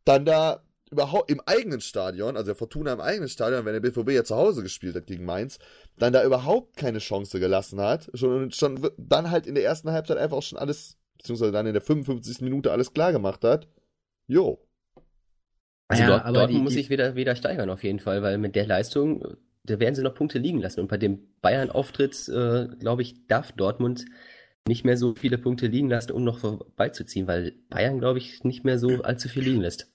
dann da überhaupt im eigenen Stadion, also der Fortuna im eigenen Stadion, wenn der BVB ja zu Hause gespielt hat gegen Mainz, dann da überhaupt keine Chance gelassen hat, schon, schon dann halt in der ersten Halbzeit einfach auch schon alles, beziehungsweise dann in der 55. Minute alles klar gemacht hat. Jo. Also ja, dort, Dortmund die, muss sich wieder, wieder steigern auf jeden Fall, weil mit der Leistung, da werden sie noch Punkte liegen lassen. Und bei dem Bayern-Auftritt, äh, glaube ich, darf Dortmund nicht mehr so viele Punkte liegen lassen, um noch vorbeizuziehen, weil Bayern, glaube ich, nicht mehr so allzu viel liegen lässt.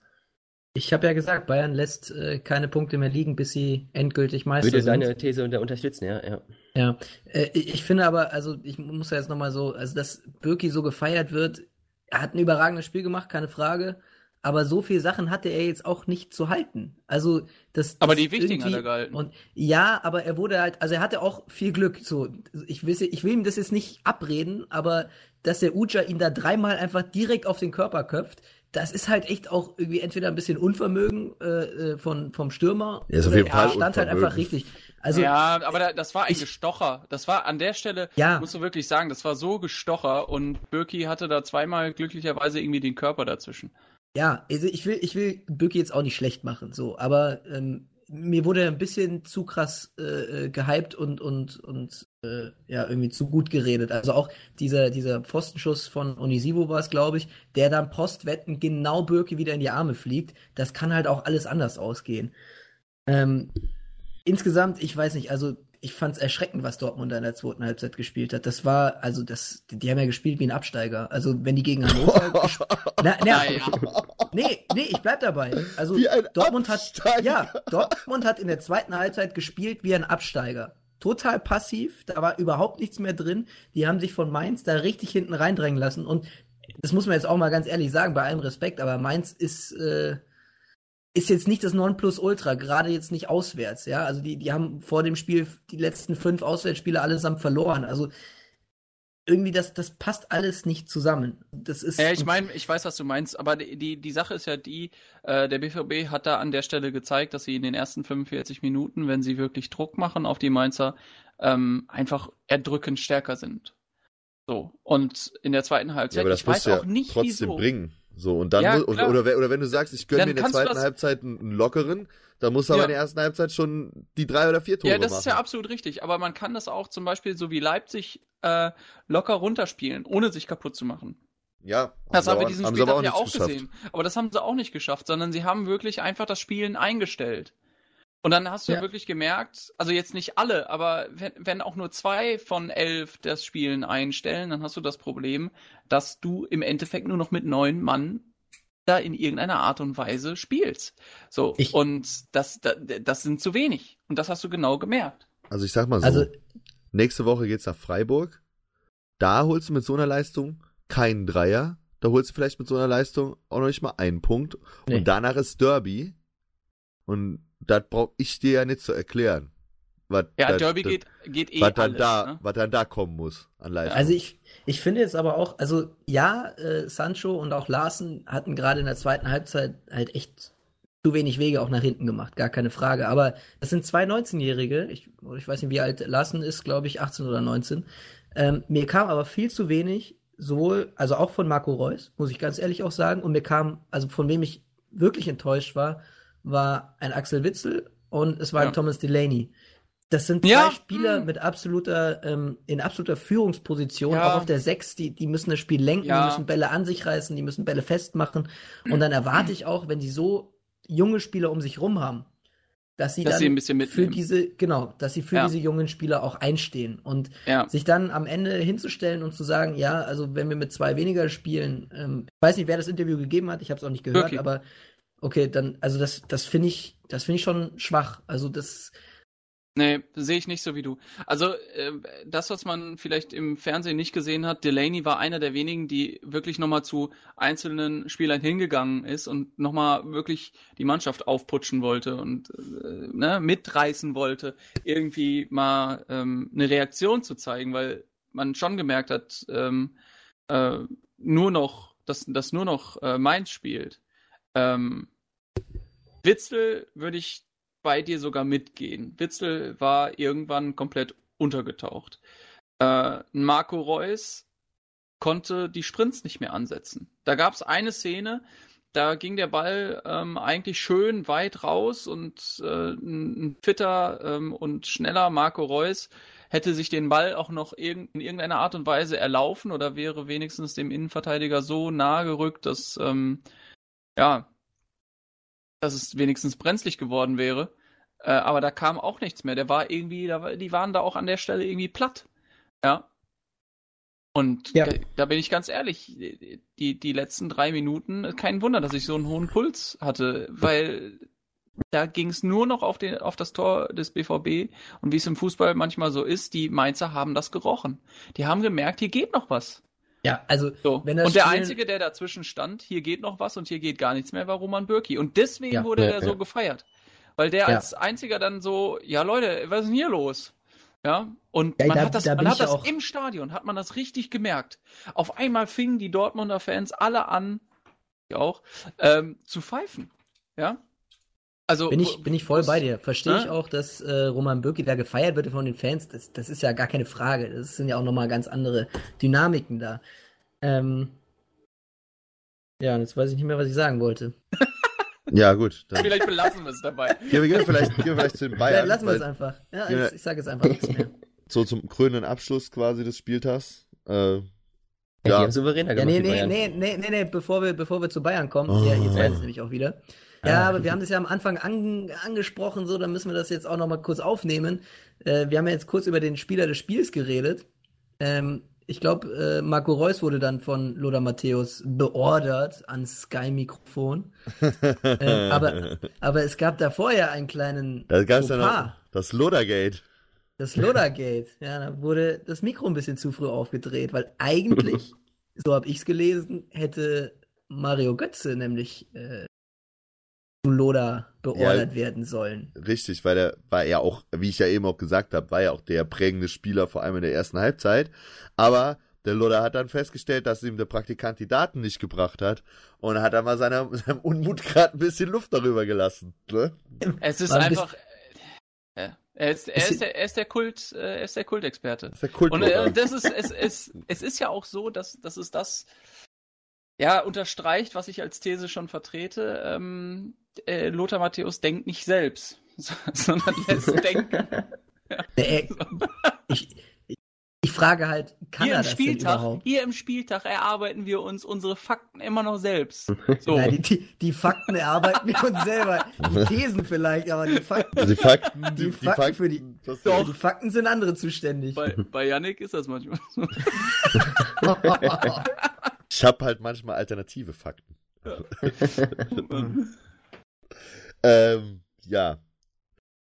Ich habe ja gesagt, Bayern lässt äh, keine Punkte mehr liegen, bis sie endgültig Meister Würde sind. Würde deine These unter unterstützen, ja, ja. Ja, äh, ich finde aber, also ich muss ja jetzt nochmal so, also dass Birki so gefeiert wird, er hat ein überragendes Spiel gemacht, keine Frage, aber so viele Sachen hatte er jetzt auch nicht zu halten. Also das. Aber das die wichtigen hat er gehalten. Und ja, aber er wurde halt, also er hatte auch viel Glück. So, ich will, ich will ihm das jetzt nicht abreden, aber dass der Uja ihn da dreimal einfach direkt auf den Körper köpft, das ist halt echt auch irgendwie entweder ein bisschen Unvermögen äh, äh von, vom Stürmer. Ja, ist auf jeden Fall stand halt einfach richtig. Also, ja, aber da, das war ein ich, Gestocher. Das war an der Stelle, ja. musst du wirklich sagen, das war so Gestocher und Birki hatte da zweimal glücklicherweise irgendwie den Körper dazwischen. Ja, also ich will, ich will Birki jetzt auch nicht schlecht machen, so, aber ähm, mir wurde ein bisschen zu krass äh, äh, gehypt und und und äh, ja irgendwie zu gut geredet. Also auch dieser dieser Pfostenschuss von Onisivo war es, glaube ich, der dann postwetten genau Birke wieder in die Arme fliegt. Das kann halt auch alles anders ausgehen. Ähm, insgesamt, ich weiß nicht, also ich fand es erschreckend, was Dortmund in der zweiten Halbzeit gespielt hat. Das war, also das, die haben ja gespielt wie ein Absteiger. Also wenn die gegen Hannover na, na, ja. Nee, nee, ich bleib dabei. Also Dortmund Absteiger. hat ja, Dortmund hat in der zweiten Halbzeit gespielt wie ein Absteiger. Total passiv, da war überhaupt nichts mehr drin. Die haben sich von Mainz da richtig hinten reindrängen lassen und das muss man jetzt auch mal ganz ehrlich sagen, bei allem Respekt, aber Mainz ist äh, ist jetzt nicht das Nonplusultra, gerade jetzt nicht auswärts, ja. Also die, die haben vor dem Spiel die letzten fünf Auswärtsspiele allesamt verloren. Also irgendwie das, das passt alles nicht zusammen. Das ist. Ja, ich meine, ich weiß, was du meinst, aber die, die, die Sache ist ja die, äh, der BVB hat da an der Stelle gezeigt, dass sie in den ersten 45 Minuten, wenn sie wirklich Druck machen auf die Mainzer, ähm, einfach erdrückend stärker sind. So. Und in der zweiten Halbzeit, ja, aber das ich weiß ja auch nicht, trotzdem wieso. bringen. So, und dann, ja, muss, oder, oder wenn du sagst, ich gönne mir in der zweiten Halbzeit einen lockeren, dann muss aber ja. in der ersten Halbzeit schon die drei oder vier Tore machen. Ja, das machen. ist ja absolut richtig. Aber man kann das auch zum Beispiel so wie Leipzig äh, locker runterspielen, ohne sich kaputt zu machen. Ja, das haben wir diesen Spiel auch ja auch geschafft. gesehen. Aber das haben sie auch nicht geschafft, sondern sie haben wirklich einfach das Spielen eingestellt. Und dann hast du ja. wirklich gemerkt, also jetzt nicht alle, aber wenn, wenn auch nur zwei von elf das Spielen einstellen, dann hast du das Problem, dass du im Endeffekt nur noch mit neun Mann da in irgendeiner Art und Weise spielst. So, ich, und das, das, das sind zu wenig. Und das hast du genau gemerkt. Also ich sag mal so, also, nächste Woche geht's nach Freiburg. Da holst du mit so einer Leistung keinen Dreier. Da holst du vielleicht mit so einer Leistung auch noch nicht mal einen Punkt. Nee. Und danach ist Derby. Und das brauche ich dir ja nicht zu erklären. Was, ja, das, Derby das, geht, geht eh was dann alles, da, ne? Was dann da kommen muss an Leistung. Also ich, ich finde jetzt aber auch, also ja, äh, Sancho und auch Larsen hatten gerade in der zweiten Halbzeit halt echt zu wenig Wege auch nach hinten gemacht, gar keine Frage. Aber das sind zwei 19-Jährige, ich, ich weiß nicht, wie alt Larsen ist, glaube ich, 18 oder 19. Ähm, mir kam aber viel zu wenig, sowohl, also auch von Marco Reus, muss ich ganz ehrlich auch sagen, und mir kam, also von wem ich wirklich enttäuscht war, war ein Axel Witzel und es war ja. ein Thomas Delaney. Das sind zwei ja. Spieler mit absoluter, ähm, in absoluter Führungsposition, ja. auch auf der Sechs, die, die müssen das Spiel lenken, ja. die müssen Bälle an sich reißen, die müssen Bälle festmachen. Und dann erwarte ich auch, wenn sie so junge Spieler um sich rum haben, dass sie dass dann sie für diese, genau, dass sie für diese jungen Spieler auch einstehen und sich dann am Ende hinzustellen und zu sagen, ja, also wenn wir mit zwei weniger spielen, ähm, ich weiß nicht, wer das Interview gegeben hat, ich habe es auch nicht gehört, okay. aber okay, dann, also das, das finde ich, das finde ich schon schwach. Also das. Nee, sehe ich nicht so wie du. Also, äh, das, was man vielleicht im Fernsehen nicht gesehen hat, Delaney war einer der wenigen, die wirklich nochmal zu einzelnen Spielern hingegangen ist und nochmal wirklich die Mannschaft aufputschen wollte und äh, ne, mitreißen wollte, irgendwie mal ähm, eine Reaktion zu zeigen, weil man schon gemerkt hat, ähm, äh, nur noch, dass, dass nur noch äh, Mainz spielt. Ähm, Witzel würde ich bei dir sogar mitgehen. Witzel war irgendwann komplett untergetaucht. Äh, Marco Reus konnte die Sprints nicht mehr ansetzen. Da gab es eine Szene, da ging der Ball ähm, eigentlich schön weit raus und äh, ein fitter ähm, und schneller Marco Reus hätte sich den Ball auch noch in irgendeiner Art und Weise erlaufen oder wäre wenigstens dem Innenverteidiger so nahe gerückt, dass ähm, ja, dass es wenigstens brenzlig geworden wäre. Äh, aber da kam auch nichts mehr. Der war irgendwie, da, die waren da auch an der Stelle irgendwie platt. Ja. Und ja. da bin ich ganz ehrlich, die, die letzten drei Minuten, kein Wunder, dass ich so einen hohen Puls hatte, weil da ging es nur noch auf, den, auf das Tor des BVB und wie es im Fußball manchmal so ist, die Mainzer haben das gerochen. Die haben gemerkt, hier geht noch was. Ja, also so. wenn das Und der Einzige, der dazwischen stand, hier geht noch was und hier geht gar nichts mehr, war Roman Bürki. Und deswegen ja, wurde ja, der ja. so gefeiert. Weil der als einziger dann so, ja Leute, was ist denn hier los? Ja, und man da, hat das, da man hat das im Stadion, hat man das richtig gemerkt. Auf einmal fingen die Dortmunder Fans alle an, auch, ähm, zu pfeifen. Ja, also, bin ich, bin ich voll bei dir. Verstehe ich auch, dass äh, Roman Bürki da gefeiert wird von den Fans. Das, das ist ja gar keine Frage. Das sind ja auch nochmal ganz andere Dynamiken da. Ähm, ja, und jetzt weiß ich nicht mehr, was ich sagen wollte. ja, gut. Dann. Vielleicht belassen wir es dabei. Ja, wir gehen vielleicht, gehen wir vielleicht zu den Bayern. Vielleicht lassen wir es einfach. Ja, jetzt, ich sage jetzt einfach nichts mehr. So zum krönenden Abschluss quasi des Spieltags. Äh, ja, die haben souveräner gemacht. Ja, nee, nee, nee, nee, nee, nee, bevor wir, bevor wir zu Bayern kommen, oh. ja, jetzt weiß ich nämlich auch wieder. Ja, aber wir haben das ja am Anfang an, angesprochen, so, dann müssen wir das jetzt auch nochmal kurz aufnehmen. Äh, wir haben ja jetzt kurz über den Spieler des Spiels geredet. Ähm, ich glaube, äh, Marco Reus wurde dann von Lothar Matthäus beordert ans Sky-Mikrofon. äh, aber, aber es gab da vorher einen kleinen. Da gab es ja noch das Lodergate. Das Lodergate, ja, da wurde das Mikro ein bisschen zu früh aufgedreht, weil eigentlich, so habe ich es gelesen, hätte Mario Götze nämlich äh, Loda beordert ja, werden sollen. Richtig, weil er war ja auch, wie ich ja eben auch gesagt habe, war ja auch der prägende Spieler, vor allem in der ersten Halbzeit. Aber der Loda hat dann festgestellt, dass ihm der Praktikant die Daten nicht gebracht hat und hat dann mal seiner, seinem Unmut gerade ein bisschen Luft darüber gelassen. Ne? Es ist einfach. Ja. Er ist, er, ist der, er ist der Kult, äh, er ist der Kultexperte. Der Kult und äh, das ist, es, es, es ist ja auch so, dass, dass es das ja unterstreicht, was ich als These schon vertrete. Ähm, äh, Lothar Matthäus denkt nicht selbst, sondern lässt denken. Ja. Ich, ich frage halt, kann hier er das Spieltag, denn überhaupt? Hier im Spieltag erarbeiten wir uns unsere Fakten immer noch selbst. So. Ja, die, die, die, Fakten erarbeiten wir uns selber. Die Thesen vielleicht, aber die Fakten. Die Fakten, die, die Fakten, Fakten, für die. Doch. Die Fakten sind andere zuständig. Bei, bei Yannick ist das manchmal so. Ich habe halt manchmal alternative Fakten. Ja. Ähm, ja.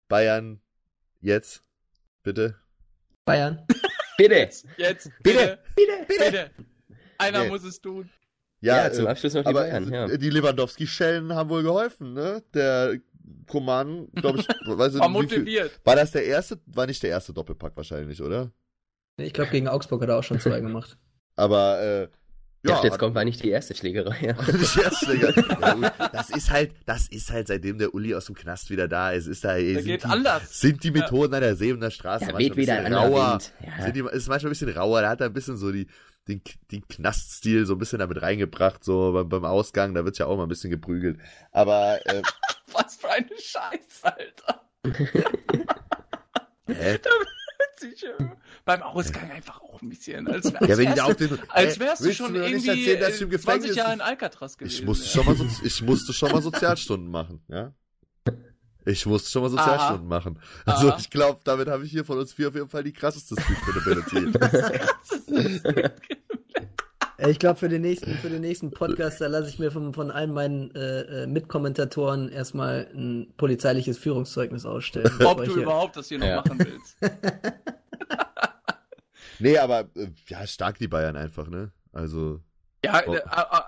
Bayern, jetzt, bitte. Bayern. bitte. Jetzt, jetzt, bitte. Bitte, bitte. bitte. Einer nee. muss es tun. Ja, ja zum äh, Abschluss noch die aber Bayern. Ja. Die Lewandowski-Schellen haben wohl geholfen, ne? Der Koman, glaube ich, weiß war motiviert. Viel, war das der erste? War nicht der erste Doppelpack wahrscheinlich, oder? Ich glaube, gegen Augsburg hat er auch schon zwei gemacht. Aber äh, ja, dachte, jetzt kommt nicht die erste Schlägerei. Ja. die erste Schlägerei. Ja, das ist halt, das ist halt, seitdem der Uli aus dem Knast wieder da ist, ist da, da sind, geht die, anders. sind die Methoden ja. an der Sebener Straße ja, manchmal ein bisschen rauer. Ja. Die, ist manchmal ein bisschen rauer, da hat er ein bisschen so die, den, den Knaststil so ein bisschen damit reingebracht, so beim, beim Ausgang, da wird ja auch mal ein bisschen geprügelt. Aber, äh, Was für eine Scheiße, Alter. Hä? Beim Ausgang einfach auch ein bisschen. Als, als ja, wärst, du, den, als wärst du schon irgendwie erzählen, dass du im 20 Jahre in Alcatraz gewesen. Ich musste, schon mal, ich musste schon mal Sozialstunden machen, ja. Ich musste schon mal Sozialstunden Aha. machen. Also Aha. ich glaube, damit habe ich hier von uns vier auf jeden Fall die krasseste Street Credibility. Ich glaube, für den nächsten, für den nächsten Podcast, da lasse ich mir von, von allen meinen äh, äh Mitkommentatoren erstmal ein polizeiliches Führungszeugnis ausstellen. Ob du überhaupt das hier noch ja. machen willst. nee, aber äh, ja, stark die Bayern einfach, ne? Also. Ja, oh.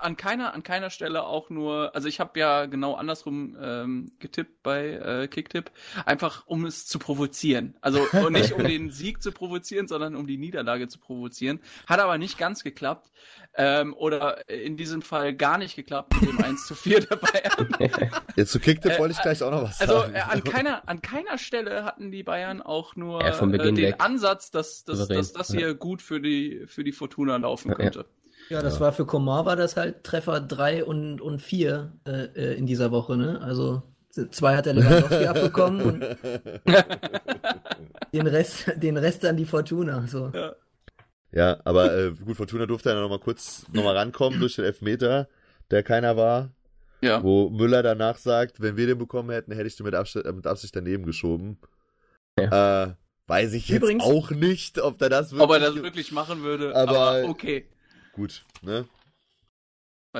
an keiner, an keiner Stelle auch nur, also ich habe ja genau andersrum ähm, getippt bei äh, Kicktipp, einfach um es zu provozieren. Also nicht um den Sieg zu provozieren, sondern um die Niederlage zu provozieren. Hat aber nicht ganz geklappt. Ähm, oder in diesem Fall gar nicht geklappt mit dem 1 zu 4 der Bayern. Jetzt zu Kicktipp äh, wollte ich gleich auch noch was also, sagen. Also äh, an, keiner, an keiner Stelle hatten die Bayern auch nur ja, äh, den weg. Ansatz, dass, dass, dass das hier gut für die, für die Fortuna laufen könnte. Ja, das ja. war für Komar war das halt Treffer 3 und, und 4 äh, äh, in dieser Woche, ne? Also zwei hat der Lewandowski abbekommen und den Rest, den Rest an die Fortuna. So. Ja. Ja, aber äh, gut, Fortuna durfte ja noch mal kurz noch mal rankommen durch den Elfmeter, der keiner war. Ja. Wo Müller danach sagt, wenn wir den bekommen hätten, hätte ich den mit, Absicht, mit Absicht daneben geschoben. Ja. Äh, weiß ich jetzt Übrigens, auch nicht, ob er das wirklich, ob er das wirklich machen würde. Aber, aber okay. Gut, ne?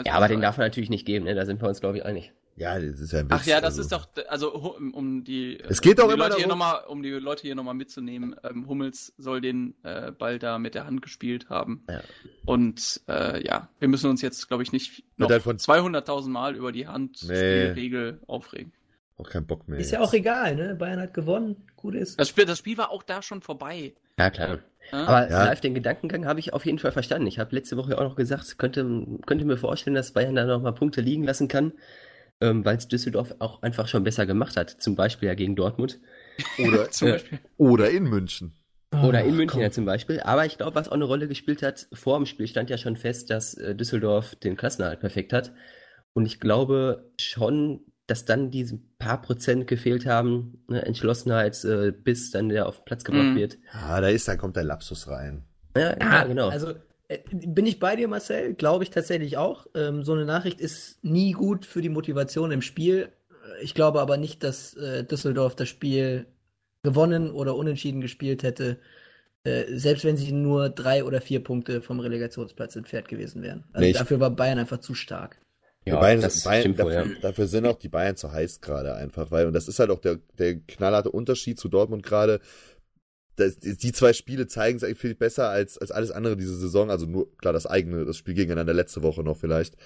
Ja, aber den darf man natürlich nicht geben, ne? Da sind wir uns, glaube ich, einig. Ja, das ist ja ein Witz, Ach ja, das also. ist doch, also um, die, es geht um auch die immer Leute darum, hier noch mal, um die Leute hier nochmal mitzunehmen, ähm, Hummels soll den äh, Ball da mit der Hand gespielt haben. Ja. Und äh, ja, wir müssen uns jetzt, glaube ich, nicht noch 200.000 Mal über die Handregel nee. aufregen. Auch keinen Bock mehr. Ist jetzt. ja auch egal, ne? Bayern hat gewonnen, gut ist. Das Spiel, das Spiel war auch da schon vorbei. Ja, klar. Ja? Aber ja. live den Gedankengang habe ich auf jeden Fall verstanden. Ich habe letzte Woche auch noch gesagt, könnte, könnte mir vorstellen, dass Bayern da noch mal Punkte liegen lassen kann, ähm, weil es Düsseldorf auch einfach schon besser gemacht hat. Zum Beispiel ja gegen Dortmund. Oder, äh, oder in München. Oder in München ja zum Beispiel. Aber ich glaube, was auch eine Rolle gespielt hat, vor dem Spiel stand ja schon fest, dass äh, Düsseldorf den Klassenerhalt perfekt hat. Und ich glaube schon, dass dann diese paar Prozent gefehlt haben, ne, Entschlossenheit, äh, bis dann der auf den Platz gebracht mhm. wird. Ja, da ist, da kommt der Lapsus rein. Ja, ja, genau. Also äh, bin ich bei dir, Marcel? Glaube ich tatsächlich auch. Ähm, so eine Nachricht ist nie gut für die Motivation im Spiel. Ich glaube aber nicht, dass äh, Düsseldorf das Spiel gewonnen oder unentschieden gespielt hätte, äh, selbst wenn sie nur drei oder vier Punkte vom Relegationsplatz entfernt gewesen wären. Also nee, dafür war Bayern einfach zu stark. Ja, Bayern, das Bayern, dafür, wohl, ja. dafür, sind auch die Bayern zu heiß gerade einfach, weil, und das ist halt auch der, der knallharte Unterschied zu Dortmund gerade. Die zwei Spiele zeigen es eigentlich viel besser als, als alles andere diese Saison. Also nur, klar, das eigene, das Spiel gegeneinander letzte Woche noch vielleicht.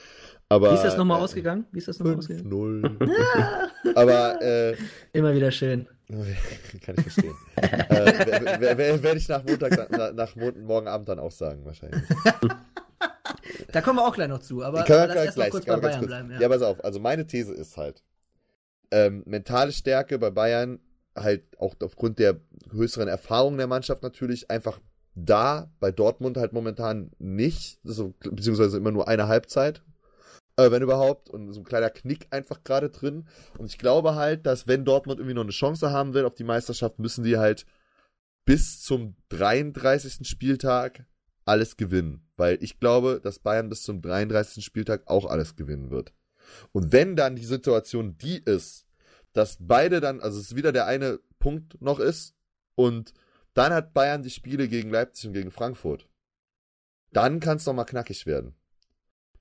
Aber, Wie ist das nochmal äh, ausgegangen? Wie ist das nochmal ausgegangen? 0 Aber äh, immer wieder schön. Kann ich verstehen. äh, Werde ich nach Montag, nach, nach morgen Abend dann auch sagen, wahrscheinlich. da kommen wir auch gleich noch zu, aber lass erst gleich, kurz bei Bayern kurz. bleiben. Ja. ja, pass auf. Also meine These ist halt, ähm, mentale Stärke bei Bayern halt auch aufgrund der größeren Erfahrung der Mannschaft natürlich einfach da, bei Dortmund halt momentan nicht, also, beziehungsweise immer nur eine Halbzeit, äh, wenn überhaupt, und so ein kleiner Knick einfach gerade drin. Und ich glaube halt, dass wenn Dortmund irgendwie noch eine Chance haben will auf die Meisterschaft, müssen die halt bis zum 33. Spieltag alles gewinnen. Weil ich glaube, dass Bayern bis zum 33. Spieltag auch alles gewinnen wird. Und wenn dann die Situation die ist, dass beide dann, also es wieder der eine Punkt noch ist und dann hat Bayern die Spiele gegen Leipzig und gegen Frankfurt. Dann kann es nochmal knackig werden.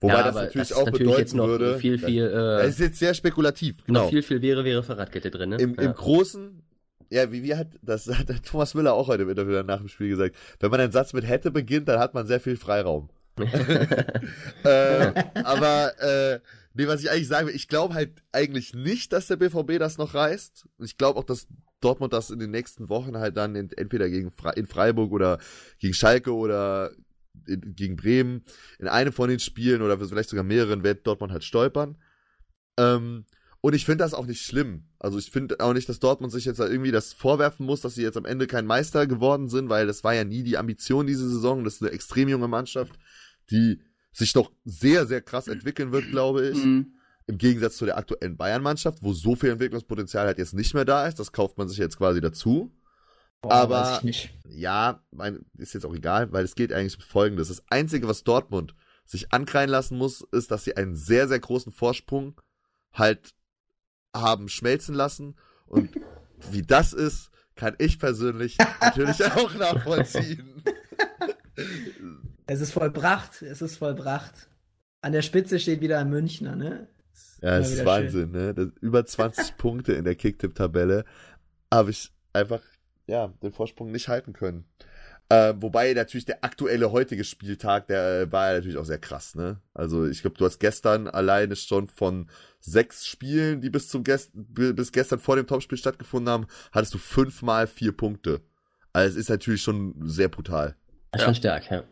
Wobei ja, das natürlich das auch natürlich bedeuten würde. Viel, viel, äh, das ist jetzt sehr spekulativ. Genau. Viel, viel wäre, wäre Fahrradkette drin. Ne? Im, ja. Im Großen, ja, wie, wie hat, das hat Thomas Müller auch heute im Interview nach dem Spiel gesagt. Wenn man einen Satz mit hätte beginnt, dann hat man sehr viel Freiraum. äh, aber, äh, nee, was ich eigentlich sagen will, ich glaube halt eigentlich nicht, dass der BVB das noch reißt. Ich glaube auch, dass Dortmund das in den nächsten Wochen halt dann in, entweder gegen Fre in Freiburg oder gegen Schalke oder in, gegen Bremen in einem von den Spielen oder vielleicht sogar mehreren wird Dortmund halt stolpern. Ähm, und ich finde das auch nicht schlimm. Also ich finde auch nicht, dass Dortmund sich jetzt irgendwie das vorwerfen muss, dass sie jetzt am Ende kein Meister geworden sind, weil das war ja nie die Ambition diese Saison. Das ist eine extrem junge Mannschaft, die sich doch sehr, sehr krass entwickeln wird, glaube ich. Mhm. Im Gegensatz zu der aktuellen Bayern-Mannschaft, wo so viel Entwicklungspotenzial halt jetzt nicht mehr da ist. Das kauft man sich jetzt quasi dazu. Boah, aber ja, mein, ist jetzt auch egal, weil es geht eigentlich um Folgendes. Das Einzige, was Dortmund sich ankreien lassen muss, ist, dass sie einen sehr, sehr großen Vorsprung halt haben schmelzen lassen. Und wie das ist, kann ich persönlich natürlich auch nachvollziehen. Es ist vollbracht, es ist vollbracht. An der Spitze steht wieder ein Münchner, ne? Ja, es ist Wahnsinn, schön. ne? Das, über 20 Punkte in der Kicktipp-Tabelle habe ich einfach ja, den Vorsprung nicht halten können. Äh, wobei natürlich der aktuelle heutige Spieltag, der äh, war ja natürlich auch sehr krass, ne? Also ich glaube, du hast gestern alleine schon von sechs Spielen, die bis zum Gest bis gestern vor dem Topspiel stattgefunden haben, hattest du fünfmal vier Punkte. Also es ist natürlich schon sehr brutal. Ja. Schon stark, ja.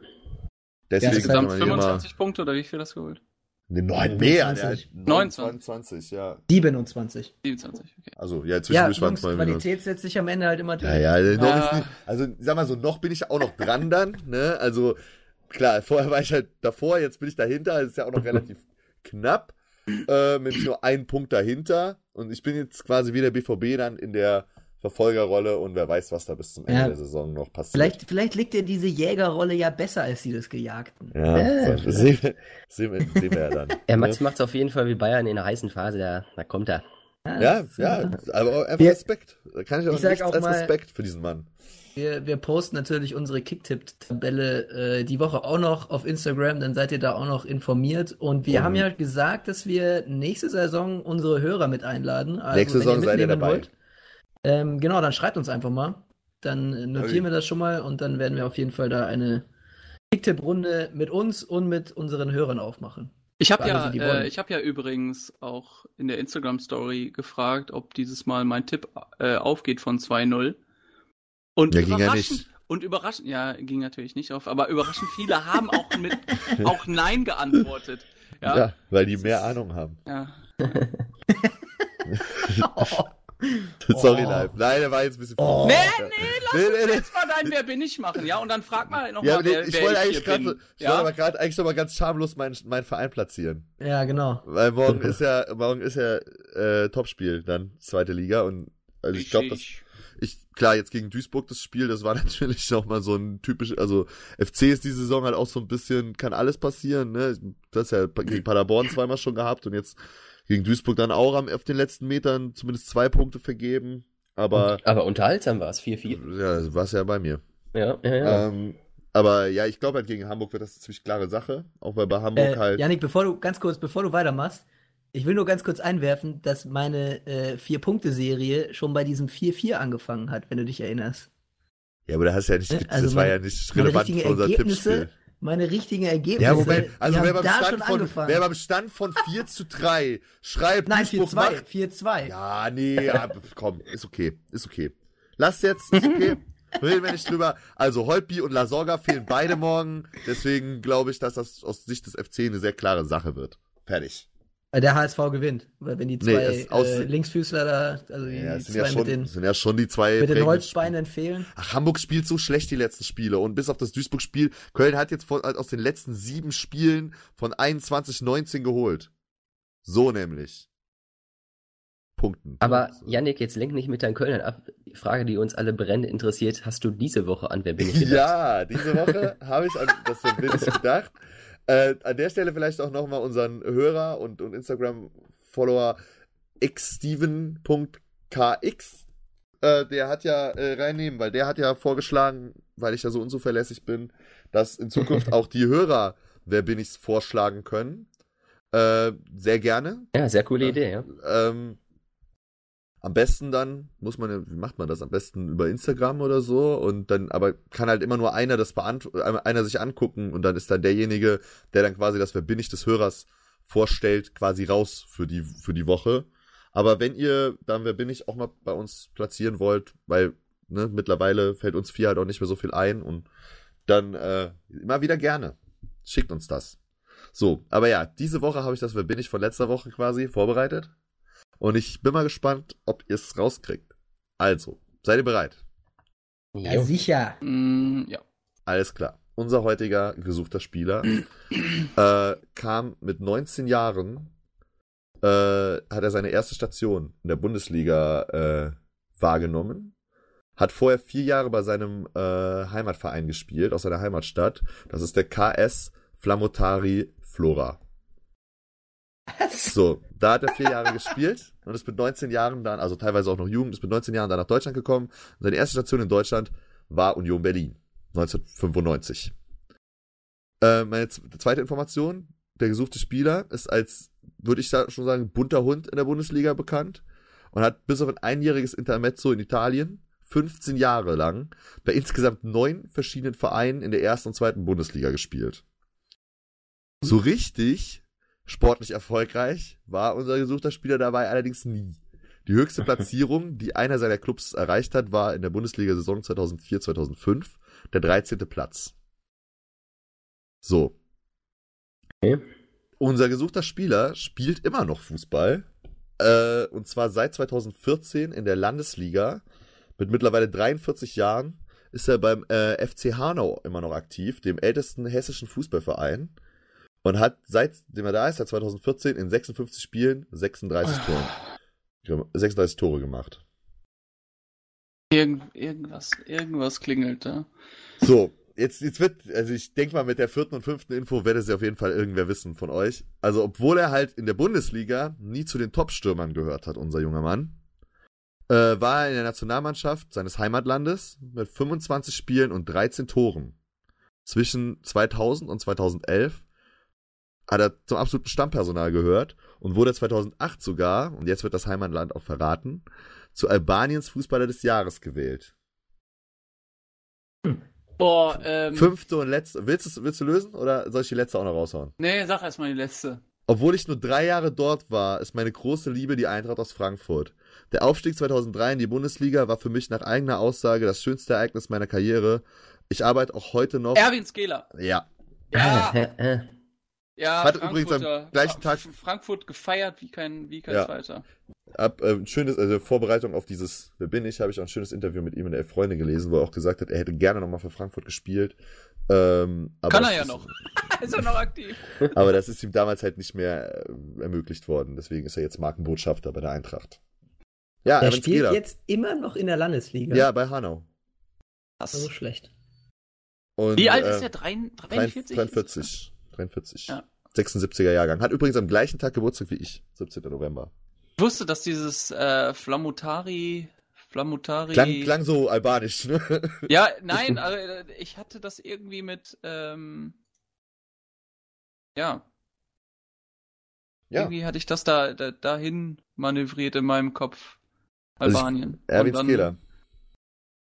Deswegen ja, insgesamt 25 Punkte oder wie viel hast du geholt? Ne, neun mehr. 29. 29. 29, ja. 27. 27, okay. Also, ja, zwischendurch ja, waren es mal Qualität setzt sich am Ende halt immer durch. Ja, ja, noch ja. Ist nicht, also, sag mal so, noch bin ich auch noch dran dann, ne? Also, klar, vorher war ich halt davor, jetzt bin ich dahinter, das ist ja auch noch relativ knapp, äh, mit nur einem Punkt dahinter. Und ich bin jetzt quasi wie der BVB dann in der Verfolgerrolle und wer weiß, was da bis zum Ende ja. der Saison noch passiert. Vielleicht, vielleicht liegt dir diese Jägerrolle ja besser als die des Gejagten. Ja, äh. das sehen, wir, sehen, wir, sehen wir ja dann. Ja, Max macht es auf jeden Fall wie Bayern in der heißen Phase, da, da kommt er. Ja, ja, aber einfach wir, Respekt. Da kann ich auch ich nichts auch als mal, Respekt für diesen Mann. Wir, wir posten natürlich unsere Kicktipp-Tabelle äh, die Woche auch noch auf Instagram, dann seid ihr da auch noch informiert. Und wir mhm. haben ja gesagt, dass wir nächste Saison unsere Hörer mit einladen. Also, nächste Saison seid ihr dabei. Wollt, ähm, genau, dann schreibt uns einfach mal. Dann notieren okay. wir das schon mal und dann werden wir auf jeden Fall da eine Kicktipp-Runde mit uns und mit unseren Hörern aufmachen. Ich habe ja, äh, ich habe ja übrigens auch in der Instagram Story gefragt, ob dieses Mal mein Tipp äh, aufgeht von 2-0. Und ja, ging ja nicht. Und überraschend, ja, ging natürlich nicht auf, aber überraschend viele haben auch mit auch Nein geantwortet. Ja, ja weil die mehr Ahnung haben. Ja. oh. Sorry, oh. live. Nein, der war jetzt ein bisschen. Oh. Nee, nee, lass nee, uns nee, jetzt mal dein Wer bin ich machen, ja? Und dann frag mal noch ja, mal, nee, wer, ich wer wollte eigentlich gerade, ich ja? wollte aber gerade eigentlich noch mal ganz schamlos meinen mein Verein platzieren. Ja, genau. Weil morgen ist ja, morgen ist ja äh, Topspiel dann zweite Liga und also ich glaube, dass ich klar jetzt gegen Duisburg das Spiel, das war natürlich noch mal so ein typisch, also FC ist die Saison halt auch so ein bisschen, kann alles passieren, ne? Das ist ja gegen Paderborn zweimal schon gehabt und jetzt gegen Duisburg dann auch am, auf den letzten Metern zumindest zwei Punkte vergeben. Aber, Und, aber unterhaltsam war es, 4-4. Ja, war es ja bei mir. Ja, ja, ja. Ähm, aber ja, ich glaube halt gegen Hamburg wird das eine ziemlich klare Sache. Auch weil bei Hamburg äh, halt. Janik, bevor du, ganz kurz, bevor du weitermachst, ich will nur ganz kurz einwerfen, dass meine äh, Vier-Punkte-Serie schon bei diesem 4-4 angefangen hat, wenn du dich erinnerst. Ja, aber da hast ja nicht, ne? also das mein, war ja nicht relevant für unser Tippspiel meine richtigen Ergebnisse. Ja, Moment, also wer beim, Stand von, wer beim Stand von 4 zu 3 schreibt, Nein, 4-2, 4-2. Ja, nee, ja, komm, ist okay, ist okay. Lass jetzt, ist okay. Reden wir nicht drüber. Also Holtby und Lasorga fehlen beide morgen. Deswegen glaube ich, dass das aus Sicht des FC eine sehr klare Sache wird. Fertig. Der HSV gewinnt. Weil wenn die zwei nee, äh, Linksfüßler da, also die, ja, die zwei ja schon, mit den, sind ja schon die zwei mit den Holzbeinen fehlen. Ach, Hamburg spielt so schlecht die letzten Spiele und bis auf das Duisburg-Spiel, Köln hat jetzt von, aus den letzten sieben Spielen von 21, 19 geholt. So nämlich. Punkten. Aber Yannick, jetzt lenk nicht mit deinen Kölnern ab. Die Frage, die uns alle brennend interessiert, hast du diese Woche an Wer bin ich gedacht? ja, diese Woche habe ich an das Wer bin ich gedacht. Äh, an der Stelle vielleicht auch nochmal unseren Hörer und, und Instagram-Follower xsteven.kx. Äh, der hat ja äh, reinnehmen, weil der hat ja vorgeschlagen, weil ich ja so unzuverlässig bin, dass in Zukunft auch die Hörer Wer bin ich's vorschlagen können. Äh, sehr gerne. Ja, sehr coole Idee, ja. Ähm, am besten dann muss man wie macht man das? Am besten über Instagram oder so und dann, aber kann halt immer nur einer das beantworten, einer sich angucken und dann ist dann derjenige, der dann quasi das Wer bin ich des Hörers vorstellt, quasi raus für die, für die Woche. Aber wenn ihr dann Wer bin ich auch mal bei uns platzieren wollt, weil ne, mittlerweile fällt uns vier halt auch nicht mehr so viel ein und dann äh, immer wieder gerne. Schickt uns das. So, aber ja, diese Woche habe ich das Wer bin ich von letzter Woche quasi vorbereitet. Und ich bin mal gespannt, ob ihr es rauskriegt. Also, seid ihr bereit? Ja, sicher. Mm, ja. Alles klar. Unser heutiger gesuchter Spieler äh, kam mit 19 Jahren, äh, hat er seine erste Station in der Bundesliga äh, wahrgenommen. Hat vorher vier Jahre bei seinem äh, Heimatverein gespielt, aus seiner Heimatstadt. Das ist der KS Flamotari Flora. So, da hat er vier Jahre gespielt und ist mit 19 Jahren dann, also teilweise auch noch Jugend, ist mit 19 Jahren dann nach Deutschland gekommen. Und seine erste Station in Deutschland war Union Berlin, 1995. Äh, meine zweite Information, der gesuchte Spieler ist als, würde ich schon sagen, bunter Hund in der Bundesliga bekannt und hat bis auf ein einjähriges Intermezzo in Italien 15 Jahre lang bei insgesamt neun verschiedenen Vereinen in der ersten und zweiten Bundesliga gespielt. So richtig Sportlich erfolgreich war unser gesuchter Spieler dabei allerdings nie. Die höchste Platzierung, die einer seiner Clubs erreicht hat, war in der Bundesliga-Saison 2004-2005 der 13. Platz. So. Okay. Unser gesuchter Spieler spielt immer noch Fußball. Äh, und zwar seit 2014 in der Landesliga. Mit mittlerweile 43 Jahren ist er beim äh, FC Hanau immer noch aktiv, dem ältesten hessischen Fußballverein und hat seitdem er da ist, seit 2014 in 56 Spielen 36 oh. Tore, 36 Tore gemacht. Irgend, irgendwas, irgendwas klingelt da. So, jetzt, jetzt wird, also ich denke mal, mit der vierten und fünften Info werde es auf jeden Fall irgendwer wissen von euch. Also, obwohl er halt in der Bundesliga nie zu den Top-Stürmern gehört hat, unser junger Mann, äh, war er in der Nationalmannschaft seines Heimatlandes mit 25 Spielen und 13 Toren. Zwischen 2000 und 2011 hat er zum absoluten Stammpersonal gehört und wurde 2008 sogar, und jetzt wird das Heimatland auch verraten, zu Albaniens Fußballer des Jahres gewählt. Boah, ähm. Fünfte und letzte. Willst du, willst du lösen oder soll ich die letzte auch noch raushauen? Nee, sag erstmal die letzte. Obwohl ich nur drei Jahre dort war, ist meine große Liebe die Eintracht aus Frankfurt. Der Aufstieg 2003 in die Bundesliga war für mich nach eigener Aussage das schönste Ereignis meiner Karriere. Ich arbeite auch heute noch. Erwin Skeler. Ja. Ja. ja, Hat übrigens am gleichen Tag. Frankfurt gefeiert wie kein, wie kein ja. zweiter. Ab, äh, schönes, also Vorbereitung auf dieses Wer bin ich, habe ich auch ein schönes Interview mit ihm in der Elf Freunde gelesen, wo er auch gesagt hat, er hätte gerne nochmal für Frankfurt gespielt. Ähm, Kann er ja noch. ist er noch aktiv. aber das ist ihm damals halt nicht mehr äh, ermöglicht worden. Deswegen ist er jetzt Markenbotschafter bei der Eintracht. Ja, er spielt Skela. jetzt immer noch in der Landesliga. Ja, bei Hanau. Das ist so schlecht. Und, Wie alt äh, ist er? 43? 43. 43. Ja. 76er Jahrgang. Hat übrigens am gleichen Tag Geburtstag wie ich, 17. November. Ich wusste, dass dieses äh, Flamutari Flamutari. Klang, klang so albanisch, ne? Ja, nein, also ich hatte das irgendwie mit, ähm, ja. ja. Irgendwie hatte ich das da, da dahin manövriert in meinem Kopf. Albanien. Also ich, Erwin Skela.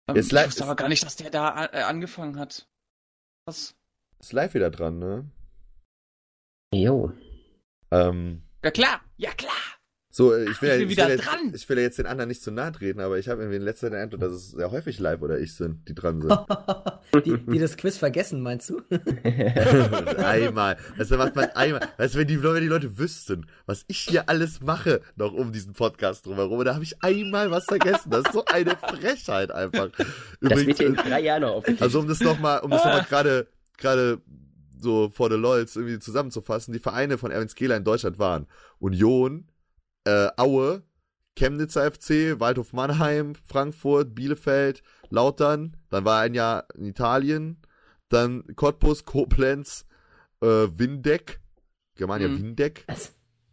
Ähm, ich wusste aber gar nicht, dass der da äh, angefangen hat. Was? Ist live wieder dran, ne? Jo. Ähm. Ja klar, ja klar. So, äh, ich will, ich, ja, will ich, will jetzt, ich will ja jetzt den anderen nicht zu nahe treten, aber ich habe irgendwie in letzter Zeit den Eindruck, dass es sehr häufig live oder ich sind, die dran sind. die, die das Quiz vergessen, meinst du? einmal. Also macht man einmal. Weißt du, wenn die, wenn die Leute wüssten, was ich hier alles mache, noch um diesen Podcast drumherum, da habe ich einmal was vergessen. Das ist so eine Frechheit einfach. Übrigens, das wird in drei Jahren noch aufgeklärt. Also um das nochmal, um das nochmal gerade, gerade so vor the LOLs irgendwie zusammenzufassen, die Vereine von Erwin Skela in Deutschland waren Union, äh, Aue, Chemnitzer FC, Waldhof Mannheim, Frankfurt, Bielefeld, Lautern, dann war ein Jahr in Italien, dann Cottbus, Koblenz, äh, Windeck, Germania mhm. Windeck.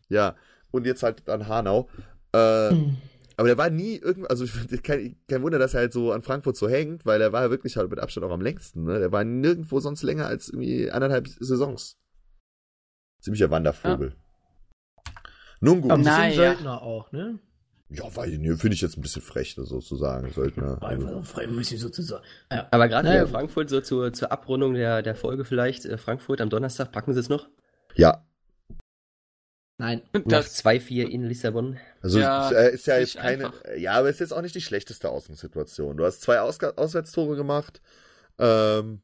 Ja, und jetzt halt dann Hanau. Äh, mhm. Aber der war nie irgendwie, also kein, kein Wunder, dass er halt so an Frankfurt so hängt, weil er war ja wirklich halt mit Abstand auch am längsten. Ne? Der war nirgendwo sonst länger als irgendwie anderthalb Saisons. Ziemlicher Wandervogel. Ja. Nun gut. Ein bisschen Nein, Söldner ja. auch, ne? Ja, weil finde ich jetzt ein bisschen frech, sozusagen, Söldner. Einfach so frei bisschen sozusagen. Ja. Aber gerade naja. Frankfurt, so zur, zur Abrundung der, der Folge vielleicht, äh, Frankfurt am Donnerstag, packen sie es noch? Ja. Nein. Das 2-4 in Lissabon. Also ja, ist, ist ja jetzt keine. Einfach. Ja, aber es ist jetzt auch nicht die schlechteste Außensituation. Du hast zwei Aus Auswärtstore gemacht. Ähm,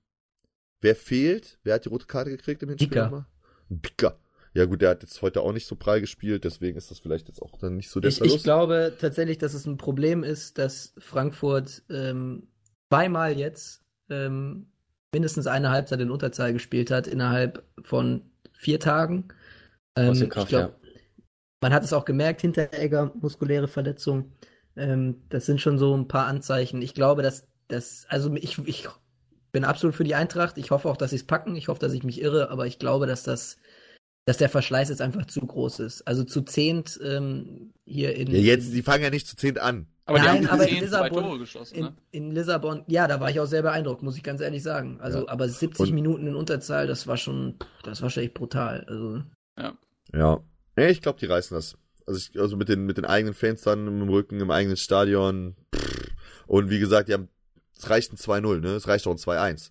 wer fehlt? Wer hat die rote Karte gekriegt im Hinspiel? Dicker. Dicker. Ja gut, der hat jetzt heute auch nicht so prall gespielt, deswegen ist das vielleicht jetzt auch dann nicht so der ich, Verlust. Ich glaube tatsächlich, dass es ein Problem ist, dass Frankfurt ähm, zweimal jetzt ähm, mindestens eine Halbzeit in Unterzahl gespielt hat innerhalb von vier Tagen. Ähm, Kraft, ich glaube, ja. man hat es auch gemerkt, Hinteregger, muskuläre Verletzung. Ähm, das sind schon so ein paar Anzeichen. Ich glaube, dass das, also ich, ich bin absolut für die Eintracht. Ich hoffe auch, dass sie es packen. Ich hoffe, dass ich mich irre, aber ich glaube, dass das dass der Verschleiß jetzt einfach zu groß ist. Also zu zehnt ähm, hier in. Ja, jetzt, die fangen ja nicht zu zehnt an. Aber Nein, die haben aber in Lissabon, ne? in, in, Lissabon, ja, da war ich auch sehr beeindruckt, muss ich ganz ehrlich sagen. Also, ja. aber 70 Und, Minuten in Unterzahl, das war schon, das war schon echt brutal. Also. Ja. Ja. ja ich glaube, die reißen das. Also, ich, also mit den, mit den eigenen Fans dann im Rücken, im eigenen Stadion. Pff. Und wie gesagt, die haben, es reicht ein 2-0, ne? Es reicht auch ein 2-1.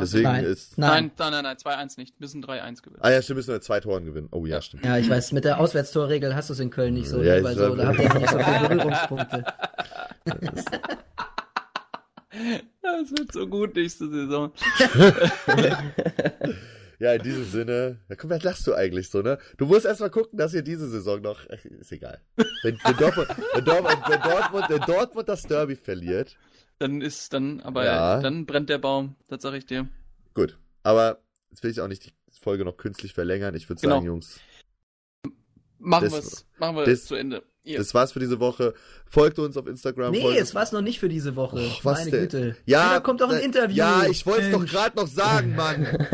Deswegen nein. ist. Nein, nein, nein, nein, 2-1 nicht. Müssen 3-1 gewinnen. Ah ja, stimmt, müssen wir zwei Toren gewinnen. Oh ja, stimmt. Ja, ich weiß, mit der Auswärtstorregel hast du es in Köln nicht so, ja, ne, weil so, da habt ihr nicht so viele Berührungspunkte. Das wird so gut nächste Saison. ja, in diesem Sinne. Ja, guck, was lachst du eigentlich so, ne? Du musst erstmal gucken, dass ihr diese Saison noch. Ist egal. Wenn, wenn, Dortmund, wenn, Dortmund, wenn, Dortmund, wenn Dortmund das Derby verliert, dann ist dann, aber ja. dann brennt der Baum, das sag ich dir. Gut, aber jetzt will ich auch nicht die Folge noch künstlich verlängern. Ich würde genau. sagen, Jungs. Machen wir es machen wir das, zu Ende. Yeah. Das war's für diese Woche. Folgt uns auf Instagram. Nee, es war's noch nicht für diese Woche. Oh, was Meine denn? Güte. Ja, da kommt doch ein äh, Interview. Ja, ich wollte es doch gerade noch sagen, Mann.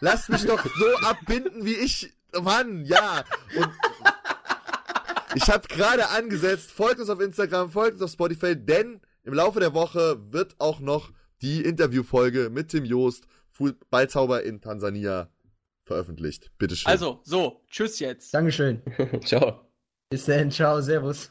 Lass mich doch so abbinden, wie ich. Mann, ja. Und ich habe gerade angesetzt. Folgt uns auf Instagram, folgt uns auf Spotify, denn im Laufe der Woche wird auch noch die Interviewfolge mit Tim Joost, Ballzauber in Tansania, veröffentlicht. Bitteschön. Also, so, tschüss jetzt. Dankeschön. ciao. Bis dann, ciao, servus.